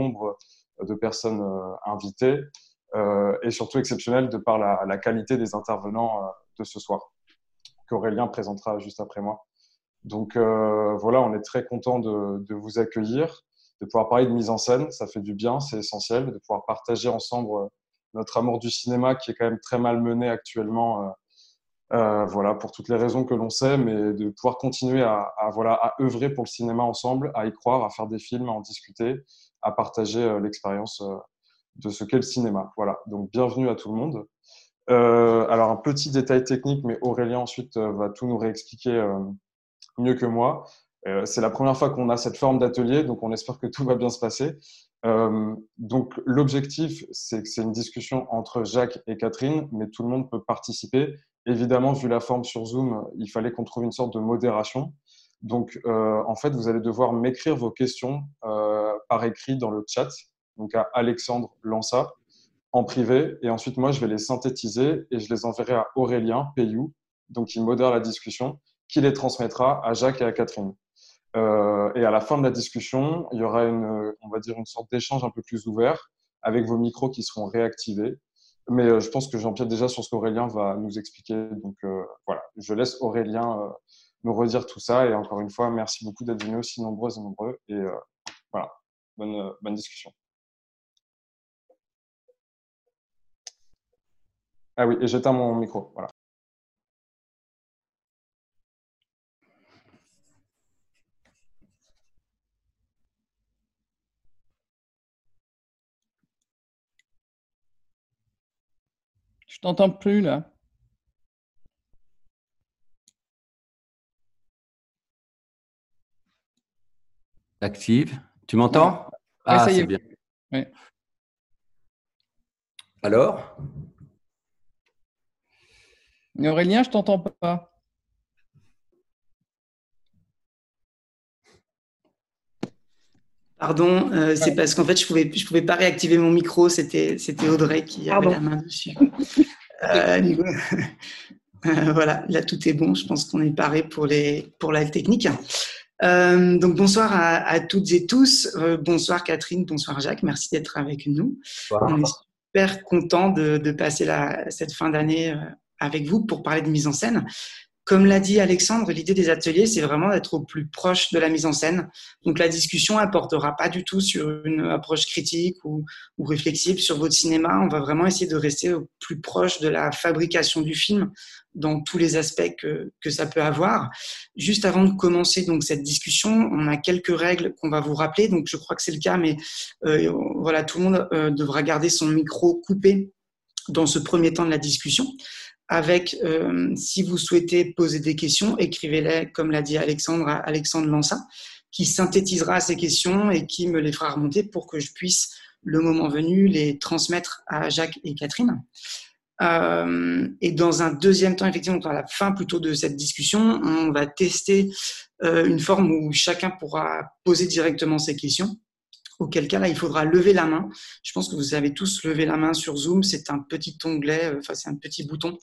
nombre de personnes invitées et surtout exceptionnel de par la, qualité des intervenants de ce soir, qu'Aurélien présentera juste après moi. Donc voilà, on est très content de, de, vous accueillir, de pouvoir parler de mise en scène, ça fait du bien, c'est essentiel, de pouvoir partager ensemble notre amour du cinéma qui est quand même très mal mené actuellement euh, voilà, pour toutes les raisons que l'on sait, mais de pouvoir continuer à, voilà, à œuvrer pour le cinéma ensemble, à y croire, à faire des films, à en discuter, à partager euh, l'expérience euh, de ce qu'est le cinéma. Voilà, donc bienvenue à tout le monde. alors un petit détail technique, mais Aurélien ensuite va tout nous réexpliquer mieux que moi. c'est la première fois qu'on a cette forme d'atelier, donc on espère que tout va bien se passer. donc l'objectif, c'est que c'est une discussion entre Jacques et Catherine, mais tout le monde peut participer Évidemment, vu la forme sur Zoom, il fallait qu'on trouve une sorte de modération. Donc, euh, en fait, vous allez devoir m'écrire vos questions euh, par écrit dans le chat, donc à Alexandre Lança, en privé. Et ensuite, moi, je vais les synthétiser et je les enverrai à Aurélien Payou, donc il modère la discussion, qui les transmettra à Jacques et à Catherine. Euh, et à la fin de la discussion, il y aura une, on va dire, une sorte d'échange un peu plus ouvert avec vos micros qui seront réactivés mais euh, je pense que j'empiète déjà sur ce qu'Aurélien va nous expliquer. Donc euh, voilà, je laisse Aurélien euh, nous redire tout ça. Et encore une fois, merci beaucoup d'être venus aussi nombreuses et nombreux. Et voilà, bonne, bonne discussion. Ah oui, et j'éteins mon micro. Voilà. Je t'entends plus là. Active. Tu m'entends? Ah, c'est bien. Alors? Aurélien, je t'entends pas. Pardon, euh, c'est parce qu'en fait, je ne pouvais, je pouvais pas réactiver mon micro. C'était Audrey qui avait la main dessus. Euh, euh, voilà, là, tout est bon. Je pense qu'on est paré pour, les, pour la technique. donc, bonsoir à, toutes et tous. bonsoir Catherine, bonsoir Jacques. Merci d'être avec nous. On est super content de, de passer la, cette fin d'année avec vous pour parler de mise en scène. Comme l'a dit Alexandre, l'idée des ateliers, c'est vraiment d'être au plus proche de la mise en scène. Donc la discussion apportera pas du tout sur une approche critique ou, réflexive sur votre cinéma. On va vraiment essayer de rester au plus proche de la fabrication du film dans tous les aspects que, que ça peut avoir. Juste avant de commencer donc cette discussion, on a quelques règles qu'on va vous rappeler. Donc je crois que c'est le cas, mais euh, voilà, tout le monde euh, devra garder son micro coupé dans ce premier temps de la discussion avec, euh, si vous souhaitez poser des questions, écrivez-les, comme l'a dit Alexandre, à Alexandre Lança, qui synthétisera ces questions et qui me les fera remonter pour que je puisse, le moment venu, les transmettre à Jacques et Catherine. Euh, et dans un deuxième temps, effectivement, à la fin plutôt de cette discussion, on va tester euh, une forme où chacun pourra poser directement ses questions auquel cas là, il faudra lever la main. Je pense que vous avez tous levé la main sur Zoom. C'est un petit onglet, euh, enfin c'est un petit bouton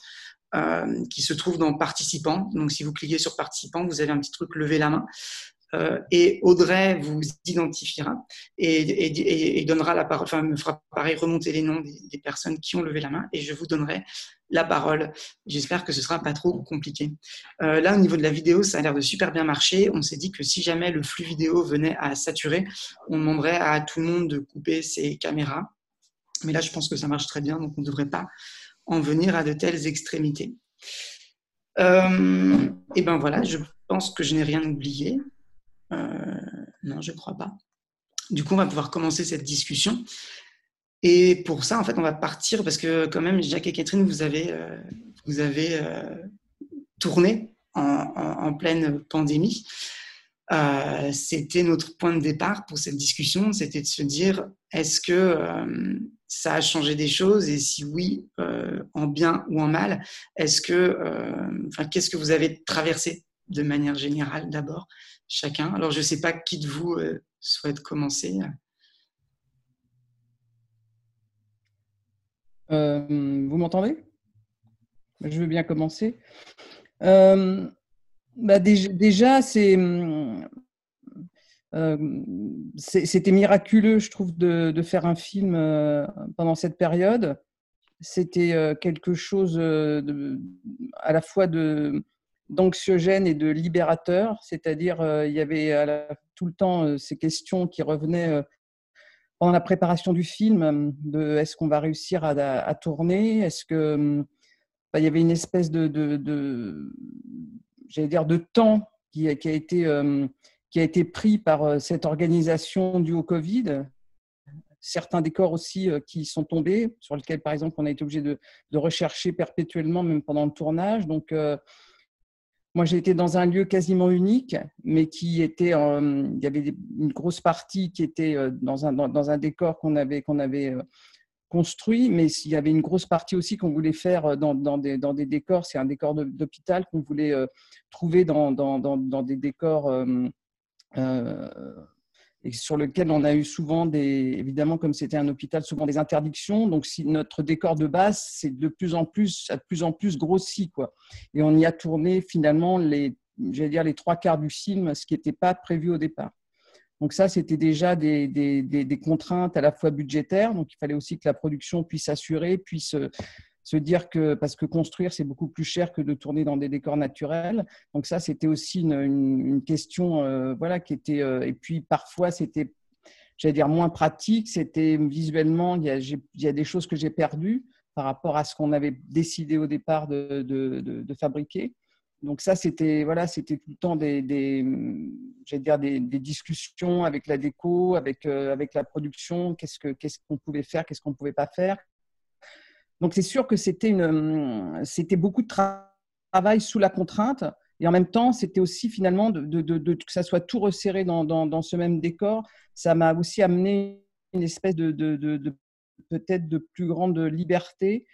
euh, qui se trouve dans participants. Donc si vous cliquez sur participants, vous avez un petit truc lever la main. Euh, et Audrey vous identifiera et, donnera la parole, enfin me fera pareil remonter les noms des, personnes qui ont levé la main et je vous donnerai la parole. J'espère que ce sera pas trop compliqué. Euh, là, au niveau de la vidéo, ça a l'air de super bien marcher. On s'est dit que si jamais le flux vidéo venait à saturer, on demanderait à tout le monde de couper ses caméras. Mais là, je pense que ça marche très bien, donc on ne devrait pas en venir à de telles extrémités. Euh, et ben voilà, je pense que je n'ai rien oublié. Euh, non, je crois pas. Du coup, on va pouvoir commencer cette discussion. Et pour ça, en fait, on va partir parce que quand même, Jacques et Catherine, vous avez, euh, vous avez euh, tourné en, pleine pandémie. c'était notre point de départ pour cette discussion, c'était de se dire, est-ce que ça a changé des choses? Et si oui, en bien ou en mal, est-ce que, enfin, qu'est-ce que vous avez traversé de manière générale d'abord? Chacun. Alors, je ne sais pas qui de vous euh, souhaite commencer. Euh, vous m'entendez? Je veux bien commencer. Euh, bah déjà, c'était miraculeux, je trouve, de, faire un film pendant cette période. C'était quelque chose à la fois d'anxiogène et de libérateur, c'est-à-dire il y avait tout le temps ces questions qui revenaient pendant la préparation du film de est-ce qu'on va réussir à, tourner? Est-ce que bah, il y avait une espèce de, j'allais dire de temps qui, a été qui a été pris par cette organisation du au Covid. Certains décors aussi qui sont tombés, sur lesquels, par exemple, on a été obligé de, de rechercher perpétuellement, même pendant le tournage. Donc, moi, j'ai été dans un lieu quasiment unique, mais qui était, il y avait une grosse partie qui était euh, dans un, dans, un décor qu'on avait, avait euh, construit, mais il y avait une grosse partie aussi qu'on voulait faire euh, dans, dans, des, dans des décors. C'est un décor d'hôpital qu'on voulait trouver dans, dans, des décors et sur lequel on a eu souvent des, évidemment, comme c'était un hôpital, souvent des interdictions. Donc, si notre décor de base, c'est de plus en plus, de plus en plus grossi, quoi. Et on y a tourné finalement les, j'allais dire les trois quarts du film, ce qui n'était pas prévu au départ. Donc ça, c'était déjà des, des, des, contraintes à la fois budgétaires. Donc il fallait aussi que la production puisse assurer, puisse se dire que, parce que construire, c'est beaucoup plus cher que de tourner dans des décors naturels. Donc ça, c'était aussi une, question, euh, voilà, qui était, euh, et puis parfois, c'était, j'allais dire, moins pratique. C'était visuellement, il y, a, des choses que j'ai perdues par rapport à ce qu'on avait décidé au départ de, de, de, fabriquer. Donc ça, c'était voilà, c'était tout le temps des, des dire des, discussions avec la déco, avec euh, avec la production. Qu'est-ce que qu'est-ce qu'on pouvait faire, qu'est-ce qu'on pouvait pas faire? Donc c'est sûr que c'était une, c'était beaucoup de travail sous la contrainte. Et en même temps, c'était aussi finalement que ça soit tout resserré dans, dans, dans ce même décor. Ça m'a aussi amené une espèce de, peut-être de plus grande liberté.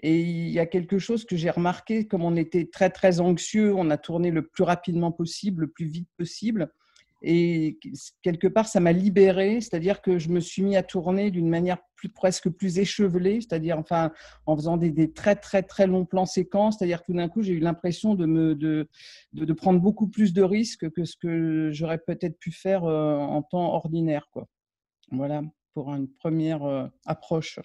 Et il y a quelque chose que j'ai remarqué, comme on était très très anxieux, on a tourné le plus rapidement possible, le plus vite possible. Et quelque part, ça m'a libéré, c'est-à-dire que je me suis mis à tourner d'une manière presque plus échevelée, c'est-à-dire enfin, en faisant des, très très très longs plans séquences, c'est-à-dire tout d'un coup, j'ai eu l'impression de, prendre beaucoup plus de risques que ce que j'aurais peut-être pu faire euh, en temps ordinaire. Voilà, pour une première euh, approche.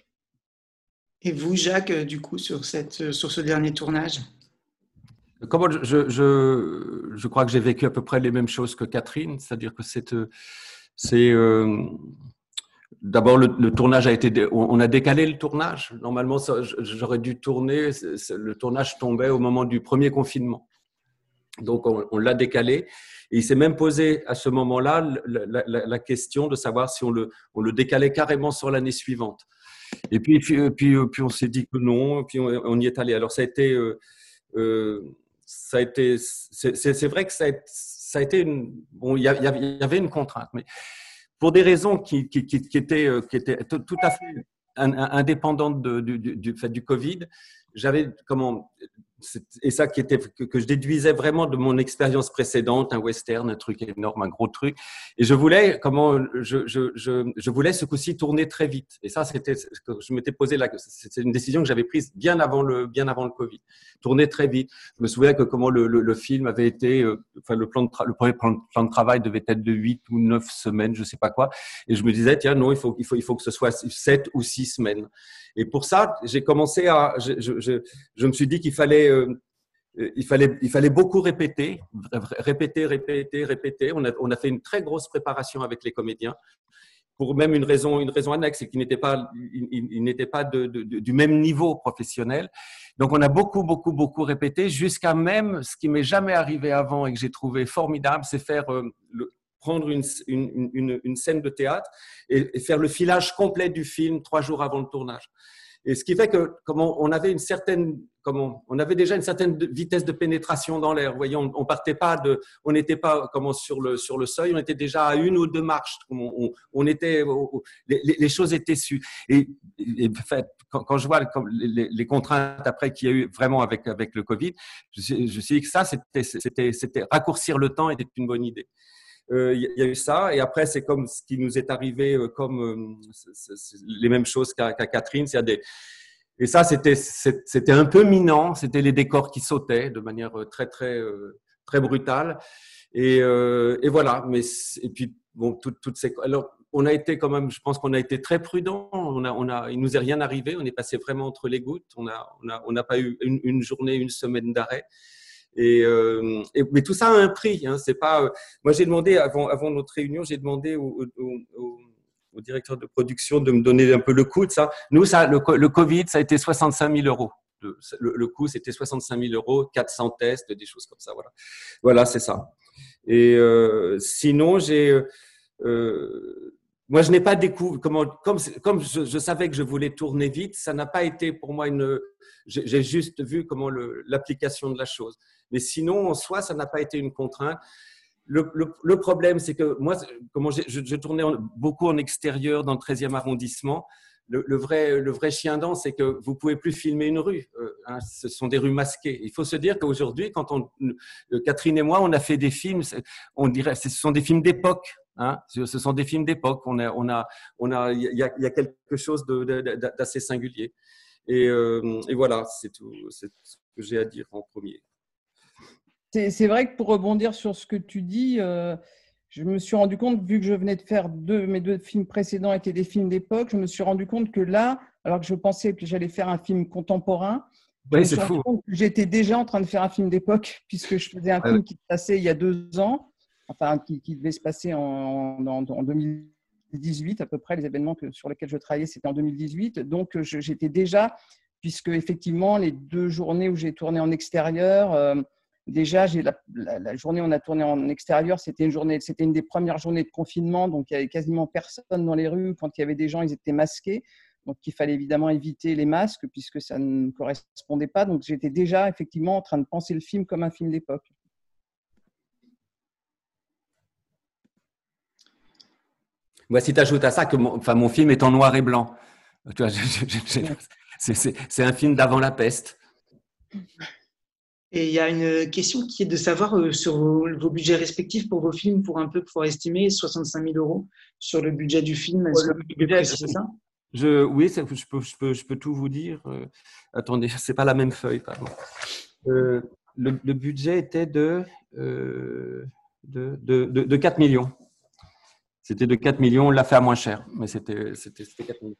Et vous, Jacques, du coup, sur ce dernier tournage? Comment je, je, je, crois que j'ai vécu à peu près les mêmes choses que Catherine, c'est-à-dire que c'est, c'est euh, d'abord le, tournage a été, on a décalé le tournage. Normalement, j'aurais dû tourner, le tournage tombait au moment du premier confinement, donc on, l'a décalé. Et il s'est même posé à ce moment-là la, question de savoir si on le, on le décalait carrément sur l'année suivante. Et puis, puis, puis, puis on s'est dit que non, et puis on, y est allé. Alors ça a été euh, euh, ça a été, c'est vrai que ça a, été une, bon, il y, avait une contrainte, mais pour des raisons qui, étaient, euh, tout à fait indépendantes du, du, fait du Covid, j'avais comment et ça qui était que, je déduisais vraiment de mon expérience précédente, un western, un truc énorme, un gros truc. Et je voulais comment je, voulais ce coup-ci tourner très vite. Et ça, c'était je m'étais posé là. C'est une décision que j'avais prise bien avant le bien avant le Covid. Tourner très vite. Je me souviens que comment le, film avait été, euh, enfin le plan le premier plan, de travail devait être de 8 ou 9 semaines, je sais pas quoi. Et je me disais tiens non, il faut il faut il faut que ce soit 7 ou 6 semaines. Et pour ça, j'ai commencé à je, me suis dit qu'il fallait euh, il fallait, il fallait beaucoup répéter, répéter, répéter, répéter. On a, on a fait une très grosse préparation avec les comédiens pour même une raison, une raison annexe, c'est qu'ils n'étaient pas, ils, n'étaient pas du même niveau professionnel. Donc, on a beaucoup, beaucoup, beaucoup répété jusqu'à même ce qui m'est jamais arrivé avant et que j'ai trouvé formidable, c'est faire euh, prendre une, une, une, scène de théâtre et, faire le filage complet du film trois jours avant le tournage. Et ce qui fait que, comme on, avait une certaine, comme on, avait déjà une certaine vitesse de pénétration dans l'air. Voyons, on, partait pas de, on n'était pas comment sur le sur le seuil, on était déjà à une ou deux marches. On, on était, les, choses étaient sues. Et, fait, quand, je vois les, contraintes après qu'il y a eu vraiment avec avec le Covid, je, je suis que ça, c'était c'était raccourcir le temps était une bonne idée. Euh, y a eu ça. Et après, c'est comme ce qui nous est arrivé, euh, comme euh, les mêmes choses qu'à Catherine. Et ça, c'était un peu minant. C'était les décors qui sautaient de manière très très très brutale. Et, voilà. Mais et puis bon, toutes, ces. Alors, on a été quand même, je pense qu'on a été très prudent. On a, on a, il nous est rien arrivé. On est passé vraiment entre les gouttes. On n'a on a, on pas eu une, journée, une semaine d'arrêt. Euh, et, mais tout ça a un prix. Hein. C'est pas. moi, j'ai demandé avant, avant notre réunion, j'ai demandé au, au, directeur de production de me donner un peu le coût de ça. Nous, ça, le, le Covid, ça a été 65 000 euros. Le, coût, c'était 65 000 euros, 400 tests, des choses comme ça. Voilà, voilà c'est ça. Et euh, sinon, j'ai, euh, moi, je n'ai pas découvert comme, je, savais que je voulais tourner vite, ça n'a pas été pour moi une. J'ai juste vu comment l'application de la chose. Mais sinon, en soi, ça n'a pas été une contrainte. Le, problème, c'est que moi, comment je, je, tournais beaucoup en extérieur dans le 13e arrondissement le, vrai, le vrai chien dent, c'est que vous pouvez plus filmer une rue. Euh, hein, ce sont des rues masquées. Il faut se dire qu'aujourd'hui, quand on, euh, Catherine et moi, on a fait des films, on dirait, ce sont des films d'époque. Hein, ce sont des films d'époque. On a, on a, on a, il y a, y a quelque chose d'assez singulier. Et, euh, et voilà, c'est tout, ce que j'ai à dire en premier. C'est vrai que pour rebondir sur ce que tu dis, je me suis rendu compte, vu que je venais de faire deux, mes deux films précédents étaient des films d'époque, je me suis rendu compte que là, alors que je pensais que j'allais faire un film contemporain, j'étais déjà en train de faire un film d'époque, puisque je faisais un film qui se passait il y a deux ans, enfin qui, devait se passer en, 2018 à peu près. Les événements sur lesquels je travaillais, c'était en 2018. Donc j'étais déjà, puisque effectivement, les deux journées où j'ai tourné en extérieur, euh, Déjà, j'ai la, journée où on a tourné en extérieur, c'était une une des premières journées de confinement, donc il y avait quasiment personne dans les rues. Quand il y avait des gens, ils étaient masqués, donc il fallait évidemment éviter les masques puisque ça ne correspondait pas. Donc j'étais déjà effectivement en train de penser le film comme un film d'époque. Moi, si tu ajoutes à ça que mon, enfin, mon film est en noir et blanc, c'est un film d'avant la peste. Et il y a une question qui est de savoir euh, sur vos, budgets respectifs pour vos films, pour un peu pouvoir estimer 65 000 euros sur le budget du film. Est-ce que c'est ça? Je, Oui, je, peux, je, peux, je, peux, tout vous dire. Euh, attendez, c'est pas la même feuille, pardon. Euh, le, budget était de, de, de, de, 4 millions. C'était de 4 millions, on l'a fait à moins cher, mais c'était 4 millions.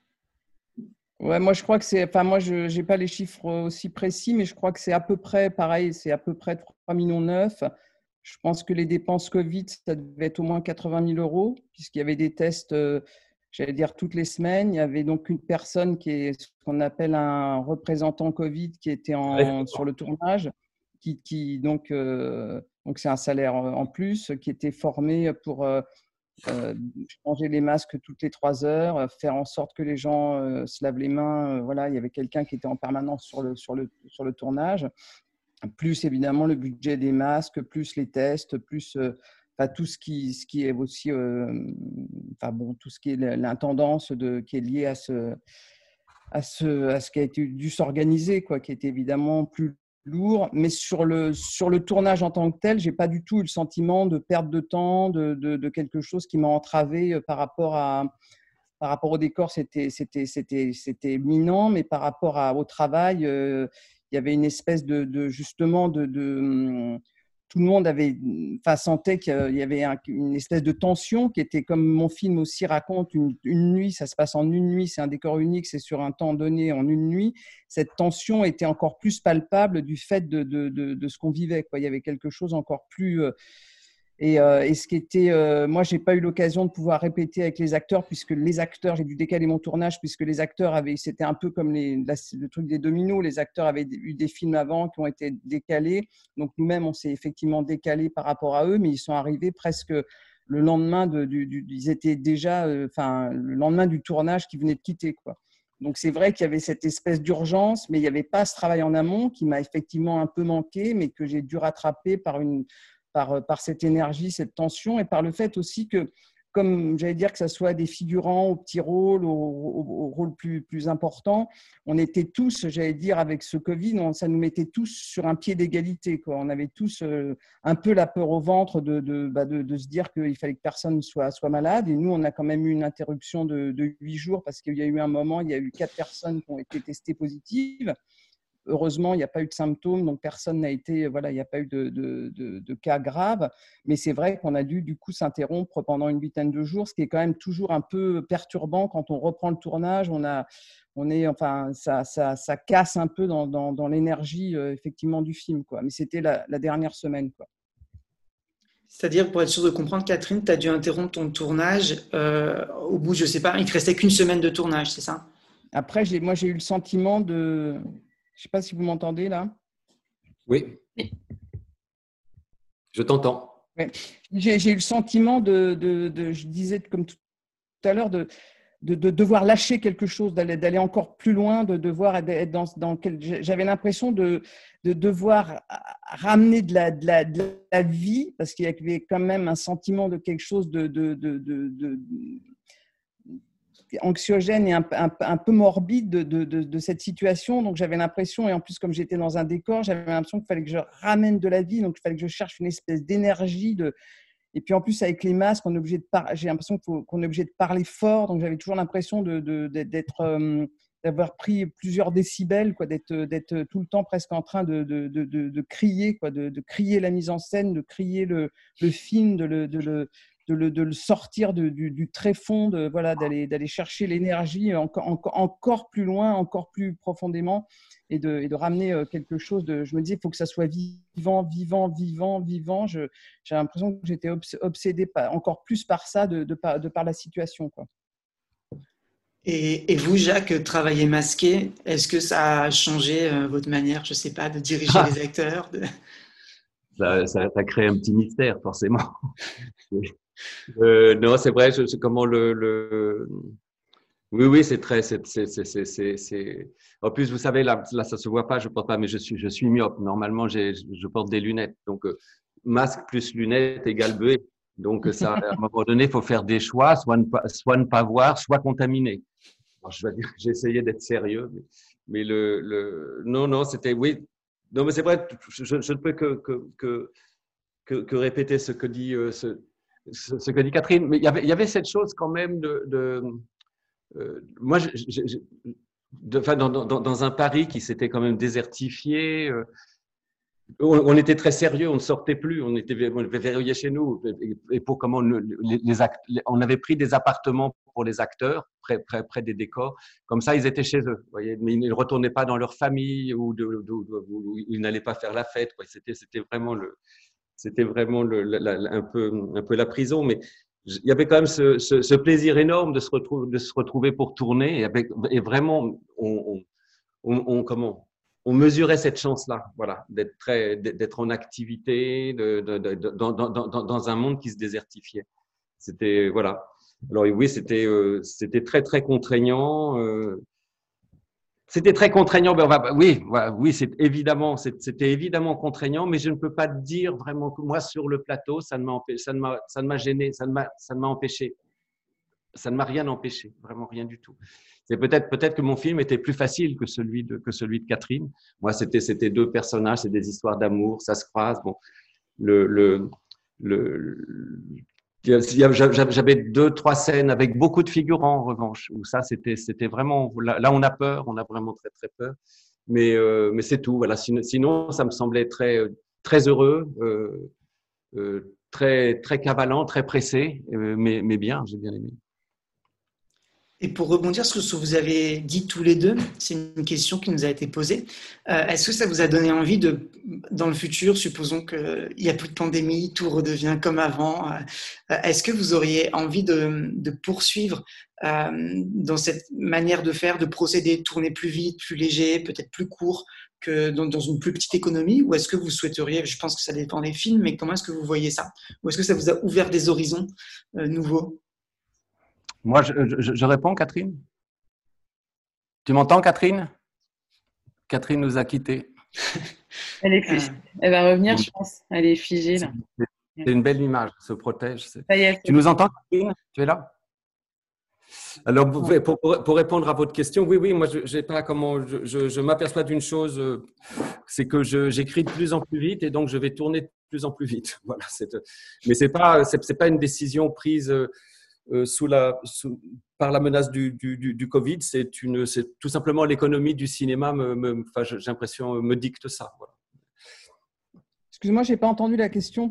Ouais, moi je crois que c'est, enfin moi je n'ai pas les chiffres aussi précis, mais je crois que c'est à peu près pareil, c'est à peu près 3 millions 9. Je pense que les dépenses Covid, ça devait être au moins 80 000 euros, puisqu'il y avait des tests, euh, j'allais dire toutes les semaines. Il y avait donc une personne qui est ce qu'on appelle un représentant Covid qui était en, sur le tournage, qui, qui donc euh, donc c'est un salaire en plus, qui était formé pour euh, euh, changer les masques toutes les trois heures, euh, faire en sorte que les gens euh, se lavent les mains. voilà, il y avait quelqu'un qui était en permanence sur le, sur le, sur le tournage. Plus évidemment le budget des masques, plus les tests, plus tout ce qui, ce qui est aussi, enfin bon, tout ce qui est l'intendance de, qui est lié à ce, à ce, à ce qui a été dû s'organiser, quoi, qui était évidemment plus lourd, mais sur le, sur le tournage en tant que tel, j'ai pas du tout eu le sentiment de perte de temps, de, de, quelque chose qui m'a entravé euh, par rapport à par rapport au décor, c'était c'était mais par rapport à, au travail, euh, il y avait une espèce de, justement de, de hum, tout le monde avait, enfin, sentait qu'il y avait une espèce de tension qui était comme mon film aussi raconte une, nuit, ça se passe en une nuit, c'est un décor unique, c'est sur un temps donné en une nuit. Cette tension était encore plus palpable du fait de, de, de, ce qu'on vivait. Quoi. Il y avait quelque chose encore plus euh, euh, et, ce qui était, euh, moi, j'ai pas eu l'occasion de pouvoir répéter avec les acteurs puisque les acteurs, j'ai dû décaler mon tournage puisque les acteurs avaient, c'était un peu comme le truc des dominos, les acteurs avaient eu des films avant qui ont été décalés. Donc nous-mêmes, on s'est effectivement décalé par rapport à eux, mais ils sont arrivés presque le lendemain de, du, ils étaient déjà, euh, enfin, le lendemain du tournage qui venait de quitter, quoi. Donc c'est vrai qu'il y avait cette espèce d'urgence, mais il n'y avait pas ce travail en amont qui m'a effectivement un peu manqué, mais que j'ai dû rattraper par une euh, par, cette énergie, cette tension, et par le fait aussi que, comme j'allais dire, que ce soit des figurants au petit rôle, au, au, rôle plus, plus important, on était tous, j'allais dire, avec ce Covid, ça nous mettait tous sur un pied d'égalité. On avait tous euh, un peu la peur au ventre de, bah, de, de, se dire qu'il fallait que personne soit, soit malade. Et nous, on a quand même eu une interruption de huit jours parce qu'il y a eu un moment, il y a eu quatre personnes qui ont été testées positives. Heureusement, il n'y a pas eu de symptômes, donc personne n'a été, voilà, il n'y a pas eu de, de, cas graves. Mais c'est vrai qu'on a dû du coup s'interrompre pendant une vingtaine de jours, ce qui est quand même toujours un peu perturbant quand on reprend le tournage. On a, on est, enfin, ça, ça, ça casse un peu dans, dans, dans l'énergie effectivement du film, quoi. Mais c'était la, la, dernière semaine, quoi. C'est-à-dire, pour être sûr de comprendre, Catherine, tu as dû interrompre ton tournage euh, au bout, je ne sais pas, il te restait qu'une semaine de tournage, c'est ça? Après, moi, j'ai eu le sentiment de. Je ne sais pas si vous m'entendez là. Oui. Je t'entends. J'ai eu le sentiment de, de, de, je disais comme tout à l'heure, de, de, devoir lâcher quelque chose, d'aller encore plus loin, de devoir être dans, dans j'avais l'impression de, de devoir ramener de la, de la, de la vie, parce qu'il y avait quand même un sentiment de quelque chose de, de, de anxiogène et un, peu morbide de, cette situation. Donc j'avais l'impression, et en plus comme j'étais dans un décor, j'avais l'impression qu'il fallait que je ramène de la vie, donc il fallait que je cherche une espèce d'énergie, de, et puis en plus, avec les masques, on est obligé de j'ai l'impression qu'on est obligé de parler fort. Donc j'avais toujours l'impression d'être, euh, d'avoir pris plusieurs décibels, quoi, d'être, tout le temps presque en train de, de crier, quoi, de, crier la mise en scène, de crier le, le film, de le, de le, de le, sortir du, du, tréfonds, de, voilà, d'aller, d'aller chercher l'énergie encore, encore, plus loin, encore plus profondément, et de, et de ramener euh, quelque chose de. Je me disais, il faut que ça soit vivant, vivant, vivant, vivant. j'ai l'impression que j'étais obsédée encore plus par ça, de, de, par, de par la situation. Quoi. Et, et, vous, Jacques, travailler masqué, est-ce que ça a changé euh, votre manière, je ne sais pas, de diriger les acteurs ça, ça, ça, crée un petit mystère, forcément. Euh, non, c'est vrai, c'est comment le, Oui, oui, c'est très. En plus, vous savez, là, ça se voit pas, je porte pas, mais je suis, myope. Normalement, je porte des lunettes. Donc, euh, masque plus lunettes égale buée. Donc, ça, à un moment donné, il faut faire des choix, soit ne pas, ne voir, soit contaminer. Alors, je vais dire j'ai essayé d'être sérieux, mais, non, non, c'était, oui. Non, mais c'est vrai, je, ne peux que, que, que, que, répéter ce que dit, euh, ce, ce, que dit Catherine, mais il y avait, cette chose quand même de. euh, moi, dans, un Paris qui s'était quand même désertifié. Euh, on, était très sérieux, on ne sortait plus, on était verrouillé chez nous. Et pour comment les, les, on avait pris des appartements pour les acteurs près, des décors. Comme ça, ils étaient chez eux, mais ils ne retournaient pas dans leur famille ou, de, ils n'allaient pas faire la fête. C'était vraiment le, c'était vraiment le, un, peu, un peu la prison, mais il y avait quand même ce, ce, plaisir énorme de se, retrouver, de se retrouver pour tourner et, avec, et vraiment, on, on, on, comment, on mesurait cette chance-là, voilà, d'être très, d'être en activité, de, de, de, dans, dans, dans, un monde qui se désertifiait. C'était voilà. Alors oui, c'était euh, c'était très très contraignant. Euh, c'était très contraignant. oui, oui, c'est évidemment, c'était évidemment contraignant, mais je ne peux pas dire vraiment que moi sur le plateau, ça ne m'a, ça ne m'a, ça ne m'a gêné, ça ne m'a, ça ne m'a empêché, ça ne m'a rien empêché, vraiment rien du tout. C'est peut-être, peut-être que mon film était plus facile que celui de, que celui de Catherine. Moi, c'était, c'était deux personnages, c'est des histoires d'amour, ça se croise. Bon, le, le, le j'avais deux, trois scènes avec beaucoup de figurants en revanche, où ça c'était c'était vraiment là, on a peur, on a vraiment très très peur, mais euh, mais c'est tout. Voilà. Sinon, ça me semblait très très heureux, euh, euh, très très cavalant, très pressé, mais mais bien, j'ai bien aimé. Et pour rebondir sur ce que vous avez dit tous les deux, c'est une question qui nous a été posée. Euh, est-ce que ça vous a donné envie de, dans le futur, supposons qu'il n'y a plus de pandémie, tout redevient comme avant, euh, est-ce que vous auriez envie de, de poursuivre euh, dans cette manière de faire, de procéder, de tourner plus vite, plus léger, peut-être plus court que dans, une plus petite économie? Ou est-ce que vous souhaiteriez, je pense que ça dépend des films, mais comment est-ce que vous voyez ça? Ou est-ce que ça vous a ouvert des horizons nouveaux? Moi, je, réponds, Catherine Tu m'entends, Catherine? Catherine nous a quittés. Elle est figée. Elle va revenir, je pense. Elle est figée, là. C'est une belle image, se protège. tu nous entends, Catherine? Tu es là? Alors, pour, répondre à votre question, oui, oui, moi, je, pas comment, je, m'aperçois d'une chose, euh, c'est que j'écris de plus en plus vite et donc je vais tourner de plus en plus vite. Voilà, mais c'est pas, c'est pas une décision prise. Euh, sous la, par la menace du, du, du, Covid. C'est tout simplement l'économie du cinéma, me, j'ai l'impression, me dicte ça. Excuse-moi, je n'ai pas entendu la question.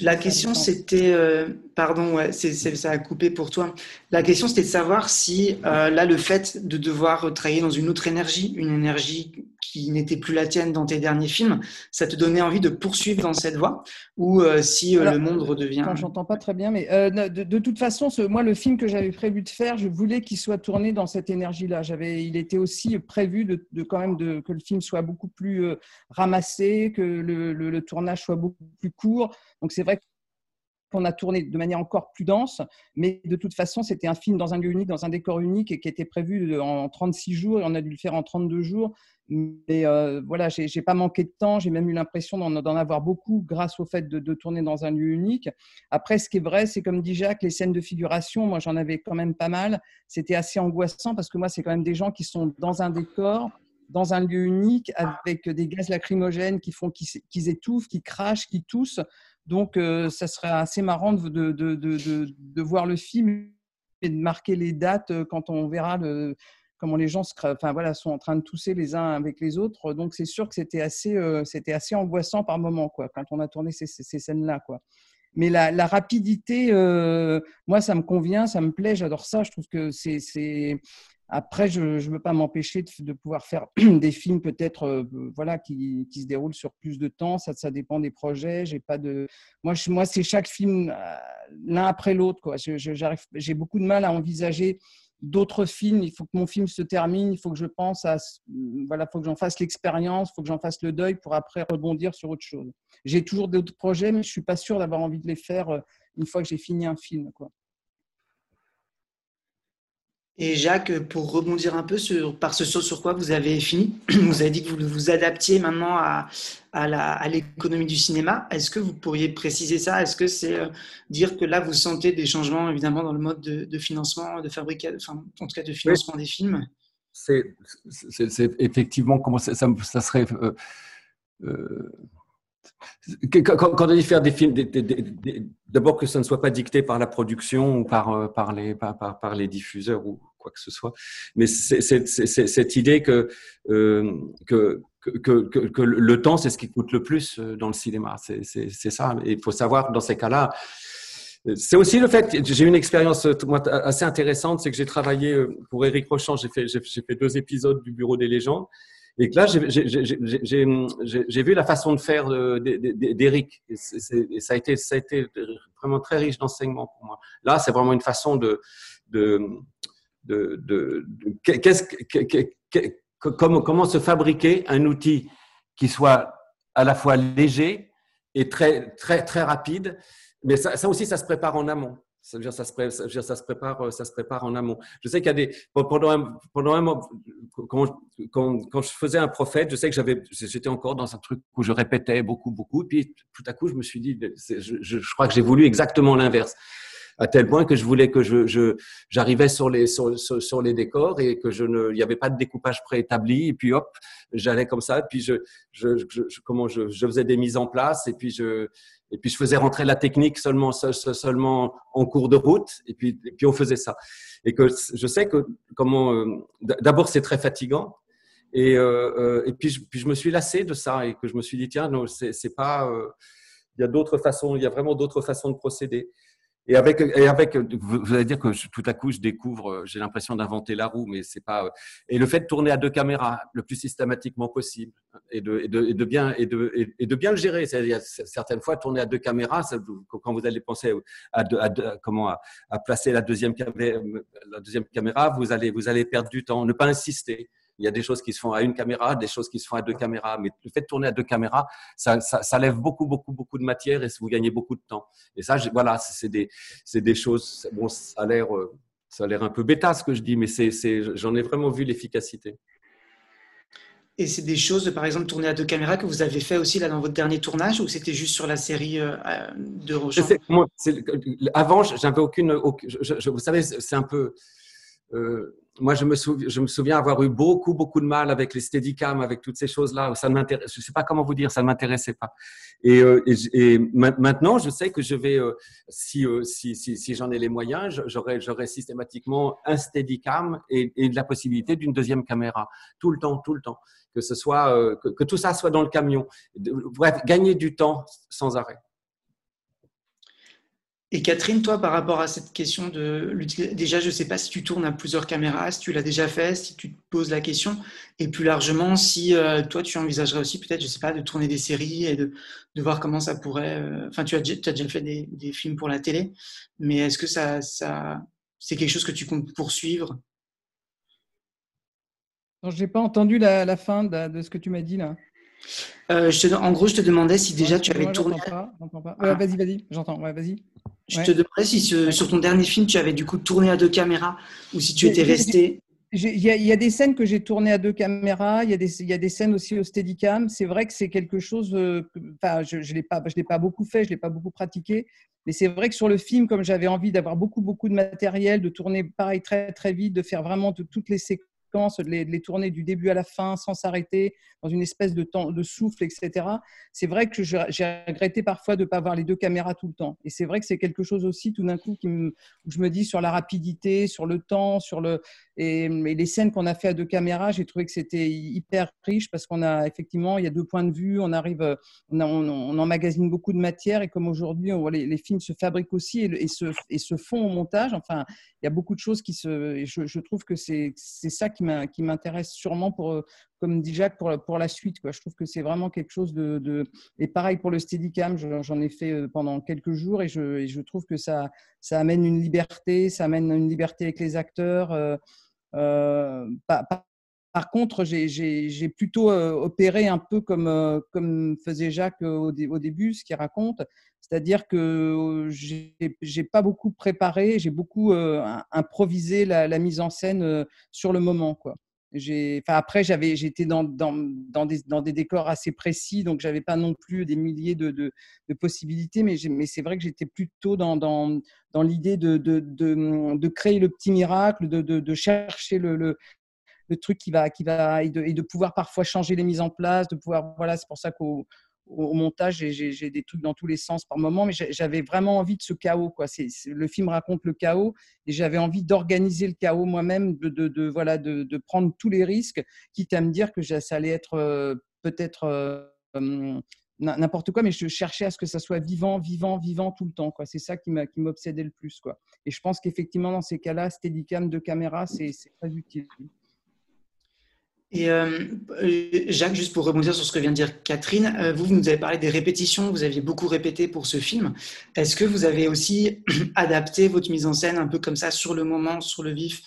La question, c'était, euh, pardon, ouais, ça a coupé pour toi. La question, c'était de savoir si euh, là, le fait de devoir travailler dans une autre énergie, une énergie qui n'était plus la tienne dans tes derniers films, ça te donnait envie de poursuivre dans cette voie ou euh, si le monde redevient. J'entends pas très bien, mais de, toute façon, ce, moi, le film que j'avais prévu de faire, je voulais qu'il soit tourné dans cette énergie-là. J'avais, il était aussi prévu de, quand même de, que le film soit beaucoup plus ramassé, que le, le tournage soit beaucoup plus court donc c'est vrai qu'on a tourné de manière encore plus dense, mais de toute façon, c'était un film dans un lieu unique, dans un décor unique et qui était prévu en 36 jours et on a dû le faire en 32 jours. Mais euh, voilà, j'ai pas manqué de temps, j'ai même eu l'impression d'en avoir beaucoup grâce au fait de, tourner dans un lieu unique. Après, ce qui est vrai, c'est comme dit Jacques, les scènes de figuration, moi j'en avais quand même pas mal. C'était assez angoissant parce que moi, c'est quand même des gens qui sont dans un décor, dans un lieu unique, avec des gaz lacrymogènes qui font qu'ils étouffent, qui crachent, qui toussent. Donc, euh, ça serait assez marrant de, de, de, de, voir le film et de marquer les dates euh, quand on verra le, comment les gens enfin, voilà, sont en train de tousser les uns avec les autres. Donc, c'est sûr que c'était assez, euh, assez angoissant par moment quoi, quand on a tourné ces, scènes-là. Mais la, rapidité, moi, ça me convient, ça me plaît, j'adore ça. Je trouve que c'est après, je ne veux pas m'empêcher de, pouvoir faire des films peut-être euh, voilà, qui, qui, se déroulent sur plus de temps. Ça, ça dépend des projets. J'ai pas de... Moi, moi c'est chaque film euh, l'un après l'autre. J'ai beaucoup de mal à envisager d'autres films. Il faut que mon film se termine. Il faut que je pense à... Voilà, faut que j'en fasse l'expérience. Faut que j'en fasse le deuil pour après rebondir sur autre chose. J'ai toujours d'autres projets, mais je suis pas sûr d'avoir envie de les faire euh, une fois que j'ai fini un film. Quoi. Et Jacques, pour rebondir un peu par ce sur quoi vous avez fini, vous avez dit que vous vous adaptiez maintenant à, à l'économie du cinéma. Est-ce que vous pourriez préciser ça? Est-ce que c'est euh, dire que là, vous sentez des changements évidemment dans le mode de, financement, de fabrication, enfin, en tout cas de financement des films? C'est effectivement ça, serait. Euh, euh, quand, on dit faire des films, d'abord que ça ne soit pas dicté par la production ou par, euh, les, diffuseurs ou quoi que ce soit, mais c'est cette idée que, euh, que, le temps, c'est ce qui coûte le plus euh, dans le cinéma. C'est ça. il faut savoir, dans ces cas-là, c'est aussi le fait, j'ai une expérience assez intéressante, c'est que j'ai travaillé pour Eric Rochant, j'ai fait deux épisodes du Bureau des légendes. Et que là, j'ai vu la façon de faire d'Eric. Ça a, été, ça a été vraiment très riche d'enseignement pour moi. Là, c'est vraiment une façon de. de, de, de, comment, comment se fabriquer un outil qui soit à la fois léger et très, très, très rapide. Mais ça aussi, ça se prépare en amont. Ça veut dire, ça se, prépare, ça se prépare, euh, ça se prépare en amont. Je sais qu'il y a des pendant un, pendant un moment, quand, quand, je faisais un prophète, je sais que j'avais, j'étais encore dans un truc où je répétais beaucoup, beaucoup. Puis tout à coup, je me suis dit, je, crois que j'ai voulu exactement l'inverse à tel point que je voulais que je, j'arrivais sur les, sur, sur, les décors et que je ne, il n'y avait pas de découpage préétabli. Et puis hop, j'allais comme ça. Et puis je, je, je, comment je faisais des mises en place et puis je, et puis je faisais rentrer la technique seulement, seulement en cours de route. Et puis, et puis on faisait ça. Et que je sais que comment, euh, d'abord c'est très fatigant. Et, euh, euh, et puis, je, puis je me suis lassé de ça et que je me suis dit tiens non c'est pas il y a d'autres façons il y a vraiment d'autres façons de procéder et avec, et avec, vous allez dire que tout à coup, je découvre, euh, j'ai l'impression d'inventer la roue, mais c'est pas. Euh, et le fait de tourner à deux caméras le plus systématiquement possible et de, et de, et de bien et de, et de bien le gérer. C'est-à-dire, certaines fois, tourner à deux caméras, quand vous allez penser à, à, comment à, à, placer la deuxième, caméra, la deuxième caméra, vous allez, vous allez perdre du temps. Ne pas insister. Il y a des choses qui se font à une caméra, des choses qui se font à deux caméras. Mais le fait de tourner à deux caméras, ça, ça, ça lève beaucoup, beaucoup, beaucoup de matière et vous gagnez beaucoup de temps. Et ça, voilà, c'est des, des choses. Bon, ça a l'air, euh, ça a l'air un peu bêta ce que je dis, mais c'est, j'en ai vraiment vu l'efficacité. Et c'est des choses, par exemple, tourner à deux caméras que vous avez fait aussi là dans votre dernier tournage ou c'était juste sur la série euh, de Rochon Avant, j'avais aucune, aucune vous savez, c'est un peu moi, je me, souviens, je me souviens avoir eu beaucoup, beaucoup de mal avec les steadicam, avec toutes ces choses-là. Ça ne m'intéresse, je sais pas comment vous dire, ça ne m'intéressait pas. Et, euh, et, maintenant, je sais que je vais, euh, si, euh, si, si, si j'en ai les moyens, j'aurai, j'aurai systématiquement un steadicam et, et la possibilité d'une deuxième caméra. Tout le temps, tout le temps. Que ce soit, que, que tout ça soit dans le camion. Bref, gagner du temps sans arrêt. Et Catherine, toi, par rapport à cette question de déjà, je ne sais pas si tu tournes à plusieurs caméras, si tu l'as déjà fait, si tu te poses la question, et plus largement, si euh, toi, tu envisagerais aussi peut-être, je ne sais pas, de tourner des séries et de, voir comment ça pourrait. Euh, enfin, tu as, déjà fait des, films pour la télé, mais est-ce que ça, ça c'est quelque chose que tu comptes poursuivre? Je n'ai pas entendu la, fin de, ce que tu m'as dit là. Euh, je te, en gros, je te demandais si déjà tu avais tourné. Pas, pas. Ah. vas-y, vas-y, j'entends. Ouais, vas-y. Je te demandais si sur ton dernier film, tu avais du coup tourné à deux caméras ou si tu étais resté. Il y, y, a des scènes que j'ai tournées à deux caméras, il y, a des, il y a des scènes aussi au Steadicam. C'est vrai que c'est quelque chose, euh, enfin, je ne je l'ai pas, pas beaucoup fait, je ne l'ai pas beaucoup pratiqué, mais c'est vrai que sur le film, comme j'avais envie d'avoir beaucoup, beaucoup de matériel, de tourner pareil très, très vite, de faire vraiment de, toutes les séquences de les, les, tourner du début à la fin sans s'arrêter, dans une espèce de temps de souffle, etc. C'est vrai que j'ai regretté parfois de ne pas avoir les deux caméras tout le temps. Et c'est vrai que c'est quelque chose aussi, tout d'un coup, qui me, où je me dis sur la rapidité, sur le temps, sur le et, les scènes qu'on a fait à deux caméras, j'ai trouvé que c'était hyper riche parce qu'on a effectivement, il y a deux points de vue, on arrive, on, a, on, on emmagasine beaucoup de matière et comme aujourd'hui, les, les, films se fabriquent aussi et, et, se, et se font au montage. Enfin, il y a beaucoup de choses qui se. Je, je trouve que c'est ça qui qui m'intéresse sûrement pour, comme dit Jacques, pour, pour la suite. Quoi. Je trouve que c'est vraiment quelque chose de, de, Et pareil pour le Steadicam, j'en ai fait euh, pendant quelques jours et je, je, trouve que ça, ça amène une liberté, ça amène une liberté avec les acteurs. Euh, euh, par, contre, j'ai plutôt euh, opéré un peu comme, comme faisait Jacques au, au début, ce qu'il raconte. C'est-à-dire que j'ai pas beaucoup préparé, j'ai beaucoup improvisé la, mise en scène sur le moment. Après, j'étais dans, des, décors assez précis, donc j'avais pas non plus des milliers de, possibilités, mais, c'est vrai que j'étais plutôt dans, l'idée de, créer le petit miracle, de, chercher le, le, truc qui va, qui va et, de, pouvoir parfois changer les mises en place, de pouvoir, voilà, c'est pour ça qu'au au montage, j'ai des trucs dans tous les sens par moment, mais j'avais vraiment envie de ce chaos. Quoi. C le film raconte le chaos et j'avais envie d'organiser le chaos moi-même, de, de, voilà, de, prendre tous les risques, quitte à me dire que ça allait être euh, peut-être euh, hum, n'importe quoi, mais je cherchais à ce que ça soit vivant, vivant, vivant tout le temps. C'est ça qui m'obsédait le plus. Quoi. Et je pense qu'effectivement, dans ces cas-là, Steadicam de caméra, c'est très utile. Et euh, Jacques, juste pour rebondir sur ce que vient de dire Catherine, euh, vous, nous avez parlé des répétitions, vous aviez beaucoup répété pour ce film. Est-ce que vous avez aussi adapté votre mise en scène un peu comme ça, sur le moment, sur le vif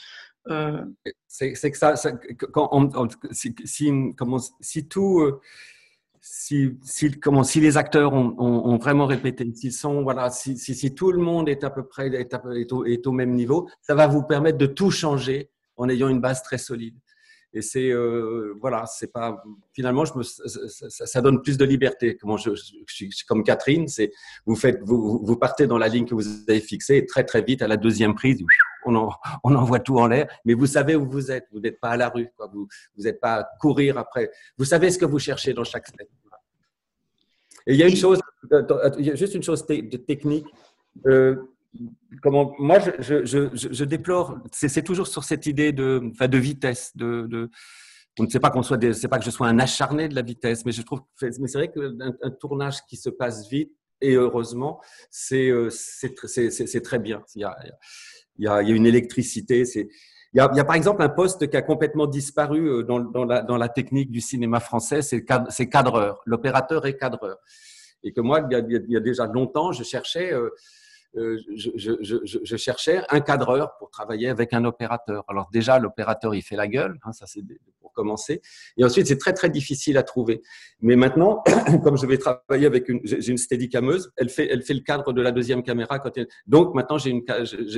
euh... C'est que ça, si, tout. Euh, si, les acteurs ont, vraiment répété, sont, voilà, si, tout le monde est à peu près est au même niveau, ça va vous permettre de tout changer en ayant une base très solide. Et c'est euh, voilà, c'est pas finalement, je me, ça, ça, donne plus de liberté. Comment je, je, comme Catherine, c'est vous faites, vous, vous partez dans la ligne que vous avez fixée et très très vite à la deuxième prise, on, en, on envoie tout en l'air. Mais vous savez où vous êtes. Vous n'êtes pas à la rue. Quoi. Vous vous n'êtes pas à courir après. Vous savez ce que vous cherchez dans chaque scène. Et il y a une chose, juste une chose de technique. Euh, moi, je, déplore, c'est toujours sur cette idée de, enfin, de vitesse, de, de on ne sait pas qu'on soit, c'est pas que je sois un acharné de la vitesse, mais je trouve, mais c'est vrai qu'un un tournage qui se passe vite et heureusement, c'est euh, c'est très bien. Il y a, il y a, il y a une électricité. C'est il y, a, par exemple un poste qui a complètement disparu euh, dans, la, technique du cinéma français, c'est cadreur. L'opérateur est cadreur. Et que moi, il y a, déjà longtemps, je cherchais euh, je, je, je, je, cherchais un cadreur pour travailler avec un opérateur. Alors déjà, l'opérateur, il fait la gueule, hein, ça c'est pour commencer. Et ensuite, c'est très très difficile à trouver. Mais maintenant, comme je vais travailler avec une, j'ai une steadicameuse, elle fait, elle fait le cadre de la deuxième caméra. Quand elle... Donc maintenant, j'ai, une,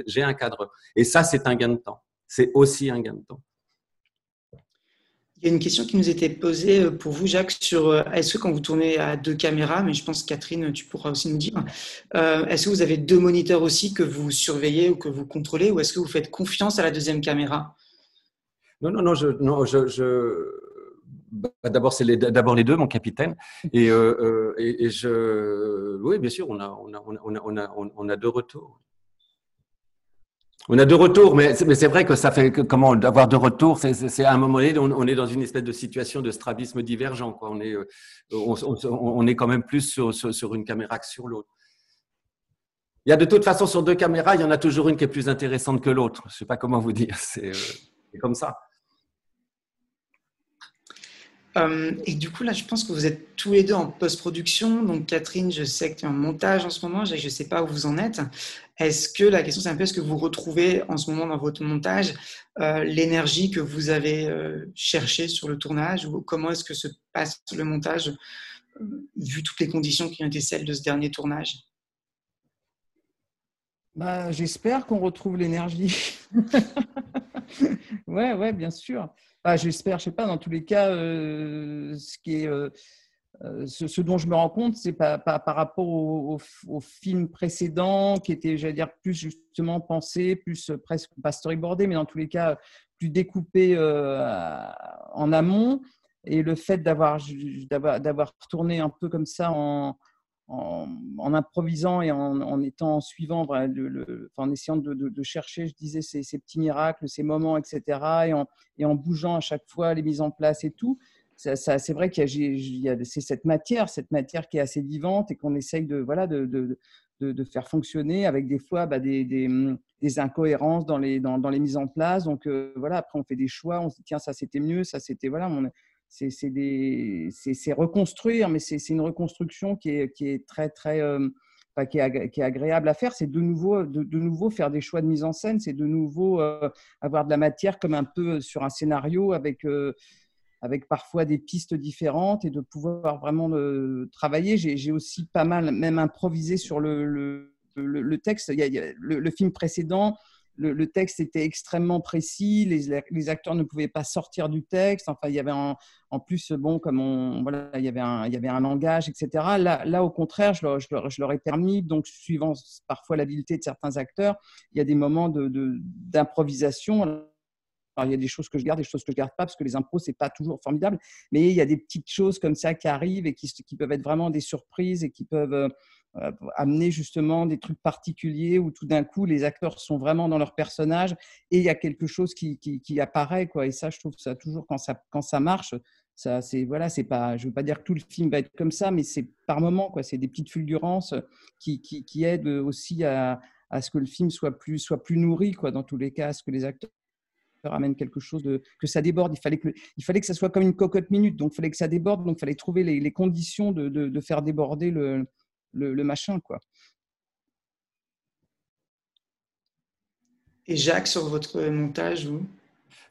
j'ai un cadreur. Et ça, c'est un gain de temps. C'est aussi un gain de temps. Il y a une question qui nous était posée euh, pour vous, Jacques, sur euh, est-ce que quand vous tournez à deux caméras, mais je pense Catherine, tu pourras aussi nous dire, euh, est-ce que vous avez deux moniteurs aussi que vous surveillez ou que vous contrôlez, ou est-ce que vous faites confiance à la deuxième caméra? Non, non, non, je, non, je, bah, d'abord c'est les, d'abord les deux, mon capitaine, et, et, je, oui, bien sûr, on a, on a, on a, on a, on a deux retours. On a deux retours, mais c'est vrai que ça fait comment avoir deux retours, c'est à un moment donné, on, est dans une espèce de situation de strabisme divergent. On, est, euh, on, est quand même plus sur, sur, une caméra que sur l'autre. Il y a de toute façon sur deux caméras, il y en a toujours une qui est plus intéressante que l'autre. Je ne sais pas comment vous dire, c'est euh, comme ça. Euh, et du coup, là, je pense que vous êtes tous les deux en post-production. Donc, Catherine, je sais que tu es en montage en ce moment. Je ne sais pas où vous en êtes. Est-ce que la question, c'est un peu est-ce que vous retrouvez en ce moment dans votre montage euh, l'énergie que vous avez euh, cherchée sur le tournage ou comment est-ce que se passe le montage vu toutes les conditions qui ont été celles de ce dernier tournage? Bah, J'espère qu'on retrouve l'énergie. ouais, ouais, bien sûr. Bah, j'espère, je sais pas, dans tous les cas, euh, euh, euh, ce, dont je me rends compte, c'est pas, par rapport au, film précédent qui était, j'allais dire, plus justement pensé, plus presque pas storyboardé, mais dans tous les cas, plus découpé en amont. Et le fait d'avoir tourné un peu comme ça en, en, improvisant et en, étant suivant, en essayant de, chercher, je disais, ces, petits miracles, ces moments, etc., et en, bougeant à chaque fois les mises en place et tout. Ça, c'est vrai qu'il y a, c'est cette matière, cette matière qui est assez vivante et qu'on essaye de, voilà, de, faire fonctionner avec des fois bah, des, incohérences dans les, dans, les mises en place. Donc euh, voilà, après on fait des choix, on se dit tiens ça c'était mieux, ça c'était voilà, c'est reconstruire, mais c'est une reconstruction qui est, très, très, euh, qui, est, agréable à faire. C'est de nouveau, de, nouveau faire des choix de mise en scène, c'est de nouveau euh, avoir de la matière comme un peu sur un scénario avec, euh, avec parfois des pistes différentes et de pouvoir vraiment travailler. J'ai aussi pas mal même improvisé sur le, le, le, texte. Il y a, le, film précédent, le, texte était extrêmement précis, les, acteurs ne pouvaient pas sortir du texte. Enfin, il y avait en, plus, bon, comme on, voilà, il y avait un, il y avait un langage, etc. Là, au contraire, je leur, ai permis, donc suivant parfois l'habileté de certains acteurs, il y a des moments d'improvisation. De, il y a des choses que je garde, des choses que je garde pas, parce que les impros, c'est pas toujours formidable. Mais il y a des petites choses comme ça qui arrivent et qui, peuvent être vraiment des surprises et qui peuvent euh, amener justement des trucs particuliers où tout d'un coup les acteurs sont vraiment dans leur personnage et il y a quelque chose qui, qui, apparaît quoi. Et ça je trouve ça toujours quand ça quand ça marche ça c'est voilà c'est pas je veux pas dire que tout le film va être comme ça mais c'est par moment quoi. C'est des petites fulgurances qui, qui, qui aident aussi à, à, ce que le film soit plus soit plus nourri quoi dans tous les cas à ce que les acteurs amènent quelque chose de que ça déborde. Il fallait que il fallait que ça soit comme une cocotte minute donc il fallait que ça déborde donc il fallait trouver les, conditions de, de faire déborder le le, machin, quoi. Et Jacques, sur votre montage, vous?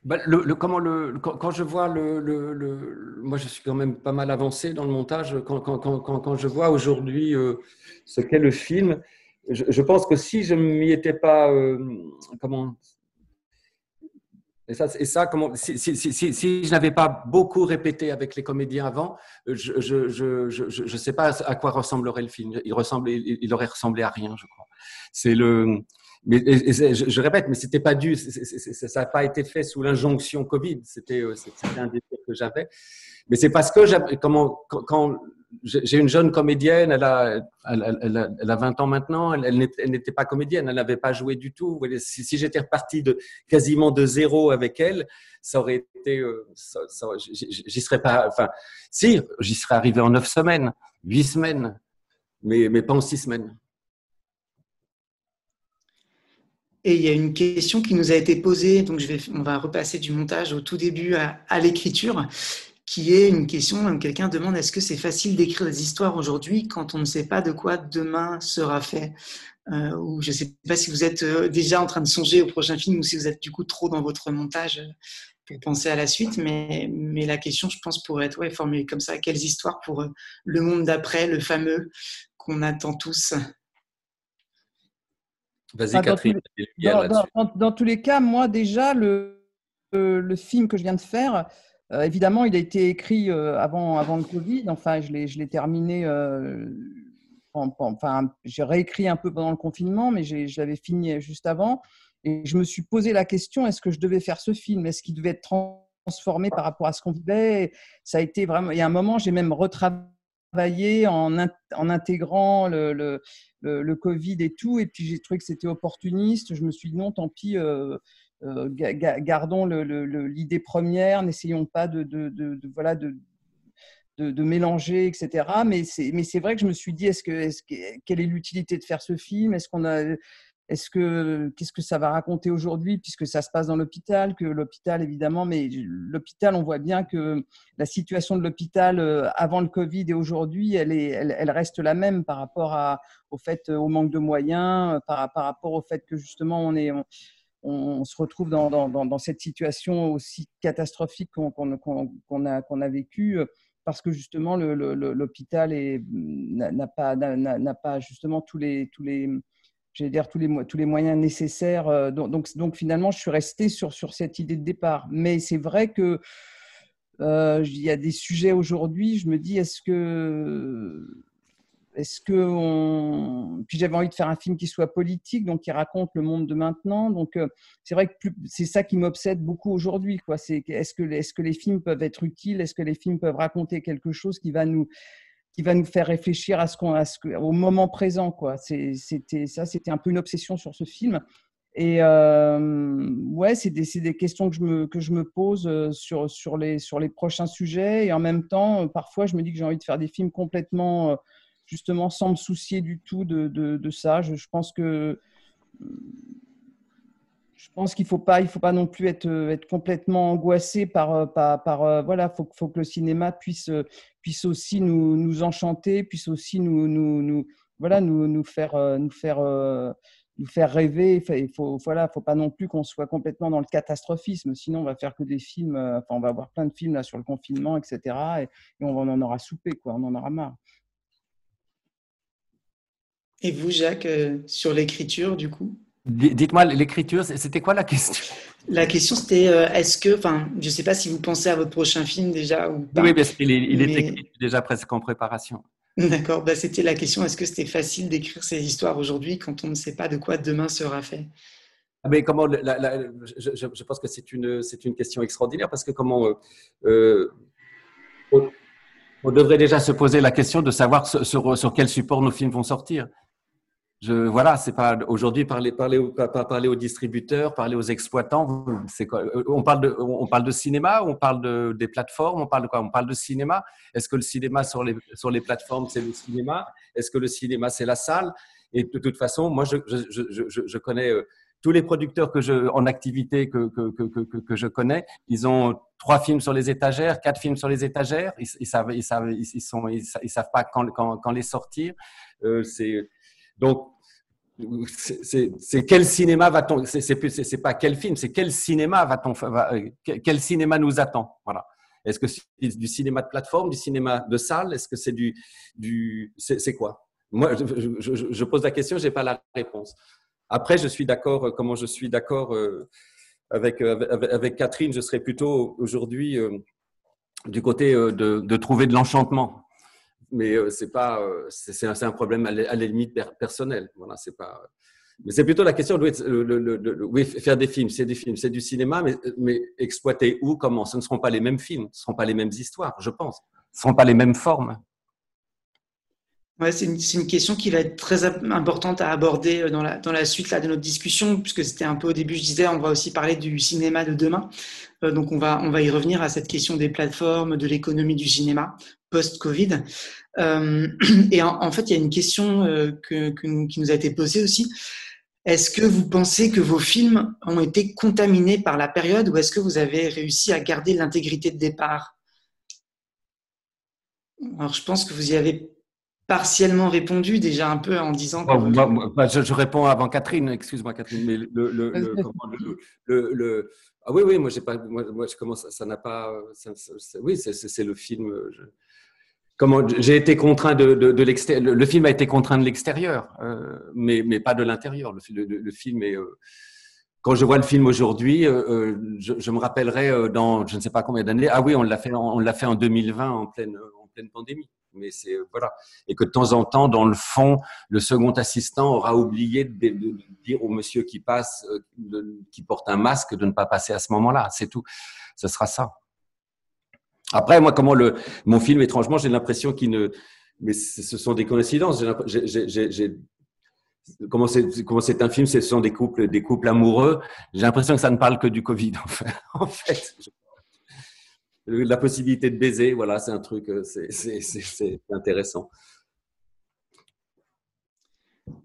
Bah, le, comment le, quand, je vois le, le, Moi, je suis quand même pas mal avancé dans le montage. Quand, quand, quand je vois aujourd'hui euh, ce qu'est le film, je, pense que si je ne m'y étais pas. Euh, comment et ça, et ça comment, si, si, si, si je n'avais pas beaucoup répété avec les comédiens avant, je ne sais pas à quoi ressemblerait le film. Il, ressemble, il, aurait ressemblé à rien, je crois. C'est le, mais je, répète, mais c'était pas dû, ça n'a pas été fait sous l'injonction Covid. C'était un désir que j'avais. Mais c'est parce que comment, quand, j'ai une jeune comédienne, elle a, elle, elle, a 20 ans maintenant, elle, n'était pas comédienne, elle n'avait pas joué du tout. Si, j'étais reparti quasiment de zéro avec elle, ça aurait été, euh, j'y serais pas, enfin, si, j'y serais arrivé en neuf semaines, huit semaines, mais, mais pas en six semaines. Et il y a une question qui nous a été posée, donc je vais, on va repasser du montage au tout début à l'écriture qui est une question, quelqu'un demande est-ce que c'est facile d'écrire des histoires aujourd'hui quand on ne sait pas de quoi demain sera fait? Euh, Ou je ne sais pas si vous êtes euh, déjà en train de songer au prochain film ou si vous êtes du coup trop dans votre montage pour penser à la suite, mais, mais la question, je pense, pourrait être ouais, formulée comme ça. Quelles histoires pour euh, le monde d'après, le fameux qu'on attend tous? Vas-y, bah, Catherine. Dans, dans, tous les cas, moi, déjà, le, le film que je viens de faire, évidemment, il a été écrit avant, avant le Covid. Enfin, je l'ai terminé. enfin, j'ai réécrit un peu pendant le confinement, mais je l'avais fini juste avant. Et je me suis posé la question est-ce que je devais faire ce film? Est-ce qu'il devait être transformé par rapport à ce qu'on vivait? Ça a été vraiment. Il y a un moment, j'ai même retravaillé en, intégrant le, Covid et tout. Et puis j'ai trouvé que c'était opportuniste. Je me suis dit non, tant pis. Euh, euh, gardons l'idée première, n'essayons pas de, voilà, de, mélanger, etc. Mais c'est vrai que je me suis dit, quelle est l'utilité de faire ce film? Est-ce qu'on a est-ce que qu'est-ce que ça va raconter aujourd'hui puisque ça se passe dans l'hôpital que l'hôpital évidemment mais l'hôpital on voit bien que la situation de l'hôpital euh, avant le Covid et aujourd'hui elle est elle, reste la même par rapport à au manque de moyens par, rapport au fait que justement on est se retrouve dans, dans, cette situation aussi catastrophique qu'on qu'on a qu'on a vécu parce que justement l'hôpital n'a pas pas justement tous les tous les dire, tous les, tous les moyens nécessaires. Euh, donc, donc, finalement, je suis resté sur, sur cette idée de départ. Mais c'est vrai que euh, y a des sujets aujourd'hui, je me dis, est-ce que. Est-ce que. Puis j'avais envie de faire un film qui soit politique, donc qui raconte le monde de maintenant. Donc euh, c'est vrai que c'est ça qui m'obsède beaucoup aujourd'hui. Quoi. C'est est-ce que est-ce que les films peuvent être utiles Est-ce que les films peuvent raconter quelque chose qui va nous qui va nous faire réfléchir à ce qu'on, au moment présent. Quoi. c'était, ça, c'était un peu une obsession sur ce film. Et euh, ouais, c'est des, des, questions que je me, que je me pose euh, sur, sur, les, sur les prochains sujets. Et en même temps, parfois, je me dis que j'ai envie de faire des films complètement, justement, sans me soucier du tout de, de, ça. Je, pense que je pense qu'il faut pas, il faut pas non plus être, être complètement angoissé par, par, par voilà, faut, faut que le cinéma puisse, puisse aussi nous, nous enchanter, puisse aussi nous, nous, voilà, nous, nous faire, nous faire, nous faire rêver. Il faut, voilà, faut pas non plus qu'on soit complètement dans le catastrophisme. Sinon, on va faire que des films. Enfin, on va avoir plein de films là sur le confinement, etc. Et, et on en aura soupé, quoi. On en aura marre. Et vous, Jacques, euh, sur l'écriture, du coup? Dites-moi, l'écriture, c'était quoi la question? La question, c'était euh, est-ce que, enfin, je ne sais pas si vous pensez à votre prochain film déjà ou pas. Oui, parce qu'il est, il est écrit déjà presque en préparation. D'accord, bah, c'était la question est-ce que c'était facile d'écrire ces histoires aujourd'hui quand on ne sait pas de quoi demain sera fait? Ah, mais comment, je, pense que c'est une, c'est une question extraordinaire parce que comment euh, euh, on, devrait déjà se poser la question de savoir sur, sur quel support nos films vont sortir. Je, voilà, c'est pas aujourd'hui parler, parler, parler aux distributeurs, parler aux exploitants. C'est quoi On parle de, on parle de cinéma, on parle de, des plateformes, on parle de quoi On parle de cinéma? Est-ce que le cinéma sur les, sur les plateformes c'est le cinéma? Est-ce que le cinéma c'est la salle? Et de toute façon, moi je, je, je, je connais euh, tous les producteurs que je, en activité que, que, que, que, je connais, ils ont trois films sur les étagères, quatre films sur les étagères. Ils, ils savent, ils savent, ils, sont, ils, savent pas quand, quand, quand les sortir. Euh, c'est donc, c'est quel cinéma va-t-on C'est pas quel film, c'est quel cinéma va-t-on euh, Quel cinéma nous attend Voilà. Est-ce que c'est du cinéma de plateforme, du cinéma de salle? Est-ce que c'est du, du c'est quoi? Moi, je, pose la question, j'ai pas la réponse. Après, je suis d'accord. Euh, comment je suis d'accord euh, avec, avec, Catherine Je serais plutôt aujourd'hui du côté de, de trouver de l'enchantement mais euh, c'est pas, euh, c'est un, problème à la, limite personnelle. Voilà, c'est pas. Mais c'est plutôt la question de, oui, faire des films, c'est des films, c'est du cinéma, mais, mais exploiter où, comment? Ce ne seront pas les mêmes films, ce ne seront pas les mêmes histoires, je pense. Ce ne seront pas les mêmes formes. Ouais, c'est une, question qui va être très importante à aborder euh, dans la, suite là, de notre discussion, puisque c'était un peu au début, je disais, on va aussi parler du cinéma de demain. donc, on va, on va y revenir à cette question des plateformes, de l'économie du cinéma post-Covid. Euh, et en, fait, il y a une question euh, que, qui nous a été posée aussi. Est-ce que vous pensez que vos films ont été contaminés par la période ou est-ce que vous avez réussi à garder l'intégrité de départ? Alors, je pense que vous y avez partiellement répondu déjà un peu en disant que... Bah, je, réponds avant Catherine, excuse-moi Catherine, mais le, le, le, ah oui, oui, moi, j'ai pas, moi, je commence, ça n'a pas, oui, c'est le film, comment j'ai été contraint de, de, l'extérieur. Le, film a été contraint de l'extérieur, euh, mais, mais pas de l'intérieur. Le, le, film est. Euh, quand je vois le film aujourd'hui, je, me rappellerai dans je ne sais pas combien d'années. Ah oui, on l'a fait, on l'a fait en 2020 en pleine, en pleine pandémie mais c'est voilà. Et que de temps en temps dans le fond le second assistant aura oublié de, dire au monsieur qui passe qui porte un masque de ne pas passer à ce moment-là. C'est tout. Ce sera ça. Après moi comment le mon film étrangement j'ai l'impression qu'il ne mais ce sont des coïncidences. J'ai comment c'est un film, ce sont des couples, des couples amoureux. J'ai l'impression que ça ne parle que du Covid, en fait. La possibilité de baiser, voilà, c'est un truc, euh, c'est intéressant.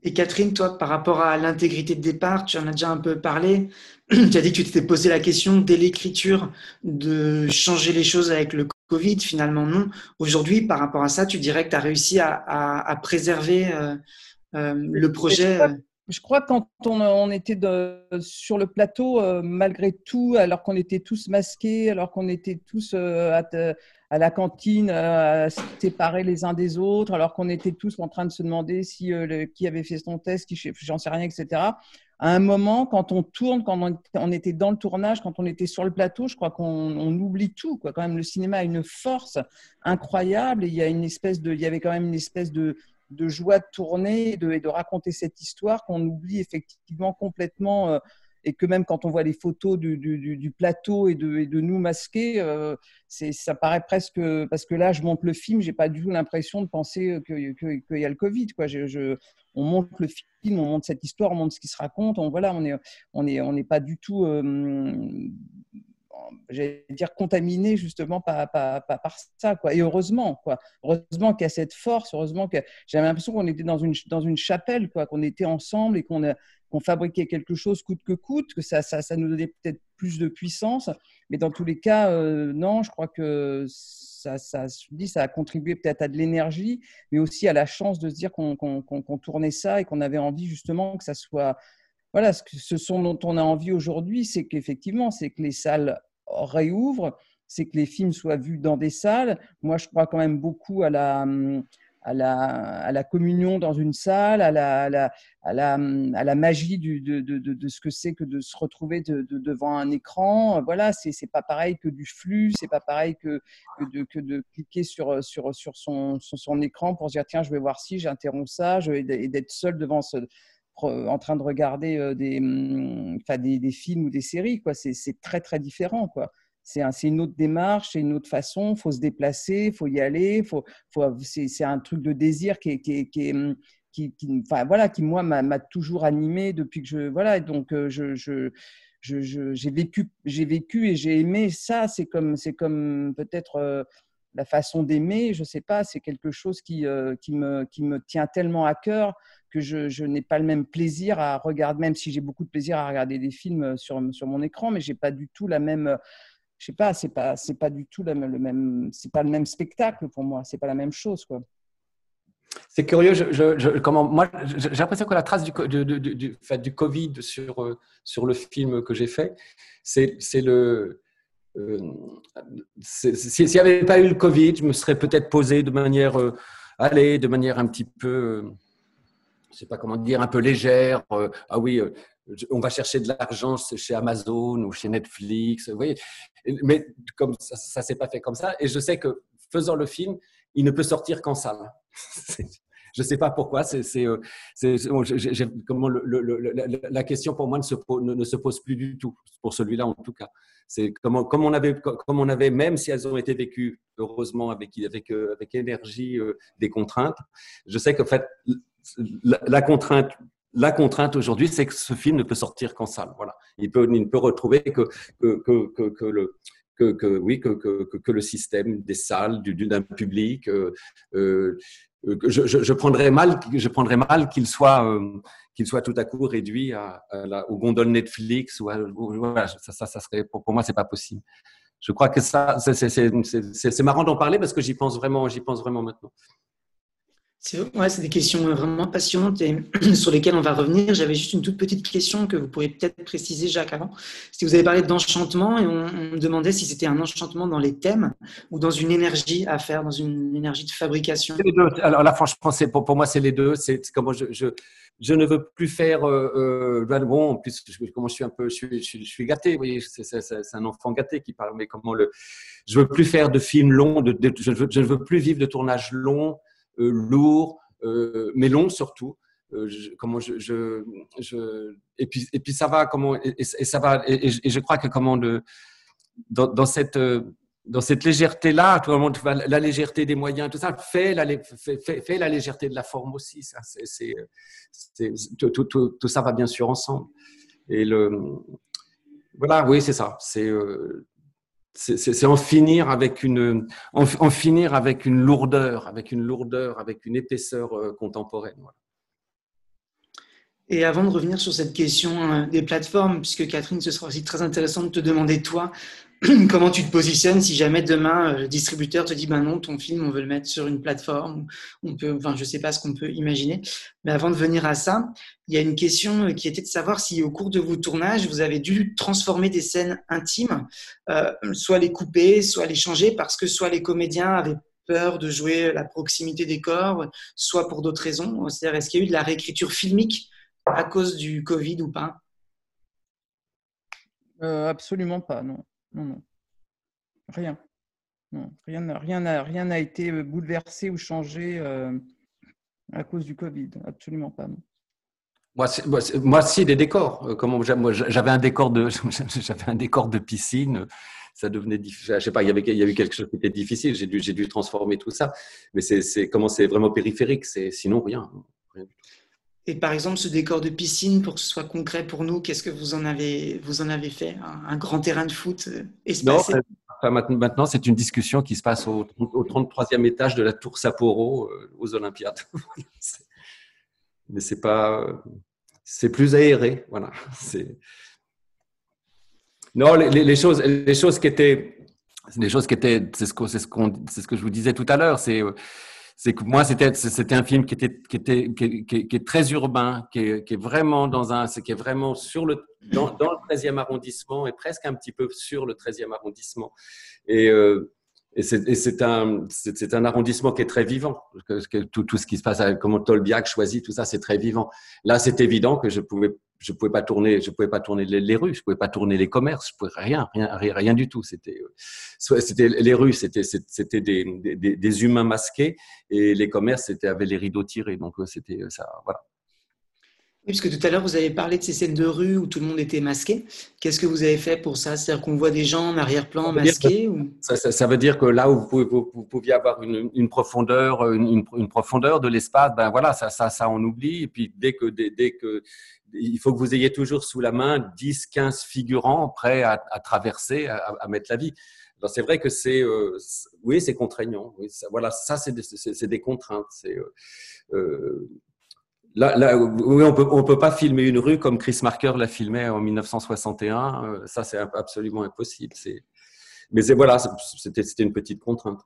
Et Catherine, toi, par rapport à l'intégrité de départ, tu en as déjà un peu parlé. tu as dit que tu t'étais posé la question dès l'écriture de changer les choses avec le Covid. Finalement, non. Aujourd'hui, par rapport à ça, tu dirais que tu as réussi à, préserver euh, euh, le projet. Euh, je crois, quand on, était sur le plateau, euh, malgré tout, alors qu'on était tous masqués, alors qu'on était tous à, la cantine, à se séparer les uns des autres, alors qu'on était tous en train de se demander si qui avait fait son test, qui j'en sais rien, etc. À un moment, quand on tourne, quand on, était dans le tournage, quand on était sur le plateau, je crois qu'on oublie tout. Quoi. Quand même, le cinéma a une force incroyable et il y a une espèce de, il y avait quand même une espèce de de joie de tourner et de, raconter cette histoire qu'on oublie effectivement complètement. Euh, et que même quand on voit les photos du, plateau et de, nous masqués, euh, ça paraît presque parce que là je monte le film, j'ai pas du tout l'impression de penser qu'il que, y a le Covid. Quoi. On monte le film, on monte cette histoire, on monte ce qui se raconte. On voilà, on est on est on n'est pas du tout euh, j'allais dire, contaminé justement par, par, par, ça. Quoi. Et heureusement, quoi. heureusement qu'il y a cette force, heureusement que j'avais l'impression qu'on était dans une, dans une chapelle, quoi, qu'on était ensemble et qu'on qu'on fabriquait quelque chose coûte que coûte, que ça, ça, ça nous donnait peut-être plus de puissance. Mais dans tous les cas, euh, non, je crois que ça, ça, dit, ça a contribué peut-être à de l'énergie, mais aussi à la chance de se dire qu'on tournait ça et qu'on avait envie justement que ça soit voilà, ce, que, ce dont on a envie aujourd'hui, c'est qu'effectivement, c'est que les salles réouvrent, c'est que les films soient vus dans des salles. Moi, je crois quand même beaucoup à la, communion dans une salle, à la, magie de, ce que c'est que de se retrouver devant un écran. Voilà, c'est pas pareil que du flux, c'est pas pareil que, de, que de cliquer sur son écran pour se dire tiens, je vais voir si j'interromps ça, et d'être seul devant ce, en train de regarder euh, des, mm, des, films ou des séries. Quoi. C'est, très, très différent. Quoi. C'est, un, c'est une autre démarche, c'est une autre façon. Il faut se déplacer, il faut y aller. Faut, c'est, un truc de désir qui est, qui, qui, enfin, voilà, qui moi, m'a, toujours animé depuis que je. Voilà, donc euh, je j'ai vécu, j'ai vécu et j'ai aimé ça. C'est comme, c'est comme peut-être euh, la façon d'aimer. Je sais pas. C'est quelque chose qui, qui, me, qui me tient tellement à cœur que je, n'ai pas le même plaisir à regarder, même si j'ai beaucoup de plaisir à regarder des films sur, sur mon écran, mais j'ai pas du tout la même, je sais pas, c'est pas, c'est pas du tout le même, c'est pas le même spectacle pour moi, c'est pas la même chose, quoi. C'est curieux, je, comment, moi j'ai l'impression que la trace du, du, du, du, Covid sur, euh, sur le film que j'ai fait, c'est le. Euh, S'il n'y avait pas eu le Covid, je me serais peut-être posé de manière, euh, allez, de manière un petit peu je sais pas comment dire, un peu légère. Euh, ah oui, euh, on va chercher de l'argent chez Amazon ou chez Netflix. Vous voyez Mais comme ça, ça s'est pas fait comme ça. Et je sais que faisant le film, il ne peut sortir qu'en salle. je ne sais pas pourquoi. C'est, euh, comment la question pour moi ne se, pose plus du tout pour celui-là en tout cas. C'est comment, comme on avait, comme on avait, même si elles ont été vécues heureusement avec avec avec énergie des contraintes. Je sais qu'en fait la, contrainte, la contrainte aujourd'hui, c'est que ce film ne peut sortir qu'en salle. Voilà. Il, ne peut retrouver que, que, que, le, que, oui, que, que, le système des salles, d'un public. Euh, euh, je, je, prendrais mal, je prendrais mal qu'il soit, euh, qu'il soit tout à coup réduit à, gondoles Netflix. Ça, serait, pour, pour moi, c'est pas possible. Je crois que ça, c'est marrant d'en parler parce que j'y pense vraiment, j'y pense vraiment maintenant. C'est des questions vraiment passionnantes et sur lesquelles on va revenir. J'avais juste une toute petite question que vous pourriez peut-être préciser, Jacques, avant. Si vous avez parlé d'enchantement et on, me demandait si c'était un enchantement dans les thèmes ou dans une énergie à faire, dans une énergie de fabrication. Alors là, franchement, pour, pour moi, c'est les deux. C'est comment je, je, je, ne veux plus faire. Euh, euh bon, en plus, comment je suis un peu, je suis, je gâté. Vous voyez, c'est un enfant gâté qui parle. Mais comment le, je veux plus faire de films longs. Je, je ne veux plus vivre de tournages longs euh, lourd, euh, mais long surtout. Euh, comment je, je, et puis et puis ça va comment et, ça va et, je crois que comment de dans, cette dans cette légèreté là tout le monde la légèreté des moyens tout ça fait la fait, fait, la légèreté de la forme aussi ça c'est tout, tout, tout, ça va bien sûr ensemble et le voilà oui c'est ça c'est c'est en finir avec une en, finir avec une lourdeur, avec une lourdeur, avec une épaisseur euh, contemporaine. Et avant de revenir sur cette question euh, des plateformes, puisque Catherine, ce sera aussi très intéressant de te demander toi comment tu te positionnes si jamais demain euh, le distributeur te dit ben non ton film on veut le mettre sur une plateforme on peut enfin je sais pas ce qu'on peut imaginer. Mais avant de venir à ça il y a une question euh, qui était de savoir si au cours de vos tournages vous avez dû transformer des scènes intimes soit les couper soit les changer parce que soit les comédiens avaient peur de jouer la proximité des corps soit pour d'autres raisons. C'est-à-dire est-ce qu'il y a eu de la réécriture filmique à cause du Covid ou pas? Absolument pas non non, non. Rien. rien n'a rien rien été euh, bouleversé ou changé euh, à cause du Covid. Absolument pas. Moi, moi, si des décors. Euh, comment j'avais un décor de j'avais un décor de piscine. Ça devenait difficile. Je sais pas. Il y avait il y avait quelque chose qui était difficile. J'ai dû j'ai dû transformer tout ça. Mais c'est comment c'est vraiment périphérique. C'est sinon rien. rien du tout. Et par exemple, ce décor de piscine, pour que ce soit concret pour nous, qu'est-ce que vous en avez, vous en avez fait? Un, grand terrain de foot euh, espacé? Non, maintenant, c'est une discussion qui se passe au, 33e étage de la tour Sapporo euh, aux Olympiades. Mais c'est pas, c'est plus aéré, voilà. Non, les, choses, les choses qui étaient, les choses qui étaient, c'est ce, c'est ce, c'est ce que je vous disais tout à l'heure, c'est euh, c'est que moi c'était c'était un film qui était qui était qui, est très urbain, qui est, qui est vraiment dans un qui est vraiment sur le dans, dans, le 13e arrondissement et presque un petit peu sur le 13e arrondissement. Et euh, et c'est un, un arrondissement qui est très vivant. Tout, tout, ce qui se passe, comment Tolbiac choisit, tout ça, c'est très vivant. Là, c'est évident que je pouvais, je pouvais pas tourner, je pouvais pas tourner les, rues, je pouvais pas tourner les commerces, je pouvais rien, rien, rien, du tout. C'était, euh, c'était les rues, c'était, c'était des, des, des, humains masqués et les commerces, c'était avec les rideaux tirés. Donc, euh, c'était ça, voilà. Oui, parce que tout à l'heure, vous avez parlé de ces scènes de rue où tout le monde était masqué. Qu'est-ce que vous avez fait pour ça? C'est-à-dire qu'on voit des gens en arrière-plan masqués ou... ça, ça, veut dire que là où vous, vous, pouviez avoir une, une profondeur, une, une, profondeur de l'espace, ben voilà, ça, ça, ça, on oublie. Et puis dès que, dès, dès, que, il faut que vous ayez toujours sous la main 10, 15 figurants prêts à, à traverser, à, à, mettre la vie. Alors c'est vrai que c'est, euh, oui, c'est contraignant. Oui, ça, voilà, ça c'est des, des, contraintes. C'est euh, euh Là, là, oui, on peut, on peut pas filmer une rue comme Chris Marker l'a filmé en 1961. Euh, ça, c'est absolument impossible. C'est, mais c'est voilà, c'était, c'était une petite contrainte.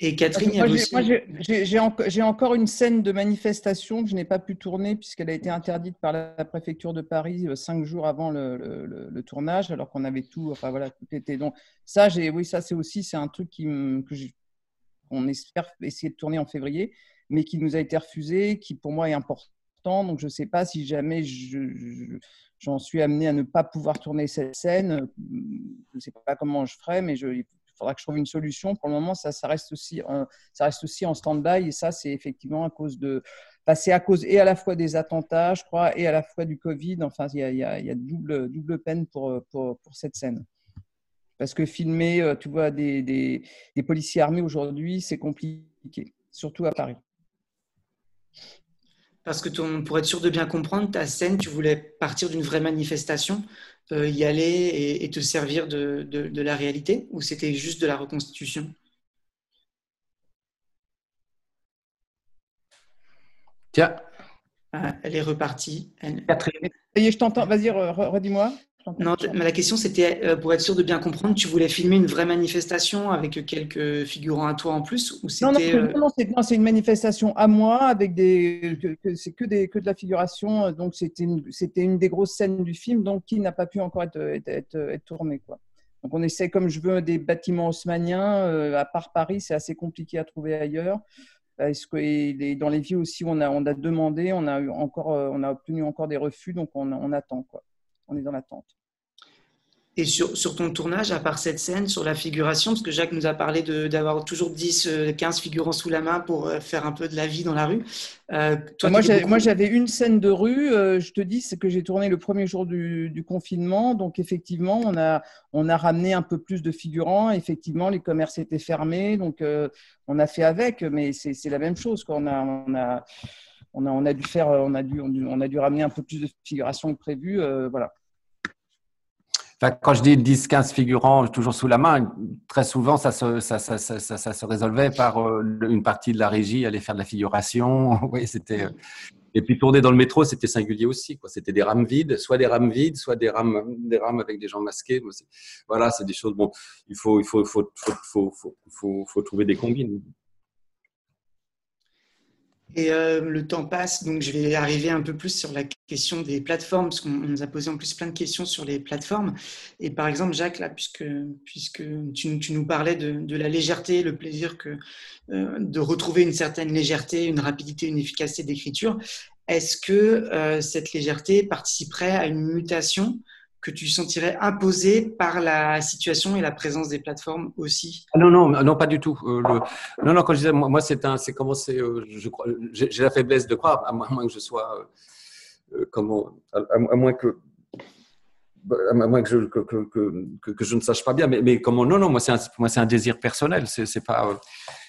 Et Catherine, moi, j'ai, encore une scène de manifestation que je n'ai pas pu tourner puisqu'elle a été interdite par la préfecture de Paris euh, cinq jours avant le, le, tournage, alors qu'on avait tout, enfin voilà, tout était. Donc ça, j'ai, oui, ça c'est aussi c'est un truc qui, que qu'on espère essayer de tourner en février mais qui nous a été refusé, qui pour moi est important. Donc je ne sais pas si jamais j'en suis amené à ne pas pouvoir tourner cette scène. Je ne sais pas comment je ferai, mais il faudra que je trouve une solution. Pour le moment, ça, reste aussi, ça reste aussi en stand-by. Et ça, c'est effectivement à cause de, passer à cause et à la fois des attentats, je crois, et à la fois du Covid. Enfin, il y a, double, double peine pour, pour, cette scène. Parce que filmer, tu vois, des, des policiers armés aujourd'hui, c'est compliqué, surtout à Paris. Parce que ton, pour être sûr de bien comprendre, ta scène, tu voulais partir d'une vraie manifestation, euh, y aller et, te servir de, de, la réalité ou c'était juste de la reconstitution? Tiens. Ah, elle est repartie. Elle... je t'entends. Vas-y, redis-moi. Non, mais la question c'était euh, pour être sûr de bien comprendre, tu voulais filmer une vraie manifestation avec quelques figurants à toi en plus ou Non, non, non c'est une manifestation à moi avec des. C'est que, des, que de la figuration. Donc c'était une, une des grosses scènes du film donc qui n'a pas pu encore être, être, être, tournée. Quoi. Donc on essaie, comme je veux, des bâtiments haussmanniens. à part Paris, c'est assez compliqué à trouver ailleurs. Est-ce que dans les villes aussi, on a, on a demandé, on a, eu encore, on a obtenu encore des refus, donc on, on attend. Quoi on est dans l'attente. Et sur, sur, ton tournage, à part cette scène, sur la figuration, parce que Jacques nous a parlé d'avoir toujours 10, 15 euh, figurants sous la main pour euh, faire un peu de la vie dans la rue. Euh, moi, j'avais une scène de rue, je te dis, c'est que j'ai tourné le premier jour du, confinement. Donc, effectivement, on a, on a ramené un peu plus de figurants. Effectivement, les commerces étaient fermés. Donc, on a fait avec, mais c'est la même chose. Quoi. On, a, on, a, on, a, dû faire, on, a dû, on a dû ramener un peu plus de figuration que prévu. voilà quand je dis 10-15 figurants toujours sous la main, très souvent, ça se, résolvait par euh, une partie de la régie aller faire de la figuration. oui, c'était. Euh, et puis tourner dans le métro, c'était singulier aussi. C'était des rames vides, soit des rames vides, soit des rames, avec des gens masqués. Voilà, c'est des choses. Bon, il faut trouver des combines. Et euh, le temps passe, donc je vais arriver un peu plus sur la question des plateformes, parce qu'on nous a posé en plus plein de questions sur les plateformes. Et par exemple, Jacques, puisque, puisque tu, nous parlais de, de, la légèreté, le plaisir que, euh, de retrouver une certaine légèreté, une rapidité, une efficacité d'écriture, est-ce que euh, cette légèreté participerait à une mutation que tu sentirais imposé par la situation et la présence des plateformes aussi? Ah Non, non, non, pas du tout. Euh, non, non, quand je disais, moi, c'est un, c'est comment c'est, euh, je crois, j'ai la faiblesse de croire, à moins, que je sois, euh, comment, à, moins que, à moins que je, que, que, que, je ne sache pas bien, mais, mais comment, non, non, moi, c'est un, moi, c'est un désir personnel, c'est, pas,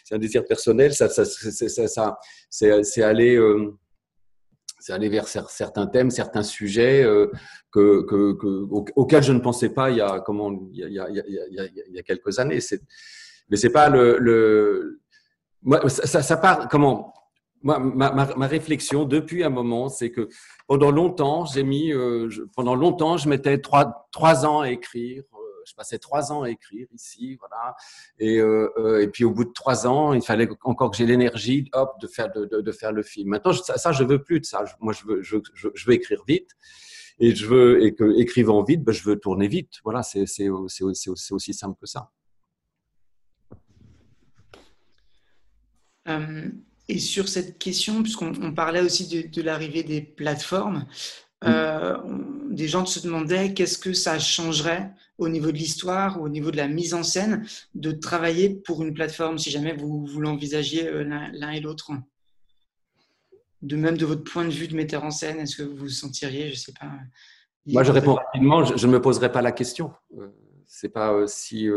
c'est un désir personnel, ça, ça, c'est, ça, c'est, aller c'est aller vers certains thèmes, certains sujets euh, que, que, que, auxquels je ne pensais pas il y a, comment, il y a, il y a, il y a, quelques années. Mais c'est pas le, le moi, ça, part comment moi, ma, ma, ma, réflexion depuis un moment, c'est que pendant longtemps, j'ai mis, euh, pendant longtemps, je mettais trois, trois ans à écrire je passais trois ans à écrire ici, voilà. Et, euh, euh, et puis au bout de trois ans, il fallait encore que j'ai l'énergie, hop, de faire de, de, faire le film. Maintenant, ça, ça, je veux plus de ça. Moi, je veux, je, je, veux écrire vite. Et je veux, et que écrivant vite, ben, je veux tourner vite. Voilà, c'est c'est aussi simple que ça. Euh, et sur cette question, puisqu'on parlait aussi de, de l'arrivée des plateformes, euh, des gens se demandaient qu'est-ce que ça changerait au niveau de l'histoire, au niveau de la mise en scène, de travailler pour une plateforme, si jamais vous, vous l'envisagiez euh, l'un et l'autre. De même de votre point de vue de metteur en scène, est-ce que vous vous sentiriez, je ne sais pas. Moi, je réponds rapidement, je ne me poserai pas la question. Euh, c'est pas si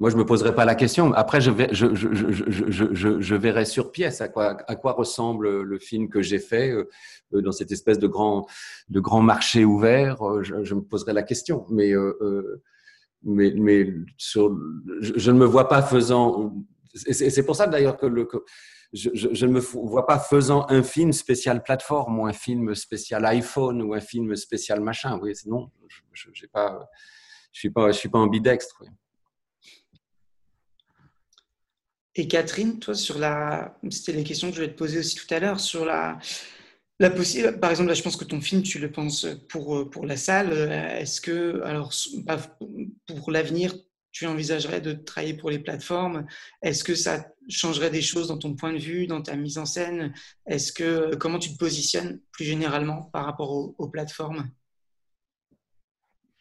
moi, je me poserai pas la question. Après, je, verrai sur pièce à quoi, ressemble le film que j'ai fait euh, euh, dans cette espèce de grand, de grand marché ouvert. Euh, je, me poserai la question. Mais, mais, mais je, ne me vois pas faisant. C'est pour ça d'ailleurs que, je, ne me vois pas faisant un film spécial plateforme ou un film spécial iPhone ou un film spécial machin. Oui, non, je ne je suis pas, je suis pas ambidextre. Oui. Et Catherine, toi, sur la. C'était les questions que je vais te poser aussi tout à l'heure, sur la. La possible, par exemple, là, je pense que ton film, tu le penses pour, pour la salle. Est-ce que, alors, pour l'avenir, tu envisagerais de travailler pour les plateformes? Est-ce que ça changerait des choses dans ton point de vue, dans ta mise en scène? Est-ce que comment tu te positionnes plus généralement par rapport aux, plateformes?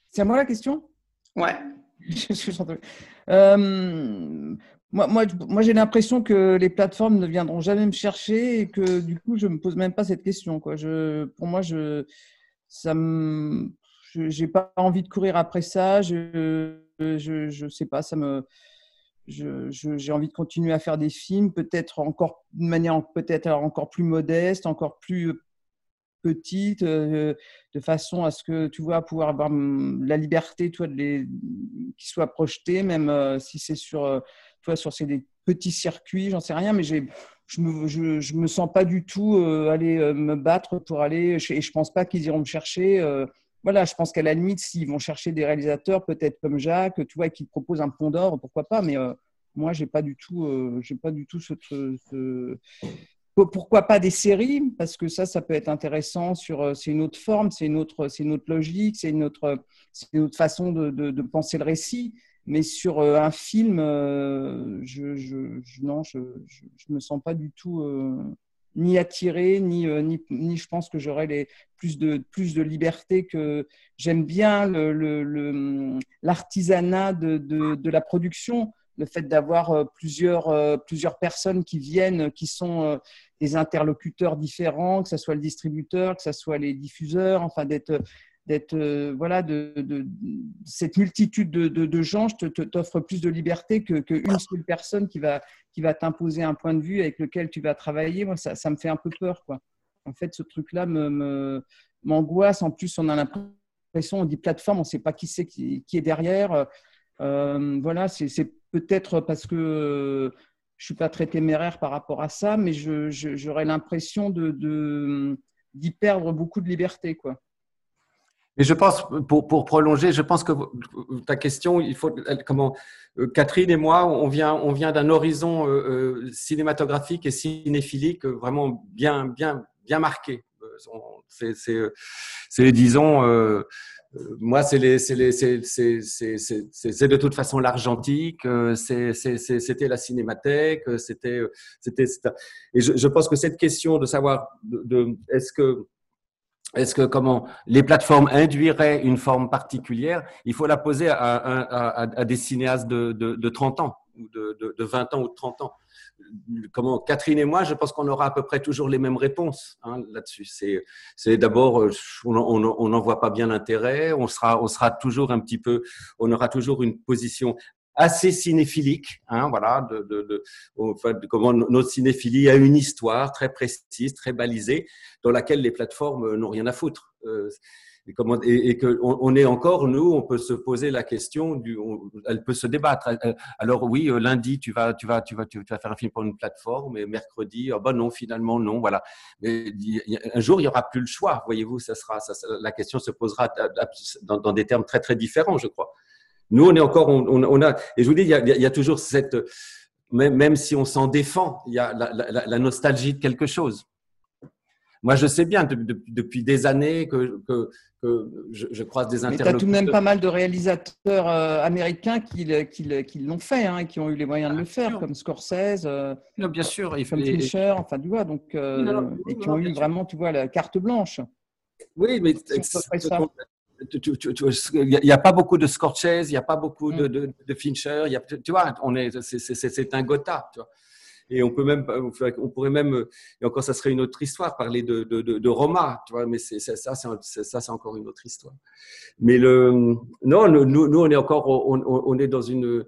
C'est à moi la question? Ouais. euh, moi, moi, moi j'ai l'impression que les plateformes ne viendront jamais me chercher et que du coup, je ne me pose même pas cette question. Pour moi, je ça me, j'ai pas envie de courir après ça. Je, je, sais pas, j'ai envie de continuer à faire des films, peut-être encore de manière peut-être encore plus modeste, encore plus petite, euh, de façon à ce que tu vois pouvoir avoir la liberté, toi, de les, qui soit projetés, même euh, si c'est sur euh, sur ces petits circuits, j'en sais rien, mais j'ai, je me, je, me sens pas du tout euh, aller euh, me battre pour aller, et je pense pas qu'ils iront me chercher. Euh, voilà, je pense qu'à la limite, s'ils vont chercher des réalisateurs, peut-être comme Jacques, tu vois, qui proposent un pont d'or, pourquoi pas, mais moi, j'ai pas du tout, j'ai pas du tout ce, pourquoi pas des séries Parce que ça, ça peut être intéressant. Sur, euh, c'est une autre forme, c'est une autre, c'est une autre logique, c'est une autre, c'est une autre façon de, de, penser le récit. Mais sur euh, un film, euh, je, je, non, je, me sens pas du tout ni attiré, ni, ni, je pense que j'aurais les plus de plus de liberté que j'aime bien le, le, l'artisanat de, de, de, la production. Le fait d'avoir plusieurs, plusieurs personnes qui viennent, qui sont des interlocuteurs différents, que ce soit le distributeur, que ce soit les diffuseurs, enfin d'être d'être euh, voilà de, de, cette multitude de, de gens je t'offre plus de liberté que qu'une seule personne qui va qui va t'imposer un point de vue avec lequel tu vas travailler. Moi ça, ça me fait un peu peur quoi. En fait ce truc là me m'angoisse. En plus on a l'impression on dit plateforme on sait pas qui c'est qui, qui, est derrière. Euh, voilà c'est peut-être parce que je suis pas très téméraire par rapport à ça, mais j'aurais l'impression de d'y perdre beaucoup de liberté, quoi. Mais je pense, pour, pour, prolonger, je pense que ta question, il faut comment euh, Catherine et moi, on vient, on vient d'un horizon euh, euh, cinématographique et cinéphilique vraiment bien, bien, bien marqué. C'est, disons, moi, c'est de toute façon l'argentique, euh, c'était la cinémathèque, euh, c'était, euh, c'était, et je, pense que cette question de savoir, de, est-ce que, est-ce que comment les plateformes induiraient une forme particulière, il faut la poser à, des cinéastes de, de, de 30 ans ou de, de, 20 ans ou de 30 ans comment Catherine et moi, je pense qu'on aura à peu près toujours les mêmes réponses hein, là-dessus. C'est, c'est d'abord, euh, on n'en voit pas bien l'intérêt. On sera, on sera toujours un petit peu, on aura toujours une position assez cinéphilique, hein, voilà, de, de, de, comment notre cinéphilie a une histoire très précise, très balisée, dans laquelle les plateformes n'ont rien à foutre. Euh, et, comment, et, que on, est encore nous, on peut se poser la question du, elle peut se débattre. Alors oui, euh, lundi tu vas, tu vas, tu vas, tu vas faire un film pour une plateforme, et mercredi, ben non, finalement non, voilà. Mais un jour il y aura plus le choix, voyez-vous, ça sera, ça, la question se posera dans, dans, des termes très très différents, je crois. Nous, on est encore, on, on a, et je vous dis, il y a, il y a toujours cette, même, même si on s'en défend, il y a la, la, la nostalgie de quelque chose. Moi, je sais bien depuis des années que, que, que je, croise des interlocuteurs. Mais tu as tout de même pas mal de réalisateurs euh, américains qui, qui, qui l'ont fait, hein, qui ont eu les moyens de le faire, comme Scorsese, euh, non, bien sûr, il comme Fincher, enfin, tu vois, donc, euh, et qui ont eu vraiment, tu vois, la carte blanche. Oui, mais il n'y a pas beaucoup de Scorsese, il n'y a pas beaucoup de, mm. de, de Fincher, il y a, tu vois, on est, c'est un Gotha, tu vois. Et on peut même, on pourrait même, et encore ça serait une autre histoire, parler de, de, de, Roma, tu vois, mais c'est, ça, c'est, ça, c'est encore une autre histoire. Mais le, non, nous, nous on est encore, on, on est dans une,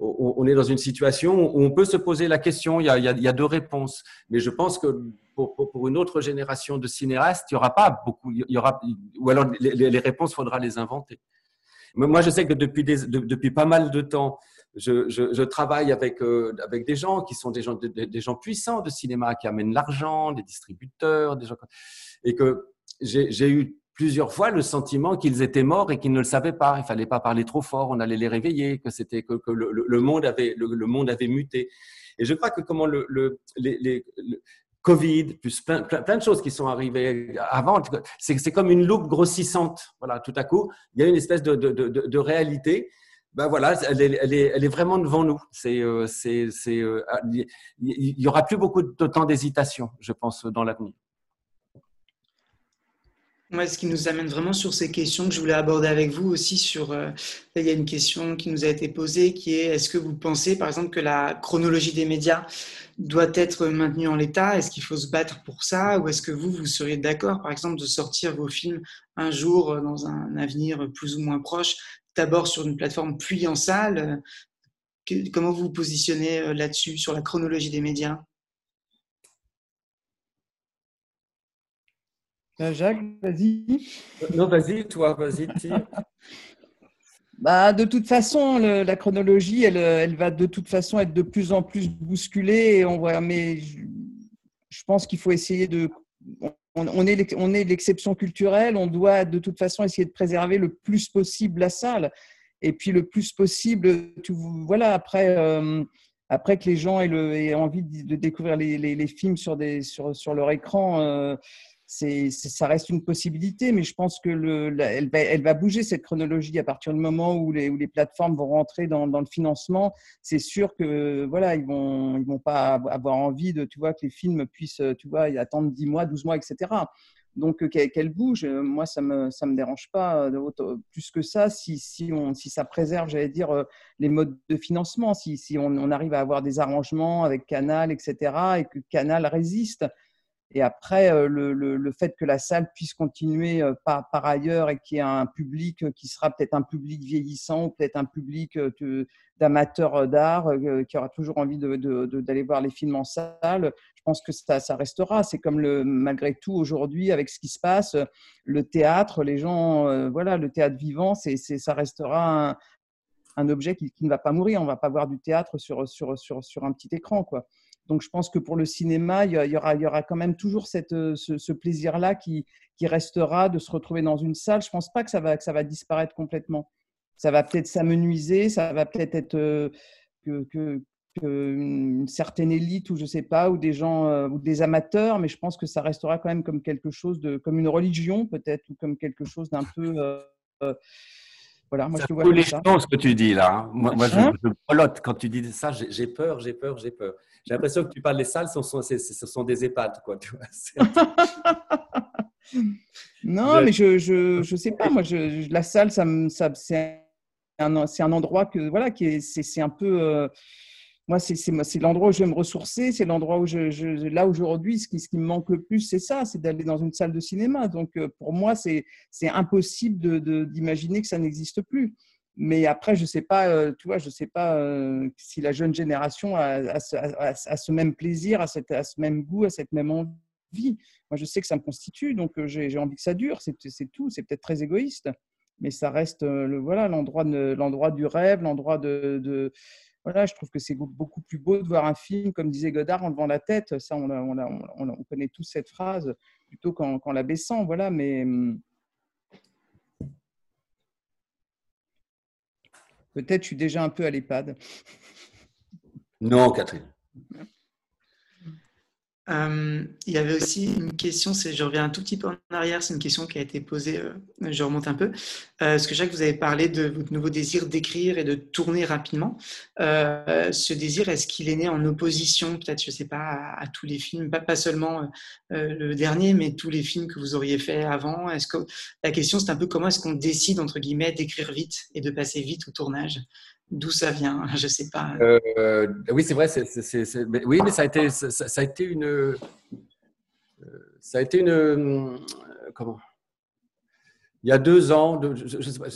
on est dans une situation où on peut se poser la question. Il y a, il y a, deux réponses, mais je pense que pour, une autre génération de cinéastes, il y aura pas beaucoup. Il y aura, ou alors les, les réponses, faudra les inventer. Moi, je sais que depuis, depuis pas mal de temps, je, travaille avec, euh, avec des gens qui sont des gens, des, gens puissants de cinéma, qui amènent l'argent, des distributeurs, et que j'ai eu plusieurs fois le sentiment qu'ils étaient morts et qu'ils ne le savaient pas. Il fallait pas parler trop fort, on allait les réveiller, que c'était que, le, monde avait le, monde avait muté. Et je crois que comment le, le les, les, Covid, plus plein, plein, de choses qui sont arrivées avant. C'est comme une loupe grossissante. Voilà, tout à coup, il y a une espèce de, de, de, réalité ben voilà, elle est, elle, est, elle est, vraiment devant nous. C'est, euh, c'est, euh, il y aura plus beaucoup de temps d'hésitation, je pense, dans l'avenir. Ouais, ce qui nous amène vraiment sur ces questions que je voulais aborder avec vous aussi. Sur, euh, il y a une question qui nous a été posée qui est est-ce que vous pensez, par exemple, que la chronologie des médias doit être maintenue en l'état? Est-ce qu'il faut se battre pour ça? Ou est-ce que vous, vous seriez d'accord, par exemple, de sortir vos films un jour dans un avenir plus ou moins proche d'abord sur une plateforme puis en salle? comment vous vous positionnez euh, là-dessus, sur la chronologie des médias? Jacques, vas-y. Non, vas-y, toi, vas-y, Bah, de toute façon, la chronologie, elle, elle, va de toute façon être de plus en plus bousculée. Et on voit, mais je, je pense qu'il faut essayer de. on, est, on est l'exception culturelle, on doit de toute façon essayer de préserver le plus possible la salle. Et puis le plus possible, tu, voilà, après, euh, après que les gens aient, le, aient envie de, découvrir les, les, films sur, des, sur, sur leur écran, euh, c'est, ça reste une possibilité, mais je pense que le, elle, va, bouger cette chronologie à partir du moment où les, plateformes vont rentrer dans, le financement. C'est sûr que voilà, ils vont ils vont pas avoir envie de tu vois que les films puissent tu vois attendre 10 mois, 12 mois, etc. Donc qu'elle bouge, moi ça me ça me dérange pas plus que ça si si on si ça préserve j'allais dire les modes de financement si si on arrive à avoir des arrangements avec Canal etc et que Canal résiste et après, euh, le, le, fait que la salle puisse continuer euh, par, ailleurs et qu'il y ait un public qui sera peut-être un public vieillissant ou peut-être un public euh, d'amateurs d'art qui aura toujours envie d'aller voir les films en salle, je pense que ça, ça restera. C'est comme le, malgré tout aujourd'hui, avec ce qui se passe, le théâtre, les gens, voilà, le théâtre vivant, c'est, ça restera un, objet qui, qui, ne va pas mourir. On ne va pas voir du théâtre sur, sur, sur, sur un petit écran. Quoi. Donc, je pense que pour le cinéma, il y aura, quand même toujours euh, ce, plaisir-là qui, restera de se retrouver dans une salle. Je ne pense pas que ça, va, disparaître complètement. Ça va peut-être s'amenuiser, ça va peut-être être, euh, une certaine élite ou je sais pas, ou des gens euh, ou des amateurs, mais je pense que ça restera quand même comme quelque chose de, comme une religion peut-être, ou comme quelque chose d'un peu voilà, moi, ça je te vois les ça. ce que tu dis là. Hein. Moi, je, hein je quand tu dis ça. J'ai peur, j'ai peur, j'ai peur. J'ai l'impression que tu parles des salles, ce sont, ce sont des EHPAD, quoi. Tu vois non, mais je, je, je, sais pas. Moi, je, la salle, ça, ça c'est un, un endroit que voilà, qui est, c'est un peu. Euh, moi, c'est l'endroit où je vais me ressourcer, c'est l'endroit où je, là aujourd'hui, ce qui, me manque le plus, c'est ça, c'est d'aller dans une salle de cinéma. Donc, euh, pour moi, c'est impossible d'imaginer que ça n'existe plus. Mais après, je sais pas, euh, tu vois, je sais pas euh, si la jeune génération a, ce même plaisir, cette, a ce même goût, a cette même envie. Moi, je sais que ça me constitue, donc j'ai envie que ça dure. C'est tout. C'est peut-être très égoïste, mais ça reste voilà l'endroit l'endroit du rêve, l'endroit de voilà, je trouve que c'est beaucoup plus beau de voir un film, comme disait Godard, en levant la tête. Ça, on, on, on, on connaît tous cette phrase, plutôt qu'en la baissant. Voilà, mais hum, peut-être je suis déjà un peu à l'EHPAD. Non, Catherine. Euh, il y avait aussi une question, je reviens un tout petit peu en arrière, c'est une question qui a été posée, euh, je remonte un peu, euh, parce que Jacques, vous avez parlé de votre nouveau désir d'écrire et de tourner rapidement. ce désir, est-ce qu'il est né en opposition, peut-être, je ne sais pas, à, tous les films, pas, pas seulement le dernier, mais tous les films que vous auriez fait avant? Est-ce que, La question, c'est un peu comment est-ce qu'on décide, entre guillemets, d'écrire vite et de passer vite au tournage? D'où ça vient Je ne sais pas. Euh, oui, c'est vrai. oui, mais ça a été, ça, a été une. Euh, ça a été une. Euh, comment? Il y a deux ans, je, sais pas,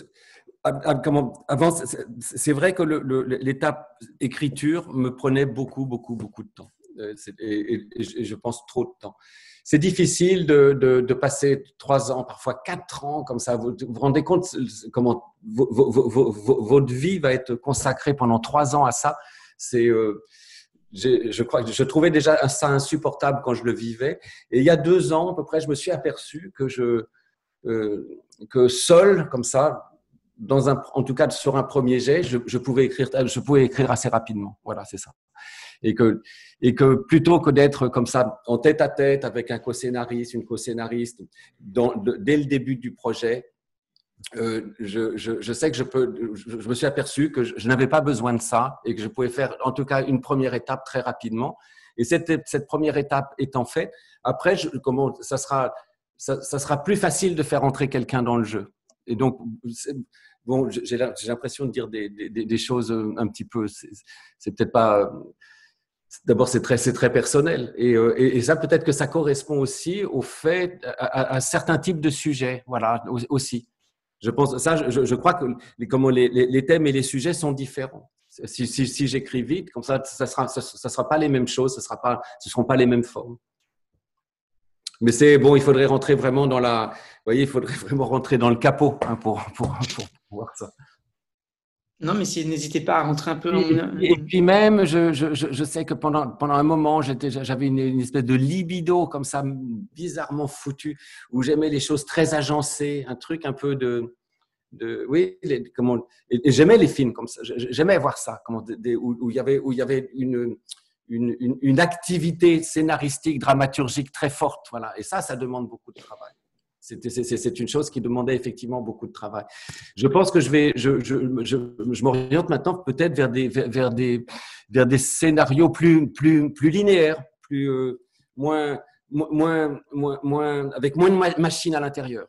ah, ah, comment, avant, c'est vrai que l'étape écriture me prenait beaucoup, beaucoup, beaucoup de temps. Et, je pense trop de temps c'est difficile de, passer trois ans, parfois quatre ans comme ça. Vous vous rendez compte comment votre vie va être consacrée pendant trois ans à ça C'est euh, je crois je trouvais déjà ça insupportable quand je le vivais. Et il y a deux ans à peu près, je me suis aperçu que je euh, que seul comme ça, dans un, en tout cas sur un premier jet, je, je pouvais écrire, je pouvais écrire assez rapidement. Voilà, c'est ça et que, et que plutôt que d'être comme ça en tête à tête avec un co-scénariste, une co-scénariste, dès le début du projet, euh, je, sais que je peux, je, me suis aperçu que je, n'avais pas besoin de ça et que je pouvais faire en tout cas une première étape très rapidement. Et cette, première étape étant faite, après, ça sera, plus facile de faire entrer quelqu'un dans le jeu. Et donc, bon, j'ai l'impression de dire des, des, choses un petit peu, c'est peut-être pas D'abord, c'est très, très personnel. Euh, et, ça, peut-être que ça correspond aussi au fait, à, certains types de sujets, voilà, aussi. Je pense, ça, je, crois que comment les, thèmes et les sujets sont différents. Si, j'écris vite, comme ça, ça sera, ça, sera pas les mêmes choses, ça sera pas, ce seront pas les mêmes formes. Mais c'est bon, il faudrait rentrer vraiment dans la, voyez, il faudrait vraiment rentrer dans le capot hein, pour, pour, pour voir ça. Non, mais si, n'hésitez pas à rentrer un peu et, en... Et puis même, je, je, je, sais que pendant, pendant un moment, j'avais une, une, espèce de libido comme ça, bizarrement foutu, où j'aimais les choses très agencées, un truc un peu de... de oui, les, comment, et, j'aimais les films comme ça, j'aimais voir ça, comment, des, où, où, il y avait, où il y avait une, une, une, une activité scénaristique, dramaturgique très forte. Voilà. Et ça, ça demande beaucoup de travail. C'est une chose qui demandait effectivement beaucoup de travail. Je pense que je vais, je, je, je, je m'oriente maintenant peut-être vers des, vers, des, vers des scénarios plus, plus, plus linéaires, plus, euh, moins, moins, moins, moins, avec moins de machines à l'intérieur.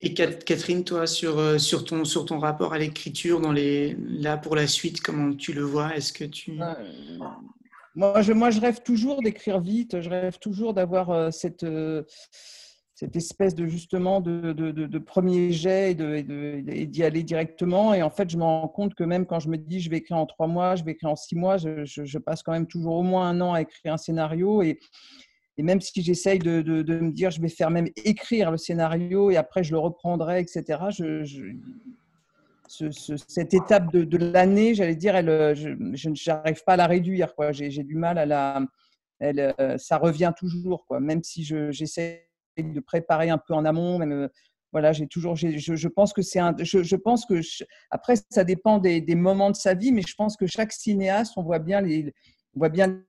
Et Catherine, toi, sur, euh, sur, ton, sur ton rapport à l'écriture, dans les, là pour la suite, comment tu le vois? Est-ce que tu... Moi je, rêve toujours d'écrire vite, je rêve toujours d'avoir euh, cette, euh, cette espèce de justement de, de, de, premier jet et d'y aller directement. Et en fait, je me rends compte que même quand je me dis je vais écrire en trois mois, je vais écrire en six mois, je, passe quand même toujours au moins un an à écrire un scénario. Et, et même si j'essaye de, me dire je vais faire même écrire le scénario et après je le reprendrai, etc., je, cette étape de, l'année, j'allais dire, elle, euh, je n'arrive pas à la réduire. J'ai du mal à la. Euh, ça revient toujours, même si j'essaie de préparer un peu en amont. Euh, voilà, j'ai toujours. Je, pense que c'est un. Je, pense que après, ça dépend des, moments de sa vie, mais je pense que chaque cinéaste, on voit bien les, on voit bien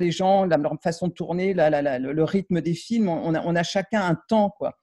les gens, leur façon de tourner, le rythme des films. On a, on a chacun un temps, quoi.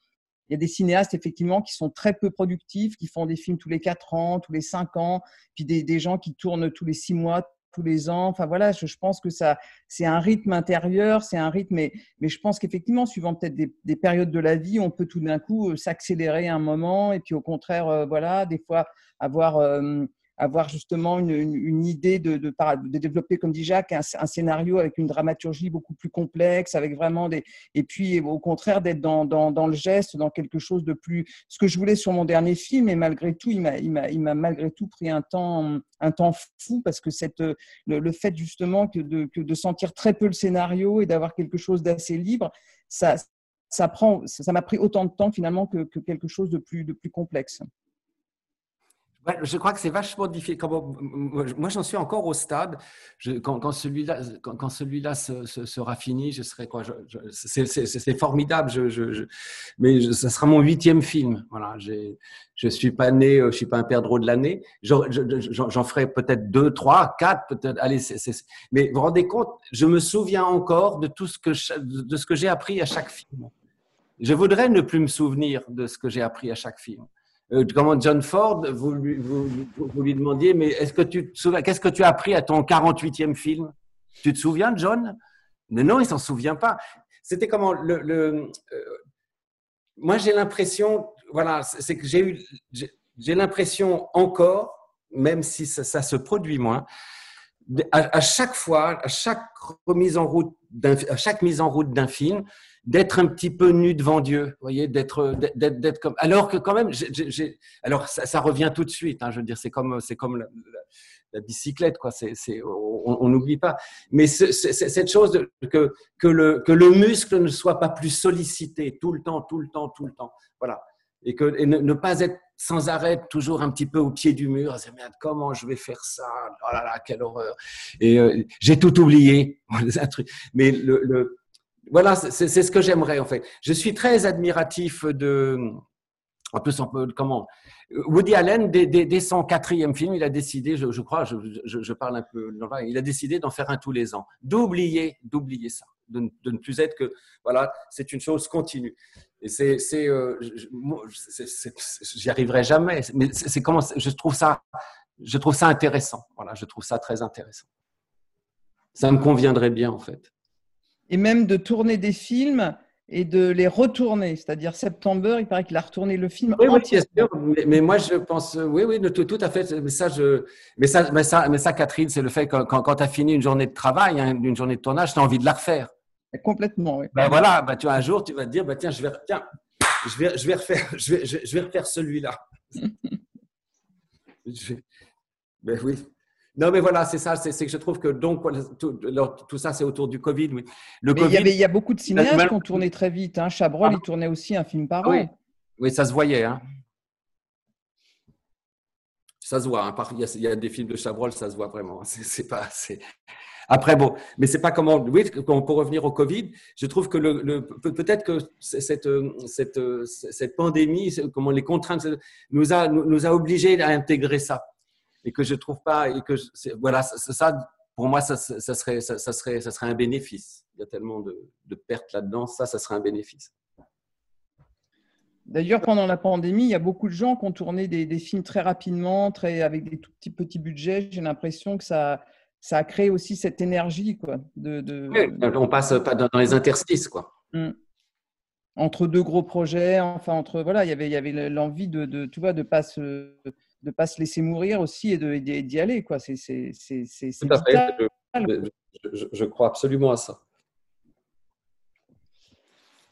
Il y a des cinéastes, effectivement, qui sont très peu productifs, qui font des films tous les 4 ans, tous les 5 ans, puis des, gens qui tournent tous les 6 mois, tous les ans. Enfin voilà, je, pense que ça, c'est un rythme intérieur, c'est un rythme, mais, je pense qu'effectivement, suivant peut-être des, des, périodes de la vie, on peut tout d'un coup euh, s'accélérer un moment, et puis au contraire, euh, voilà, des fois avoir euh, avoir justement une, idée de, de, de, développer, comme dit Jacques, un, scénario avec une dramaturgie beaucoup plus complexe, avec vraiment des. Et puis, au contraire, d'être dans, dans, dans, le geste, dans quelque chose de plus. Ce que je voulais sur mon dernier film, et malgré tout, il m'a, malgré tout pris un temps, un temps fou, parce que cette, le, le fait justement que de, que de sentir très peu le scénario et d'avoir quelque chose d'assez libre, ça. Ça ça m'a pris autant de temps finalement que, que quelque chose de plus, de plus complexe je crois que c'est vachement difficile. Moi, j'en suis encore au stade. quand, celui-là, sera fini, je serai quoi C'est formidable. Mais ça sera mon huitième film. Voilà. Je suis pas né, euh, je suis pas un perdreau de l'année. J'en ferai peut-être deux, trois, quatre. Allez, mais vous vous rendez compte Je me souviens encore de tout de ce que j'ai appris à chaque film. Je voudrais ne plus me souvenir de ce que j'ai appris à chaque film. Euh, comment John Ford, vous lui, demandiez, mais est-ce que tu te souviens, qu'est-ce que tu as appris à ton 48e film? Tu te souviens, John? Mais non, il s'en souvient pas. C'était comment le, euh, moi j'ai l'impression, voilà, c'est que j'ai eu, j'ai l'impression encore, même si ça, se produit moins, à, chaque fois, à chaque en route, à chaque mise en route d'un film, d'être un petit peu nu devant Dieu, voyez, d'être, d'être, comme. Alors que quand même, j'ai, alors ça, revient tout de suite. Hein, je veux dire, c'est comme, c'est comme la, bicyclette, quoi. C'est, c'est, on n'oublie pas. Mais c'est, cette chose de, que que le que le muscle ne soit pas plus sollicité tout le temps, tout le temps, tout le temps. Voilà. Et que et ne, pas être sans arrêt toujours un petit peu au pied du mur, à merde, comment je vais faire ça? Oh là là, quelle horreur Et euh, j'ai tout oublié. Mais le, le voilà, c'est ce que j'aimerais en fait. Je suis très admiratif de. En plus, on peut comment Woody Allen, dès, son quatrième film, il a décidé, je, crois, je, parle un peu, il a décidé d'en faire un tous les ans, d'oublier, d'oublier ça, de, ne plus être que, voilà, c'est une chose continue. Et c'est, c'est, euh, j'y arriverai jamais, mais c'est comment, je trouve ça, je trouve ça intéressant. Voilà, je trouve ça très intéressant. Ça me conviendrait bien en fait et même de tourner des films et de les retourner. C'est-à-dire September, il paraît qu'il a retourné le film. Oui, oui bien sûr. Mais, moi, je pense, oui, oui, tout, tout à fait. Mais ça, je, mais ça, mais ça, mais ça Catherine, c'est le fait que quand, quand tu as fini une journée de travail, hein, une journée de tournage, tu as envie de la refaire. Complètement, oui. Ben voilà, ben, tu vois, un jour, tu vas te dire, ben, tiens, je vais, tiens, je vais, je vais refaire, je vais, je, vais refaire celui-là. ben oui. Non, mais voilà, c'est ça. C'est que je trouve que donc tout, ça, c'est autour du Covid. Oui. Le mais il, y a beaucoup de cinéastes qui ont tourné très vite. Hein. Chabrol, ah. il tournait aussi un film par an. Oui, oui ça se voyait. Hein. Ça se voit. Hein. Il, y a, des films de Chabrol, ça se voit vraiment. C'est pas. Après, bon, mais c'est pas comment. Oui, pour revenir au Covid, je trouve que le, peut-être que cette, cette, cette pandémie, comment les contraintes nous a, nous a obligés à intégrer ça. Et que je trouve pas, et que voilà, ça, pour moi, ça, ça, serait, ça, serait, ça serait un bénéfice. Il y a tellement de, de pertes là-dedans, ça, ça serait un bénéfice. D'ailleurs, pendant la pandémie, il y a beaucoup de gens qui ont tourné des, des films très rapidement, très, avec des tout petits petits budgets. J'ai l'impression que ça, ça a créé aussi cette énergie. Quoi, de, de... on passe pas dans les interstices. Quoi. Hmm. Entre deux gros projets, enfin, entre, voilà, il y avait, il y avait l'envie de, de, tu vois, de pas se, de pas se laisser mourir aussi et d'y aller. Quoi. C'est, c'est, c'est, c'est je, je, je, crois absolument à ça.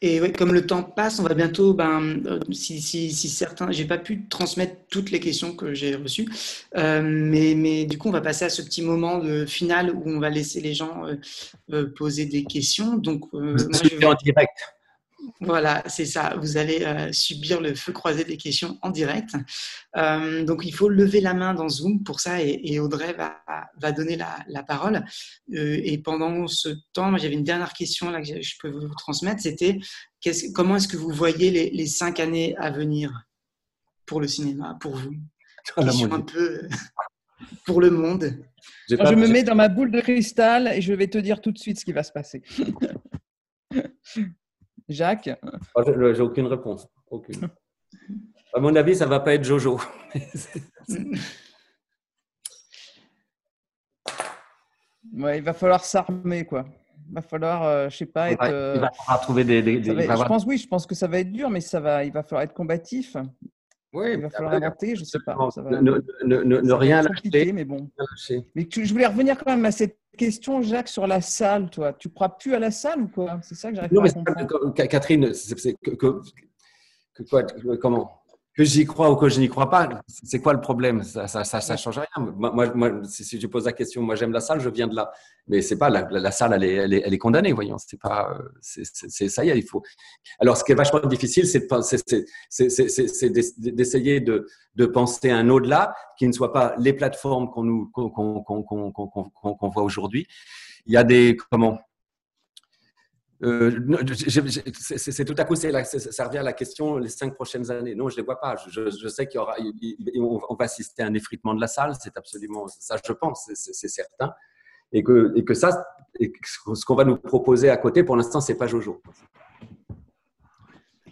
Et ouais, comme le temps passe, on va bientôt, ben, euh, si, si, si certains, j'ai pas pu transmettre toutes les questions que j'ai reçues, euh, mais, mais du coup, on va passer à ce petit moment de final où on va laisser les gens euh, euh poser des questions. Donc, euh, moi, je vais... en direct. Voilà, c'est ça. Vous allez euh, subir le feu croisé des questions en direct. Euh, donc, il faut lever la main dans Zoom pour ça et, Audrey va, va donner la, la parole. Euh, et pendant ce temps, j'avais une dernière question là que je peux vous transmettre. C'était comment est-ce que vous voyez les, les, cinq années à venir pour le cinéma, pour vous Question un peu pour le monde. je me mets dans ma boule de cristal et je vais te dire tout de suite ce qui va se passer. Jacques oh, J'ai aucune réponse. Aucune. À mon avis, ça ne va pas être Jojo. ouais, il va falloir s'armer, quoi. Il va falloir, euh, je sais pas, être. il va falloir trouver des. je pense, oui, je pense que ça va être dur, mais ça va, il va falloir être combatif. Oui, il va falloir inventer, je ne sais pas. ne, rien lâcher. Mais bon. Mais je voulais revenir quand même à cette question, Jacques, sur la salle. Toi, tu crois plus à la salle ou quoi? C'est ça que j'arrive pas à comprendre. Catherine, c'est que, que, quoi, comment? Que j'y crois ou que je n'y crois pas, c'est quoi le problème? Ça ça, ça, change rien. Moi, moi, si je pose la question, moi j'aime la salle, je viens de là. Mais c'est pas la, salle, elle est, condamnée, voyons. C'est pas, c'est ça y est, il faut. Alors, ce qui est vachement difficile, c'est d'essayer de, de penser un au-delà qui ne soit pas les plateformes qu'on voit aujourd'hui. Il y a des comment euh, c'est tout à coup, ça revient à la question les cinq prochaines années. Non, je ne les vois pas. Je, sais qu'il on va assister à un effritement de la salle. C'est absolument ça, je pense, c'est certain. Et que, et que ça, ce qu'on va nous proposer à côté, pour l'instant, c'est pas Jojo.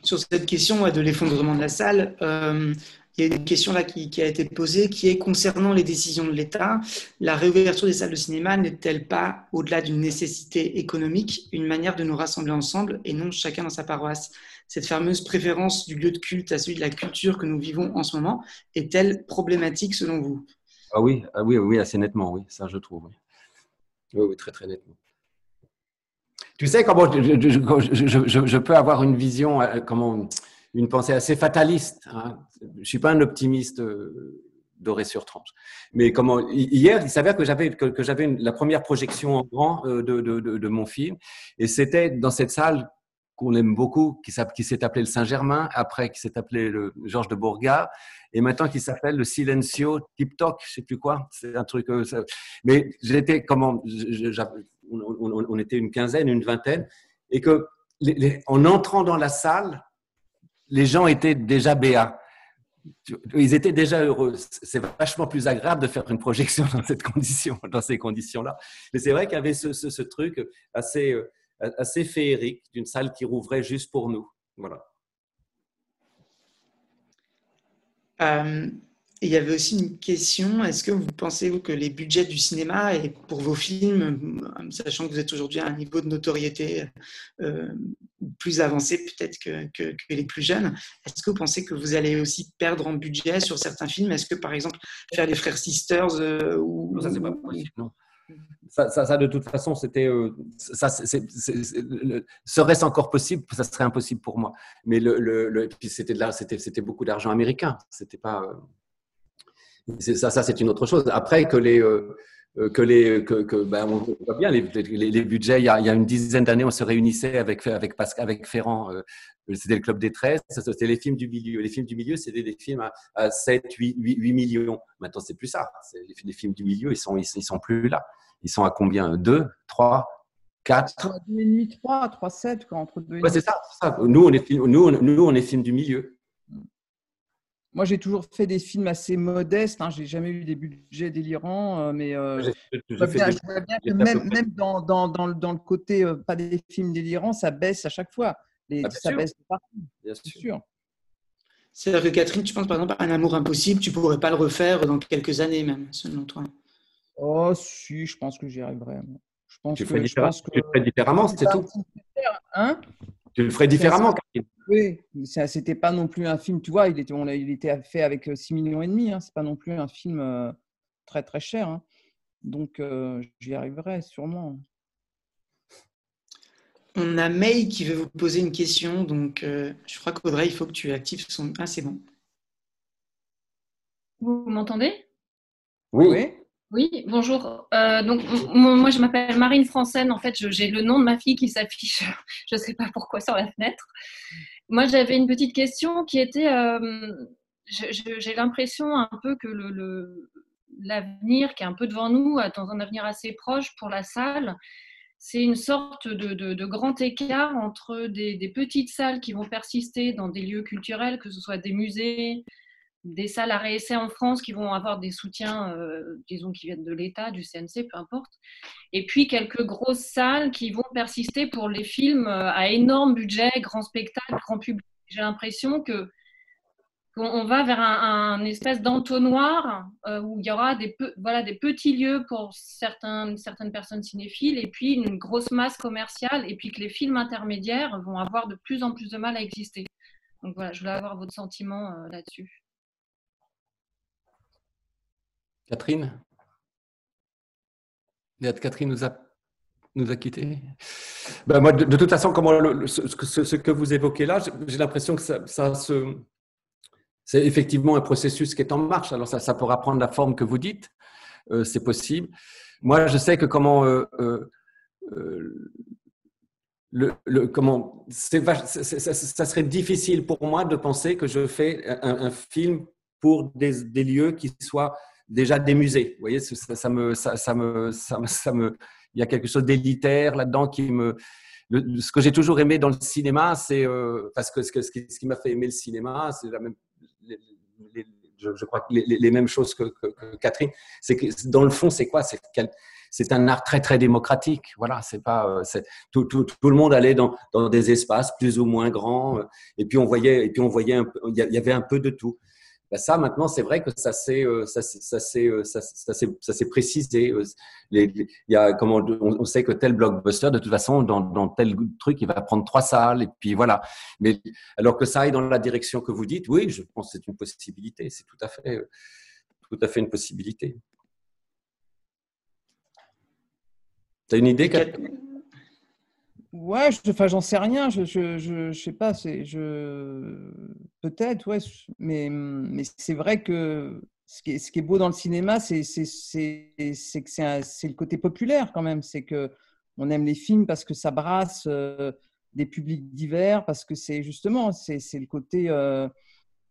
Sur cette question de l'effondrement de la salle, euh, il y a une question là qui, a été posée qui est concernant les décisions de l'État. La réouverture des salles de cinéma n'est-elle pas, au-delà d'une nécessité économique, une manière de nous rassembler ensemble et non chacun dans sa paroisse? Cette fameuse préférence du lieu de culte à celui de la culture que nous vivons en ce moment est-elle problématique selon vous? Ah oui, ah oui, oui, assez nettement, oui, ça je trouve. Oui, oui, très très nettement. Tu sais comment je, peux avoir une vision, euh, comment une pensée assez fataliste. Hein. Je suis pas un optimiste euh, doré sur tranche. Mais comment hier, il s'avère que j'avais que, la première projection en grand euh, de, de, mon film, et c'était dans cette salle qu'on aime beaucoup, qui s'est appelé le Saint-Germain, après qui s'est appelé le Georges de Bourgard, et maintenant qui s'appelle le Silencio TikTok, je sais plus quoi. C'est un truc. Euh, mais j'étais comment on, était une quinzaine, une vingtaine, et que en entrant dans la salle, les gens étaient déjà béats. Ils étaient déjà heureux. C'est vachement plus agréable de faire une projection dans cette condition, dans ces conditions-là. Mais c'est vrai qu'il y avait ce, truc assez, euh, assez féerique d'une salle qui rouvrait juste pour nous. Voilà. Euh, il y avait aussi une question, est-ce que vous pensez que les budgets du cinéma et pour vos films, sachant que vous êtes aujourd'hui à un niveau de notoriété euh, plus avancé peut-être que, les plus jeunes, est-ce que vous pensez que vous allez aussi perdre en budget sur certains films? Est-ce que par exemple faire les Frères Sisters euh, ou... Ça, c'est pas possible, non. Ça, de toute façon, c'était, euh, ça, serait-ce encore possible Ça serait impossible pour moi. Mais c'était beaucoup d'argent américain. C'était pas ça, ça c'est une autre chose. Après que les, euh, que les que, que ben, on voit bien les, les, budgets. Il y, a, il y, a, une dizaine d'années, on se réunissait avec avec Pascal, avec Ferrand. c'était le club des 13, c'était les films du milieu. Les films du milieu, c'était des films à, à 7, 8, 8, 8, millions. Maintenant, c'est plus ça. Les, les, films du milieu, ils sont ils, ils sont plus là. Ils sont à combien? 2, 3, 4 2,5, 3, 3, 7, quoi, entre 2 ouais, c'est ça, ça, Nous, on est, nous, nous, on est film du milieu. Moi, j'ai toujours fait des films assez modestes. Hein. J'ai jamais eu des budgets délirants, euh, mais euh, je, vois bien, que même, même dans, dans, dans, dans, le côté euh, pas des films délirants, ça baisse à chaque fois. Les, ah, ça sûr. baisse partout. Bien sûr. C'est-à-dire que Catherine, tu penses par exemple à un amour impossible, tu pourrais pas le refaire dans quelques années même, selon toi? Oh, si, je pense que j'y arriverai. Je pense tu, que, ferais, différemment, que... tu le ferais différemment, c'est tout. Hein? Tu le ferais différemment, Catherine. Oui, c'était pas non plus un film, tu vois, il était, on a, il était fait avec 6 millions et demi, hein, c'est pas non plus un film euh, très très cher. Hein. Donc euh, j'y arriverai sûrement. On a May qui veut vous poser une question, donc euh, je crois qu'Audrey, il faut que tu actives son. Ah, c'est bon. Vous m'entendez? Oui. oui. Oui, bonjour. Euh, donc, moi, je m'appelle Marine Francène. En fait, j'ai le nom de ma fille qui s'affiche, je ne sais pas pourquoi, sur la fenêtre. Moi, j'avais une petite question qui était, euh, j'ai l'impression un peu que l'avenir qui est un peu devant nous, dans un avenir assez proche pour la salle, c'est une sorte de, grand écart entre des, petites salles qui vont persister dans des lieux culturels, que ce soit des musées, des salles à réessai en France qui vont avoir des soutiens, euh, disons, qui viennent de l'État, du CNC, peu importe. Et puis quelques grosses salles qui vont persister pour les films euh, à énorme budget, grand spectacle, grand public. J'ai l'impression que qu'on va vers un, espèce d'entonnoir euh, où il y aura des, voilà, des petits lieux pour certains, certaines personnes cinéphiles et puis une grosse masse commerciale et puis que les films intermédiaires vont avoir de plus en plus de mal à exister. Donc voilà, je voulais avoir votre sentiment là-dessus. Catherine? Catherine nous a, nous a quittés. Ben moi, de, toute façon, comment ce, que vous évoquez là, j'ai l'impression que ça, ça c'est effectivement un processus qui est en marche. Alors ça, ça pourra prendre la forme que vous dites, euh, c'est possible. Moi, je sais que comment euh, euh, le, comment ça, serait difficile pour moi de penser que je fais un, film pour des, lieux qui soient déjà des musées. Vous voyez, ça, me, ça, ça, me, ça, me, il y a quelque chose d'élitaire là-dedans qui me. ce que j'ai toujours aimé dans le cinéma, c'est euh, parce que ce, ce qui, m'a fait aimer le cinéma, c'est la même. je, crois que les, mêmes choses que, Catherine, c'est que dans le fond, c'est quoi? C'est un art très très démocratique. Voilà, c'est pas euh, tout, tout, tout, le monde allait dans, dans des espaces plus ou moins grands euh, et puis on voyait et puis on voyait il y avait un peu de tout. Ben, ça, maintenant, c'est vrai que ça s'est euh, ça, euh, ça, ça précisé. Euh, les, il y a, comment, on, sait que tel blockbuster, de toute façon, dans, dans, tel truc, il va prendre trois salles, et puis voilà. Mais alors que ça aille dans la direction que vous dites, oui, je pense que c'est une possibilité. C'est tout à fait, tout à fait une possibilité. Tu as une idée, Ouais, enfin, j'en sais rien. Je, je, je, sais pas. C'est, je, peut-être, ouais. Mais, mais c'est vrai que ce qui, est, ce qui est beau dans le cinéma, c'est, c'est, c'est, c'est que c'est, c'est le côté populaire quand même. C'est que on aime les films parce que ça brasse euh, des publics divers, parce que c'est justement, c'est, c'est le côté. Euh,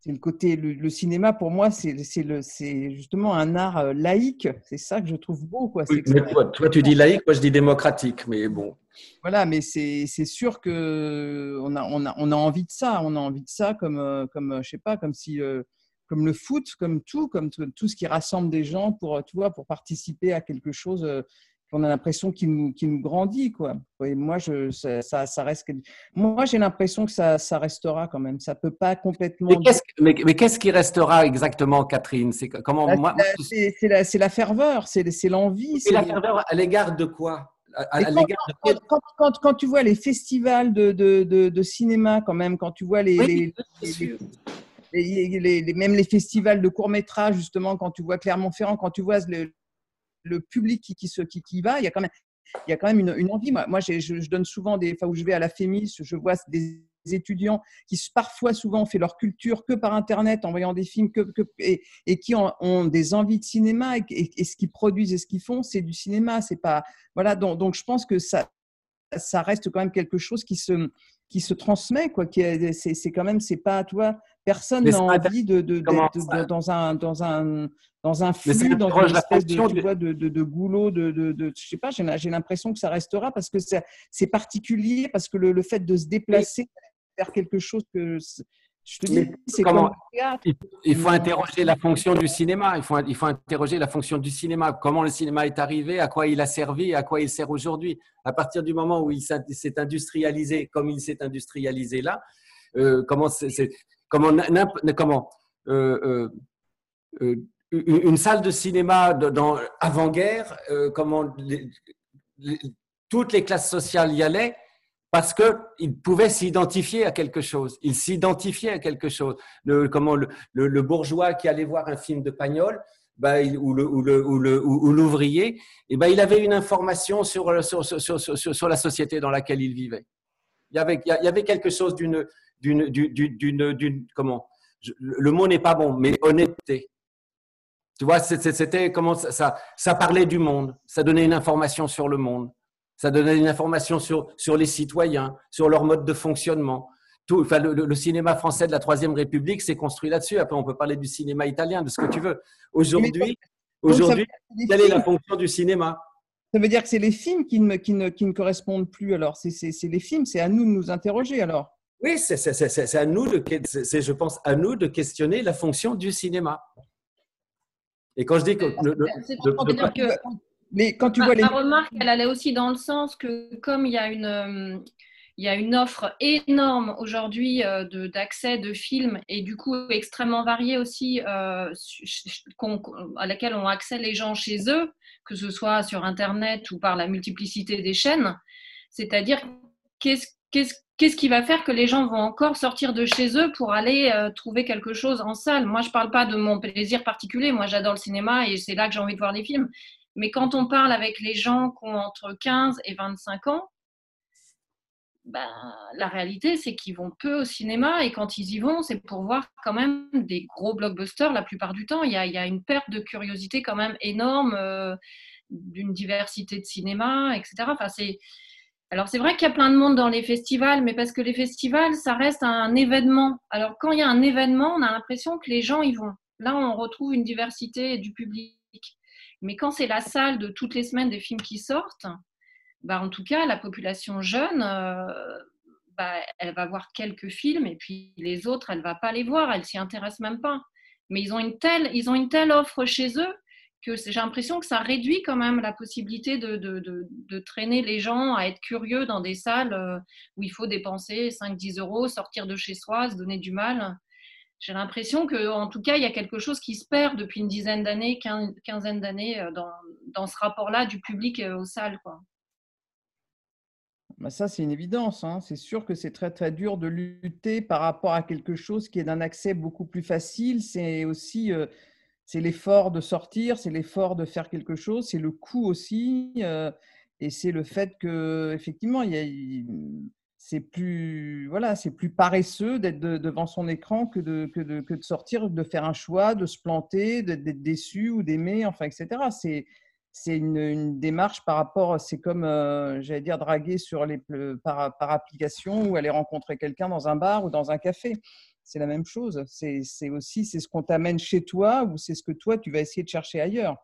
c'est le côté le, cinéma pour moi c'est c'est justement un art euh, laïque. C'est ça que je trouve beau quoi. Oui, mais toi, toi, tu dis laïque moi je dis démocratique mais bon. Voilà mais c'est sûr que on a, on a on a envie de ça. On a envie de ça comme euh, comme je sais pas comme si euh, comme le foot comme tout comme tout ce qui rassemble des gens pour tu vois pour participer à quelque chose on a l'impression qu'il nous, nous, grandit. Quoi. Et moi, je, ça, ça, reste. Moi, j'ai l'impression que ça, ça, restera quand même. Ça peut pas complètement. Mais qu'est-ce, qui restera exactement, Catherine? C'est comment bah, moi, c'est, la, la, ferveur, c'est, l'envie. C'est la ferveur à l'égard de quoi? À, quand, quand, quand, quand, tu vois les festivals de, de, de, cinéma, quand même, quand tu vois les, les, les, même les festivals de court métrage, justement, quand tu vois Clermont-Ferrand, quand tu vois le, le public qui, qui, se, qui, va, il y a quand même, il y a quand même une, une envie. Moi, moi je, je, donne souvent des fois où je vais à la Fémis, je vois des étudiants qui parfois, souvent, ont fait leur culture que par Internet, en voyant des films que, et, qui ont, des envies de cinéma et, ce qu'ils produisent et ce qu'ils font, c'est du cinéma. C'est pas voilà. Donc, donc, je pense que ça, ça reste quand même quelque chose qui se qui se transmet quoi. Qui c'est quand même c'est pas toi personne n'a envie de, de, dans un dans un dans un flux, dans une espèce de, tu vois, de, de, goulot, de, de, je sais pas, j'ai l'impression que ça restera parce que c'est particulier, parce que le, le, fait de se déplacer vers quelque chose que je te dis, c'est comment il, faut interroger la fonction du cinéma. Il faut, il faut interroger la fonction du cinéma. Comment le cinéma est arrivé, à quoi il a servi, à quoi il sert aujourd'hui. À partir du moment où il s'est industrialisé, comme il s'est industrialisé là, euh, comment c'est comment comment euh, euh, euh une salle de cinéma dans avant-guerre, euh, comment toutes les classes sociales y allaient parce qu'ils pouvaient s'identifier à quelque chose. Ils s'identifiaient à quelque chose. Le, comment le, le, bourgeois qui allait voir un film de Pagnol, bah, ou l'ouvrier, le, eh ben, il avait une information sur, sur, sur, sur, la société dans laquelle il vivait. Il y avait, il y avait quelque chose d'une, d'une, comment, le mot n'est pas bon, mais honnêteté. Tu vois, c'était comment ça, ça parlait du monde, ça donnait une information sur le monde, ça donnait une information sur, sur les citoyens, sur leur mode de fonctionnement. Tout, enfin, le, cinéma français de la Troisième République s'est construit là-dessus. Après, on peut parler du cinéma italien, de ce que tu veux. Aujourd'hui, aujourd'hui, quelle est la fonction du cinéma? Ça veut dire que c'est les films qui ne, qui, ne, qui ne correspondent plus. Alors, c'est les films, c'est à nous de nous interroger alors. Oui, c'est à nous de, je pense, à nous de questionner la fonction du cinéma. Et quand je dis que. Mais quand tu vois les. Ma remarque, elle allait aussi dans le sens que, comme il y a une. Euh, il y a une offre énorme aujourd'hui euh, d'accès de, films et du coup extrêmement variée aussi euh, à laquelle ont accès les gens chez eux, que ce soit sur Internet ou par la multiplicité des chaînes. C'est-à-dire, qu'est-ce qu'est-ce qui va faire que les gens vont encore sortir de chez eux pour aller euh, trouver quelque chose en salle? Moi, je ne parle pas de mon plaisir particulier. Moi, j'adore le cinéma et c'est là que j'ai envie de voir les films. Mais quand on parle avec les gens qui ont entre 15 et 25 ans, ben, la réalité, c'est qu'ils vont peu au cinéma et quand ils y vont, c'est pour voir quand même des gros blockbusters la plupart du temps. Il y a, une perte de curiosité quand même énorme euh, d'une diversité de cinéma, etc. Enfin, c'est alors c'est vrai qu'il y a plein de monde dans les festivals, mais parce que les festivals, ça reste un événement. Alors quand il y a un événement, on a l'impression que les gens y vont. Là, on retrouve une diversité du public. Mais quand c'est la salle de toutes les semaines des films qui sortent, bah, en tout cas, la population jeune, euh, bah, elle va voir quelques films et puis les autres, elle ne va pas les voir, elle s'y intéresse même pas. Mais ils ont une telle, ils ont une telle offre chez eux que j'ai l'impression que ça réduit quand même la possibilité de, de, de, traîner les gens à être curieux dans des salles euh, où il faut dépenser 5-10 euros, sortir de chez soi, se donner du mal. J'ai l'impression qu'en tout cas, il y a quelque chose qui se perd depuis une dizaine d'années, quinzaine d'années euh, dans, ce rapport-là du public aux salles. Quoi. Bah, ça, c'est une évidence. Hein. C'est sûr que c'est très, très dur de lutter par rapport à quelque chose qui est d'un accès beaucoup plus facile. C'est aussi euh, c'est l'effort de sortir, c'est l'effort de faire quelque chose, c'est le coût aussi, euh, et c'est le fait que effectivement, c'est plus voilà, c'est plus paresseux d'être devant son écran que de, que de, que, de, sortir, de faire un choix, de se planter, d'être déçu ou d'aimer, enfin, etc. C'est c'est une, démarche par rapport, c'est comme, euh, j'allais dire, draguer sur les, par, par application ou aller rencontrer quelqu'un dans un bar ou dans un café c'est la même chose. C'est aussi c'est ce qu'on t'amène chez toi ou c'est ce que toi, tu vas essayer de chercher ailleurs.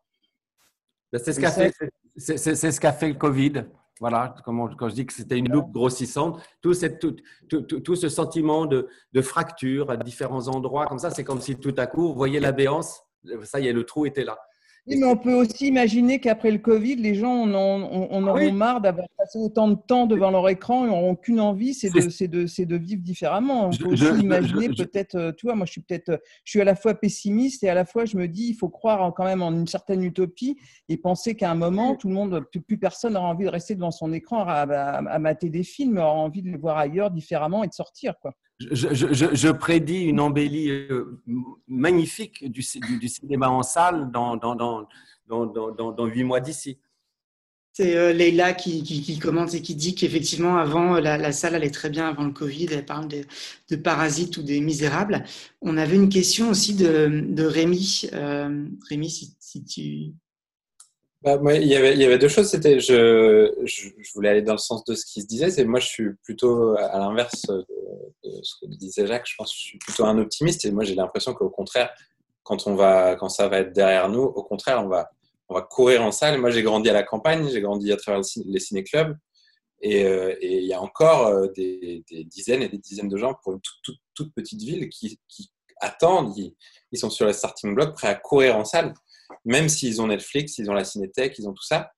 Ben, c'est ce qu'a fait, ce qu'a fait le Covid. Voilà, quand je dis que c'était une loupe grossissante, tout, ce sentiment de, de, fracture à différents endroits, comme ça, c'est comme si tout à coup, vous voyez la béance, ça y est, le trou était là. Oui, mais on peut aussi imaginer qu'après le Covid, les gens en, on, auront marre d'avoir passé autant de temps devant leur écran et n'auront qu'une envie, c'est de, de, de, vivre différemment. On peut aussi imaginer peut-être, euh, tu vois, moi je suis peut-être, euh, je suis à la fois pessimiste et à la fois je me dis, il faut croire quand même en une certaine utopie et penser qu'à un moment, tout le monde, plus, personne n'aura envie de rester devant son écran à, à, mater des films, aura envie de les voir ailleurs différemment et de sortir, quoi. Je, je, prédis une embellie euh, magnifique du, cinéma en salle dans, dans, dans, dans, dans 8 mois d'ici. C'est euh, Leïla qui, qui, commente et qui dit qu'effectivement, avant, la, salle allait très bien avant le Covid. Elle parle de, Parasites ou des Misérables. On avait une question aussi de, de Rémi. Euh, Rémi, si, tu. Bah, il, y avait, deux choses. C'était, je, voulais aller dans le sens de ce qui se disait. Moi, je suis plutôt à l'inverse de, ce que disait Jacques. Je pense que je suis plutôt un optimiste. Moi, j'ai l'impression qu'au contraire, quand ça va être derrière nous, au contraire, on va courir en salle. Moi, j'ai grandi à la campagne, j'ai grandi à travers les ciné-clubs. Euh, et il y a encore euh, des, dizaines et des dizaines de gens pour une toute, petite ville qui, attendent, ils, sont sur les starting block prêts à courir en salle, même s'ils ont Netflix, ils ont la Cinétech, ils ont tout ça.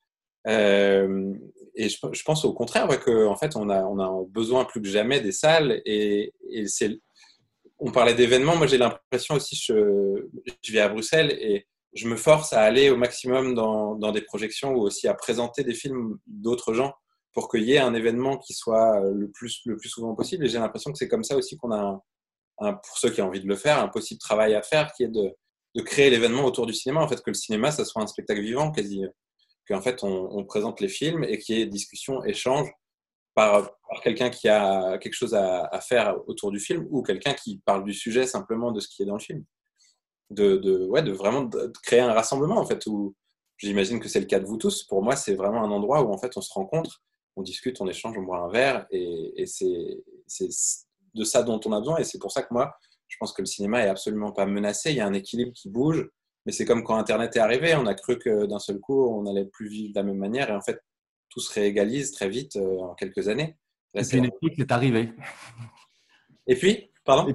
Euh, et je, pense au contraire qu'en en fait, on a, besoin plus que jamais des salles. Et, on parlait d'événements, moi j'ai l'impression aussi, je, je à Bruxelles et je me force à aller au maximum dans, des projections ou aussi à présenter des films d'autres gens pour qu'il y ait un événement qui soit le plus, souvent possible. Et j'ai l'impression que c'est comme ça aussi qu'on a, pour ceux qui ont envie de le faire, un possible travail à faire qui est de, créer l'événement autour du cinéma. En fait, que le cinéma, ça soit un spectacle vivant, quasi. Qu'en fait, on, présente les films et qu'il y ait discussion, échange par, quelqu'un qui a quelque chose à, faire autour du film ou quelqu'un qui parle du sujet simplement de ce qui est dans le film de, de, ouais, de vraiment de créer un rassemblement en fait où j'imagine que c'est le cas de vous tous. Pour moi, c'est vraiment un endroit où en fait on se rencontre, on discute, on échange, on boit un verre et, et c'est de ça dont on a besoin et c'est pour ça que moi je pense que le cinéma est absolument pas menacé. Il y a un équilibre qui bouge, mais c'est comme quand Internet est arrivé, on a cru que d'un seul coup on allait plus vivre de la même manière et en fait tout se réégalise très vite euh, en quelques années. et puis Netflix est arrivé. Et puis Pardon?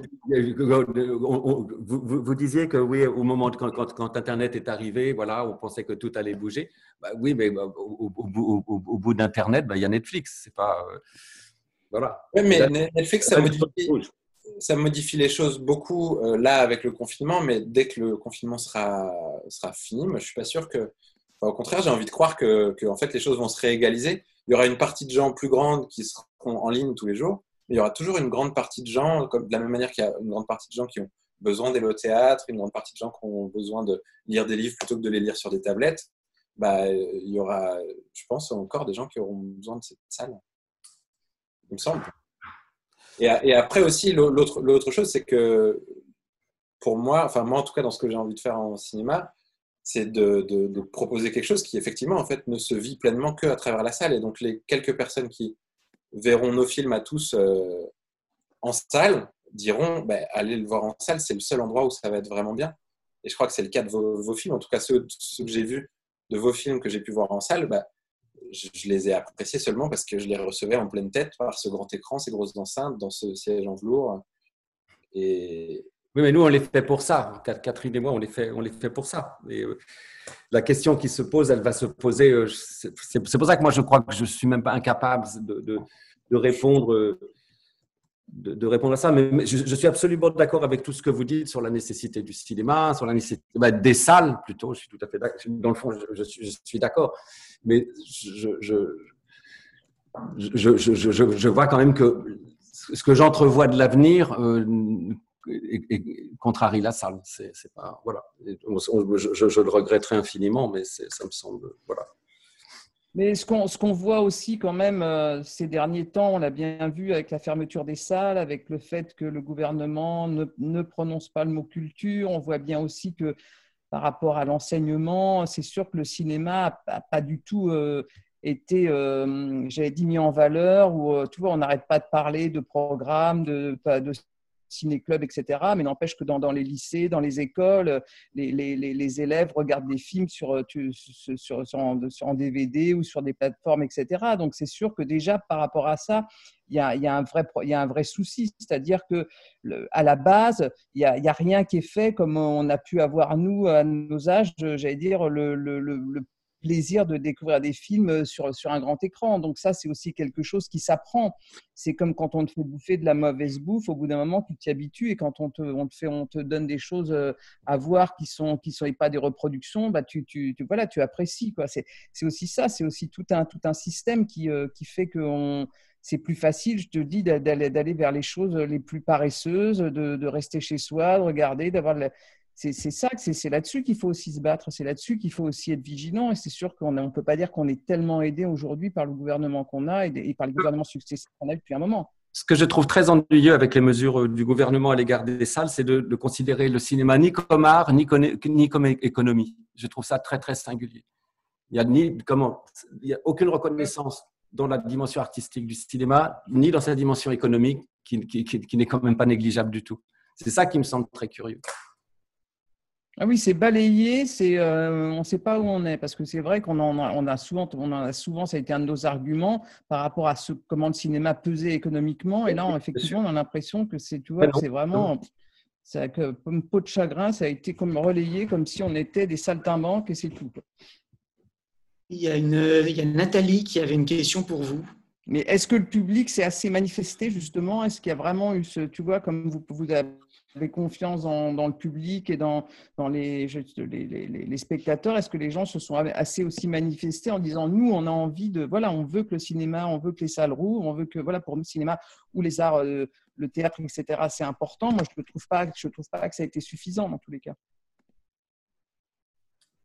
Vous, disiez que oui, au moment quand, quand, Internet est arrivé, voilà, on pensait que tout allait bouger. Bah, oui, mais bah, au, bout d'Internet, bah, il y a Netflix. C'est pas euh, voilà. Oui, mais Netflix, ça modifie, ça modifie, les choses beaucoup euh, là avec le confinement, mais dès que le confinement sera sera fini, moi, je suis pas sûr que. au contraire, j'ai envie de croire que, que fait les choses vont se réégaliser. Il y aura une partie de gens plus grande qui seront en ligne tous les jours il y aura toujours une grande partie de gens, comme, de la même manière qu'il y a une grande partie de gens qui ont besoin d'aller au théâtre, une grande partie de gens qui ont besoin de lire des livres plutôt que de les lire sur des tablettes, bah, il y aura, je pense, encore des gens qui auront besoin de cette salle. Il me semble. Et, après aussi, l'autre chose, c'est que pour moi, enfin moi en tout cas dans ce que j'ai envie de faire en cinéma, c'est de, proposer quelque chose qui effectivement en fait ne se vit pleinement que à travers la salle. Et donc les quelques personnes qui verront nos films à tous euh, en salle diront ben, allez le voir en salle, c'est le seul endroit où ça va être vraiment bien. Et je crois que c'est le cas de vos, films, en tout cas ceux, que j'ai vus de vos films que j'ai pu voir en salle, ben, je, les ai appréciés seulement parce que je les recevais en pleine tête par ce grand écran, ces grosses enceintes, dans ce siège en velours. Oui, mais nous, on les fait pour ça. Catherine et moi, on les fait, on les fait pour ça. Euh, la question qui se pose, elle va se poser. Euh, c'est pour ça que moi, je crois que je suis même pas incapable de, répondre. De, répondre à ça, mais je, suis absolument d'accord avec tout ce que vous dites sur la nécessité du cinéma, sur la nécessité bah, des salles plutôt. Je suis tout à fait d'accord. Dans le fond, je, suis, d'accord, mais je, je, vois quand même que ce que j'entrevois de l'avenir euh, contrarie la salle. C'est, pas, voilà. Je, le regretterai infiniment, mais ça me semble. Voilà. Mais ce qu'on, qu'on voit aussi quand même euh, ces derniers temps, on l'a bien vu avec la fermeture des salles, avec le fait que le gouvernement ne, ne prononce pas le mot culture, on voit bien aussi que par rapport à l'enseignement, c'est sûr que le cinéma n'a pas du tout euh, été, euh, j'avais dit, mis en valeur, ou tu vois, on n'arrête pas de parler de programmes, de ciné-club, etc. Mais n'empêche que dans, dans, les lycées, dans les écoles, les, les, les, élèves regardent des films sur, euh, sur, sur, en, DVD ou sur des plateformes, etc. Donc c'est sûr que déjà par rapport à ça, il y a, y a, un, vrai, y a un vrai souci, c'est-à-dire que à la base, il n'y a, a, rien qui est fait comme on a pu avoir nous à nos âges, j'allais dire le plaisir de découvrir des films euh, sur, sur un grand écran. Donc ça, c'est aussi quelque chose qui s'apprend. C'est comme quand on te fait bouffer de la mauvaise bouffe, au bout d'un moment, tu t'y habitues et quand on te, on te, fait, on te donne des choses euh, à voir qui sont qui sont pas des reproductions, bah tu, tu, voilà, tu apprécies. Quoi. C'est, aussi ça, c'est aussi tout un, tout un système qui, euh, qui fait que c'est plus facile, je te dis, d'aller, d'aller vers les choses les plus paresseuses, de, de rester chez soi, de regarder, d'avoir c'est ça, c'est là-dessus qu'il faut aussi se battre, c'est là-dessus qu'il faut aussi être vigilant. Et c'est sûr qu'on ne peut pas dire qu'on est tellement aidé aujourd'hui par le gouvernement qu'on a et, par les gouvernements successifs qu'on a depuis un moment. Ce que je trouve très ennuyeux avec les mesures euh, du gouvernement à l'égard des salles, c'est de, considérer le cinéma ni comme art, ni, comme économie. Je trouve ça très, très singulier. Il n'y a, a aucune reconnaissance dans la dimension artistique du cinéma, ni dans sa dimension économique, qui n'est quand même pas négligeable du tout. C'est ça qui me semble très curieux. Ah oui, c'est balayé, c'est, euh, on ne sait pas où on est, parce que c'est vrai qu'on en a, on a souvent, on a souvent, ça a été un de nos arguments par rapport à ce, comment le cinéma pesait économiquement. Et là, effectivement, on a l'impression que c'est, tu vois, c'est vraiment, ça, que, comme peau de chagrin, ça a été comme relayé, comme si on était des saltimbanques et c'est tout. Il y, a une, il y a Nathalie qui avait une question pour vous. Mais est-ce que le public s'est assez manifesté justement? Est-ce qu'il y a vraiment eu ce, tu vois, comme vous, vous avez avez confiance dans, le public et dans, les, spectateurs? Est-ce que les gens se sont assez aussi manifestés en disant nous, on a envie de, voilà, on veut que le cinéma, on veut que les salles roulent, on veut que, voilà, pour le cinéma ou les arts, euh, le théâtre, etc., c'est important. Moi, je ne trouve, pas, je trouve pas que ça a été suffisant dans tous les cas.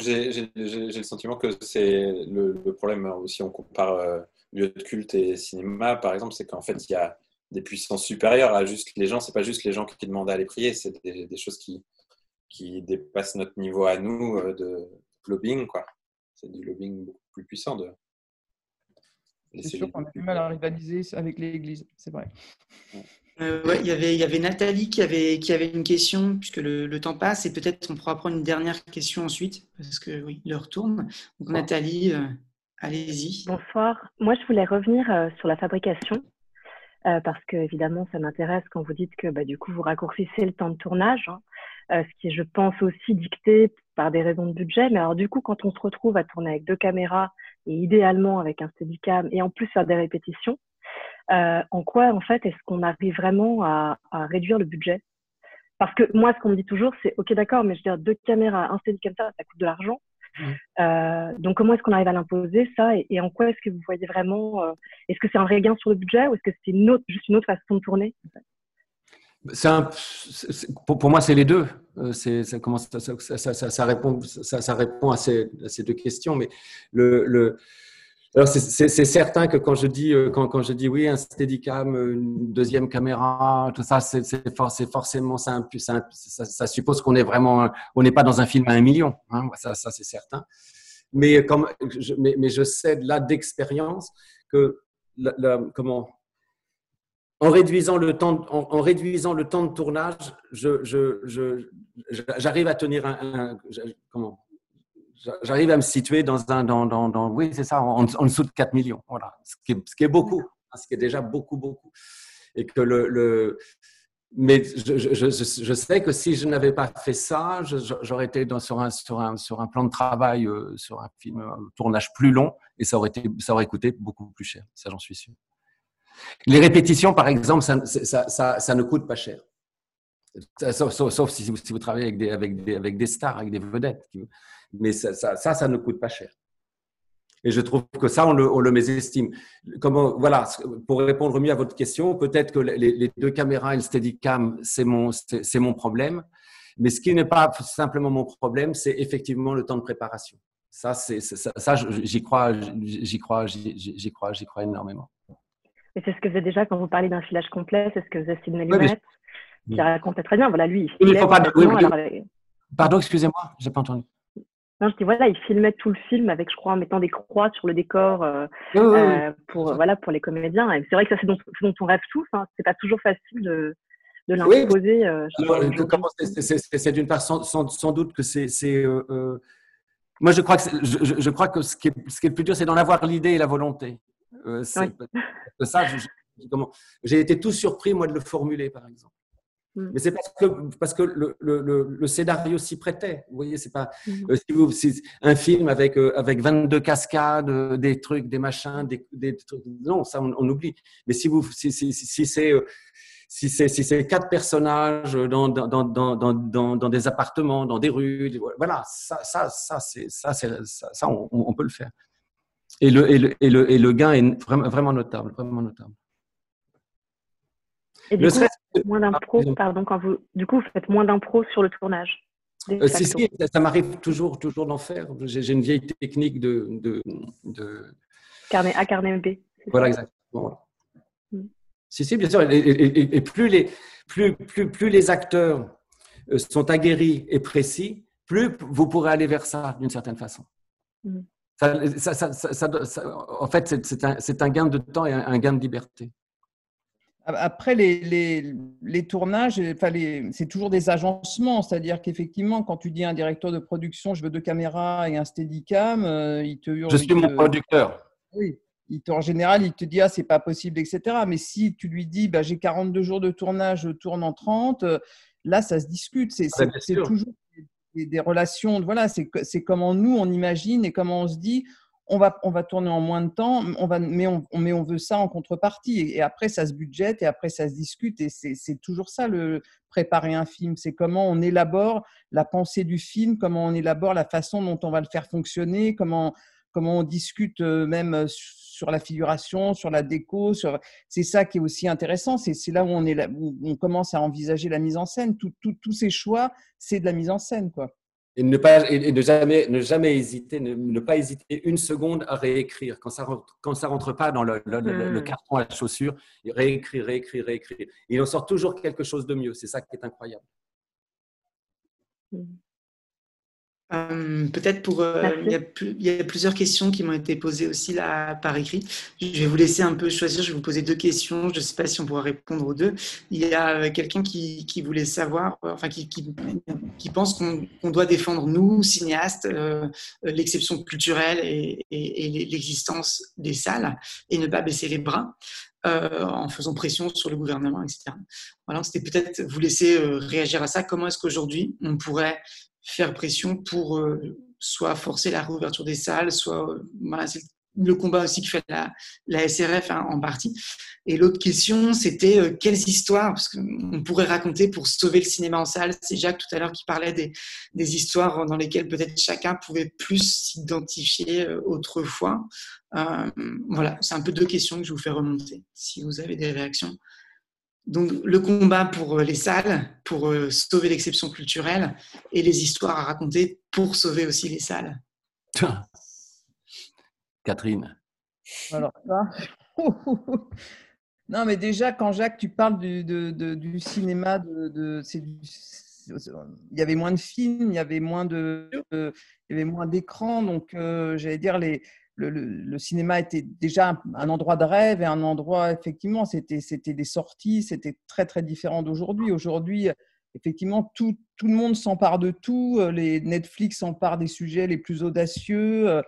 J'ai le sentiment que c'est le, problème, hein, si on compare euh, lieu de culte et cinéma, par exemple, c'est qu'en fait, il y a des puissances supérieures à juste les gens. C'est pas juste les gens qui demandent à aller prier, c'est des, choses qui, qui dépassent notre niveau à nous euh, de lobbying. quoi. C'est du lobbying beaucoup plus puissant. De, c'est sûr qu'on a du mal à rivaliser avec l'Église, c'est vrai. Euh, ouais, il, y avait, il y avait Nathalie qui avait, qui avait une question, puisque le, temps passe, et peut-être on pourra prendre une dernière question ensuite, parce que oui, l'heure tourne. Donc Nathalie, euh, allez-y. Bonsoir. Moi, je voulais revenir sur la fabrication. Euh, parce que évidemment ça m'intéresse quand vous dites que bah, du coup vous raccourcissez le temps de tournage, hein, euh, ce qui est je pense aussi dicté par des raisons de budget. Mais alors du coup quand on se retrouve à tourner avec deux caméras et idéalement avec un Steadicam et en plus faire des répétitions, euh, en quoi en fait est-ce qu'on arrive vraiment à, à réduire le budget? Parce que moi ce qu'on me dit toujours c'est ok d'accord mais je veux dire deux caméras, un Steadicam ça, ça coûte de l'argent. Euh, donc, comment est-ce qu'on arrive à l'imposer, ça et, en quoi est-ce que vous voyez vraiment euh, Est-ce que c'est un regain sur le budget ou est-ce que c'est une autre, juste une autre façon de tourner un, pour, moi, c'est les deux. Euh, ça, ça, ça, ça, répond, ça, répond à ces, à ces, deux questions. Mais le, le alors, c'est certain que quand je dis, quand, quand, je dis oui, un steadicam, une deuxième caméra, tout ça, c'est forcément ça, suppose qu'on est vraiment, on n'est pas dans un film à un million. Hein, ça, c'est certain. Mais, comme, je, mais, je sais là d'expérience que, comment, en réduisant le temps, en, en, réduisant le temps de tournage, je, j'arrive à tenir un, un comment, j'arrive à me situer dans un, dans, dans, oui, c'est ça, en, dessous de 4 millions. Voilà, ce qui est, beaucoup, hein, ce qui est déjà beaucoup, beaucoup. Et que le, mais je, sais que si je n'avais pas fait ça, j'aurais été sur, un, sur, un, sur un plan de travail, euh, sur un film, un tournage plus long, et ça aurait, été, ça aurait coûté beaucoup plus cher. Ça, j'en suis sûr. Les répétitions, par exemple, ça, ça, ça, ne coûte pas cher. Sauf si, vous, si, vous, travaillez avec des, avec, des, avec des stars, avec des vedettes mais ça, ça, ça, ne coûte pas cher. Et je trouve que ça, on le, on le mésestime. Comment, voilà, pour répondre mieux à votre question, peut-être que les, deux caméras et le Steadicam, c'est mon, c'est mon problème. Mais ce qui n'est pas simplement mon problème, c'est effectivement le temps de préparation. Ça, c'est, ça, ça j'y crois, j'y crois, j'y crois, j'y crois énormément. Et c'est ce que vous déjà quand vous parlez d'un filage complet, c'est ce que vous essayez de me qui racontait très bien. Voilà, lui, il, il faut pas, Pardon, excusez-moi, j'ai pas entendu. Non, je dis voilà, il filmait tout le film avec, je crois, en mettant des croix sur le décor euh, euh, pour voilà pour les comédiens. Et c'est vrai que ça c'est dont, dont, on rêve tous. Hein. C'est pas toujours facile de, de l'imposer. Euh, c'est d'une part sans, sans, doute que c'est moi je crois que je, je, crois que ce qui est, ce qui est le plus dur c'est d'en avoir l'idée et la volonté. ça, j'ai été tout surpris moi de le formuler par exemple. Mm. Mais c'est parce que, parce que le, le, le scénario s'y prêtait. Vous voyez, c'est pas mm. euh, si vous, un film avec, euh, avec 22 cascades, euh, des trucs, des machins, des, des trucs. Non, ça, on, oublie. Mais si, vous, si, si, si c'est. Si c'est si c'est quatre personnages dans dans, dans, dans, dans, des appartements, dans des rues, voilà, ça, ça, ça, c'est, ça, ça, ça on, on, peut le faire. Et le, et le, et le, et le gain est vraiment, vraiment notable, vraiment notable. Et du coup, moins d'impro, pardon, quand vous, du coup, vous faites moins d'impro sur le tournage. euh, si, si, ça, m'arrive toujours, toujours d'en faire. J'ai une vieille technique de. de, de... Carnet A, carnet B. Voilà, exactement. Mm. Si, si, bien sûr. Et, plus, les, plus, plus, plus les acteurs euh, sont aguerris et précis, plus vous pourrez aller vers ça d'une certaine façon. Mm. Ça, ça, ça, en fait, c'est un, un, gain de temps et un gain de liberté. Après, les, les, les tournages, c'est toujours des agencements. C'est-à-dire qu'effectivement, quand tu dis à un directeur de production, je veux deux caméras et un steadicam, euh, il te Je suis mon producteur. Oui. Il en général, il te dit, ah, c'est pas possible, etc. Mais si tu lui dis, bah, j'ai 42 jours de tournage, je tourne en 30, euh, là, ça se discute. C'est toujours des, des, relations. Voilà, c'est comment nous, on imagine et comment on se dit, on va, on va tourner en moins de temps, on va, mais, on, mais on veut ça en contrepartie. Et, après, ça se budgète et après, ça se discute. Et c'est toujours ça, le préparer un film. C'est comment on élabore la pensée du film, comment on élabore la façon dont on va le faire fonctionner, comment, comment on discute euh, même sur la figuration, sur la déco. Sur... C'est ça qui est aussi intéressant. C'est là où on, est où on commence à envisager la mise en scène. tous ces choix, c'est de la mise en scène. quoi et ne pas et ne jamais ne jamais hésiter ne, pas hésiter une seconde à réécrire quand ça rentre, quand ça rentre pas dans le, le, hmm. carton à la chaussure réécrire réécrire réécrire il en sort toujours quelque chose de mieux c'est ça qui est incroyable hmm. Euh, peut-être pour. Euh, il, y a il, y a plusieurs questions qui m'ont été posées aussi là par écrit. Je vais vous laisser un peu choisir. Je vais vous poser deux questions. Je ne sais pas si on pourra répondre aux deux. Il y a euh, quelqu'un qui, qui, voulait savoir, enfin, qui, qui, qui pense qu'on doit défendre, nous, cinéastes, l'exception culturelle et, et, l'existence des salles et ne pas baisser les bras. en faisant pression sur le gouvernement, etc. Voilà, c'était peut-être vous laisser réagir à ça. Comment est-ce qu'aujourd'hui on pourrait faire pression pour euh, soit forcer la réouverture des salles, soit euh, voilà, c'est le combat aussi qui fait la, SRF hein, en partie. Et l'autre question, c'était euh, quelles histoires, parce qu'on pourrait raconter pour sauver le cinéma en salle. C'est Jacques tout à l'heure qui parlait des histoires dans lesquelles peut-être chacun pouvait plus s'identifier autrefois. voilà, c'est un peu deux questions que je vous fais remonter, si vous avez des réactions. Donc le combat pour euh, les salles, pour euh, sauver l'exception culturelle, et les histoires à raconter pour sauver aussi les salles. Catherine. Alors non, mais déjà, quand Jacques, tu parles du, du cinéma, de, il y avait moins de films, il y avait moins de, il y avait moins d'écrans, donc euh, j'allais dire les, le, cinéma était déjà un, endroit de rêve et un endroit, effectivement, c'était, des sorties, c'était très, très différent d'aujourd'hui. Aujourd'hui, effectivement, tout, tout, le monde s'empare de tout. Les Netflix s'emparent des sujets les plus audacieux.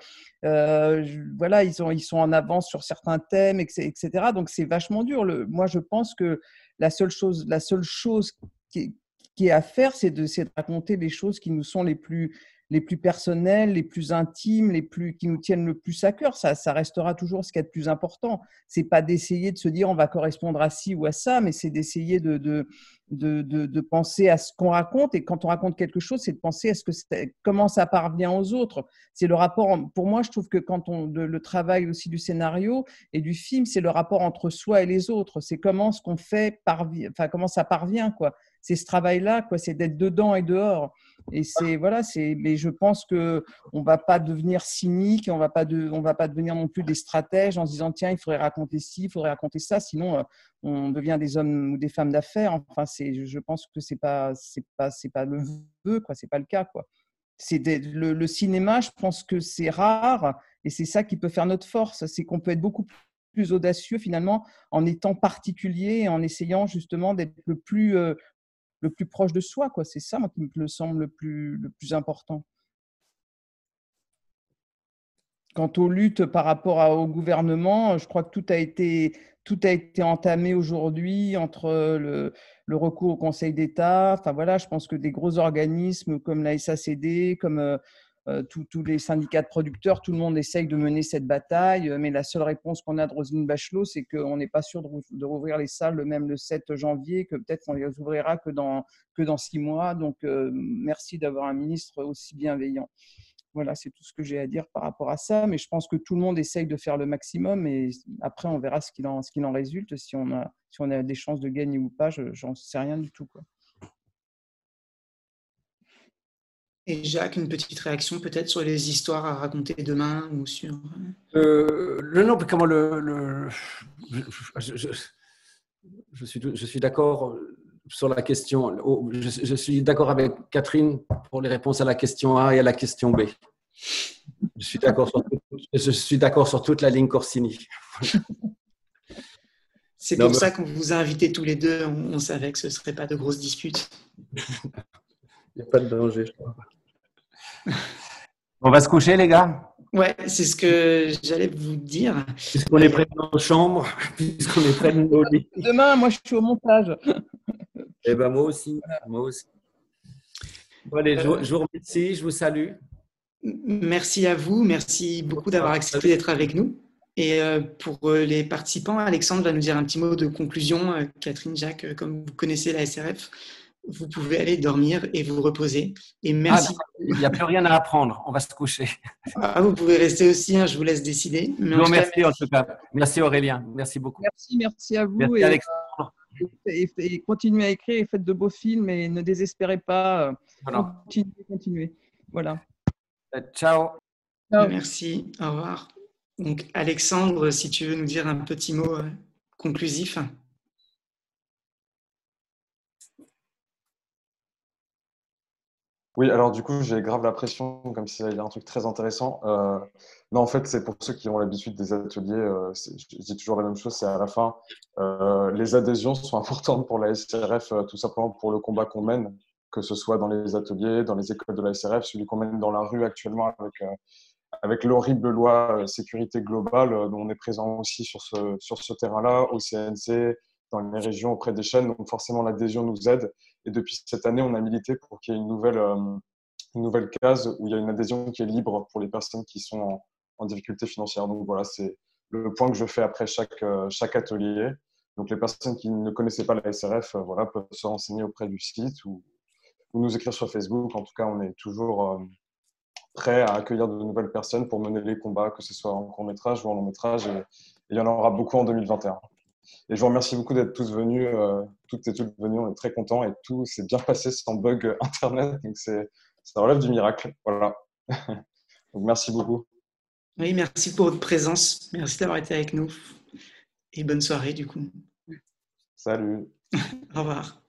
Euh, voilà, ils, ont, ils sont en avance sur certains thèmes, etc. Donc, c'est vachement dur. Moi, je pense que la seule chose, la seule chose qui est à faire, c'est de, de raconter les choses qui nous sont les plus les plus personnels, les plus intimes, les plus qui nous tiennent le plus à cœur. Ça, ça restera toujours ce qui est le plus important. C'est pas d'essayer de se dire on va correspondre à ci ou à ça, mais c'est d'essayer de, de, de, de, penser à ce qu'on raconte. Et quand on raconte quelque chose, c'est de penser à ce que comment ça parvient aux autres. C'est le rapport. Pour moi, je trouve que quand on le travail aussi du scénario et du film, c'est le rapport entre soi et les autres. C'est comment ce qu'on fait parvient, enfin comment ça parvient quoi c'est ce travail-là, quoi. C'est d'être dedans et dehors. Et c'est voilà, c'est. Mais je pense que on va pas devenir cynique, on va pas de, on va pas devenir non plus des stratèges en se disant tiens, il faudrait raconter ci, il faudrait raconter ça, sinon euh, on devient des hommes ou des femmes d'affaires. Enfin, c'est. Je pense que c'est pas, c'est pas, c'est pas le vœu, quoi. C'est pas le cas, quoi. C'est le, cinéma, je pense que c'est rare et c'est ça qui peut faire notre force, c'est qu'on peut être beaucoup plus audacieux finalement en étant particulier et en essayant justement d'être le plus, euh, le plus proche de soi. Quoi. C'est ça qui me semble le plus, le plus important. Quant aux luttes par rapport au gouvernement, je crois que tout a été, tout a été entamé aujourd'hui entre le, le, recours au Conseil d'État. Enfin voilà, je pense que des gros organismes comme la SACD, comme euh, euh, tous les syndicats de producteurs, tout le monde essaye de mener cette bataille, euh, mais la seule réponse qu'on a de Roselyne Bachelot, c'est qu'on n'est pas sûr de, rouvrir les salles même le 7 janvier, que peut-être qu'on les ouvrira que dans, que dans six mois. Donc, euh, merci d'avoir un ministre aussi bienveillant. Voilà, c'est tout ce que j'ai à dire par rapport à ça, mais je pense que tout le monde essaye de faire le maximum et après, on verra ce qu'il en, ce en résulte, si on, a, si on a des chances de gagner ou pas, j'en sais rien du tout. Quoi. Et Jacques, une petite réaction peut-être sur les histoires à raconter demain ou sur. Euh, le nom, comment le. je, suis, je suis d'accord sur la question. Oh, je, suis d'accord avec Catherine pour les réponses à la question A et à la question B. Je suis d'accord sur, je suis d'accord sur toute la ligne Corsini. C'est pour ça qu'on vous a invités tous les deux. On, savait que ce ne serait pas de grosses disputes. Il n'y a pas de danger, je crois. On va se coucher, les gars Ouais, c'est ce que j'allais vous dire. Puisqu'on est près de nos chambres, puisqu'on est près de nos lits. Demain, moi, je suis au montage. Eh ben moi aussi, moi aussi. allez, je, je vous remercie, je vous salue. Merci à vous, merci beaucoup d'avoir accepté d'être avec nous. Et euh, pour euh, les participants, Alexandre va nous dire un petit mot de conclusion. Euh, Catherine, Jacques, comme vous connaissez la SRF, vous pouvez aller dormir et vous reposer. Et merci. Ah, il n'y a plus rien à apprendre, on va se coucher. Ah, vous pouvez rester aussi, hein, je vous laisse décider. Mais remercie en tout cas. Merci Aurélien, merci beaucoup. Merci, merci à vous. Merci et, Alexandre. Et, continuez à écrire et faites de beaux films et ne désespérez pas. Continuez, continuez. Voilà. Ciao. Merci, au revoir. Donc, Alexandre, si tu veux nous dire un petit mot euh, conclusif. Oui, alors du coup, j'ai grave la pression, comme s'il y a un truc très intéressant. Euh, non, en fait, c'est pour ceux qui ont l'habitude des ateliers, euh, je dis toujours la même chose, c'est à la fin, les adhésions sont importantes pour la SRF, tout simplement pour le combat qu'on mène que ce soit dans les ateliers, dans les écoles de la SRF, celui qu'on mène dans la rue actuellement avec, euh, avec l'horrible loi euh, sécurité globale, euh, dont on est présent aussi sur ce, sur ce terrain-là, au CNC, dans les régions, auprès des chaînes. Donc forcément, l'adhésion nous aide. Et depuis cette année, on a milité pour qu'il y ait une nouvelle, une nouvelle case où il y a une adhésion qui est libre pour les personnes qui sont en, difficulté financière. Donc voilà, c'est le point que je fais après chaque, chaque atelier. Donc les personnes qui ne connaissaient pas la SRF voilà, peuvent se renseigner auprès du site ou, ou nous écrire sur Facebook. En tout cas, on est toujours euh, prêt à accueillir de nouvelles personnes pour mener les combats, que ce soit en court métrage ou en long métrage. Et, il y en aura beaucoup en 2021. Et je vous remercie beaucoup d'être tous venus, euh, toutes et toutes venues. On est très contents et tout s'est bien passé sans bug Internet. Donc, ça relève du miracle. Voilà. donc, merci beaucoup. Oui, merci pour votre présence. Merci d'avoir été avec nous. Et bonne soirée, du coup. Salut. Au revoir.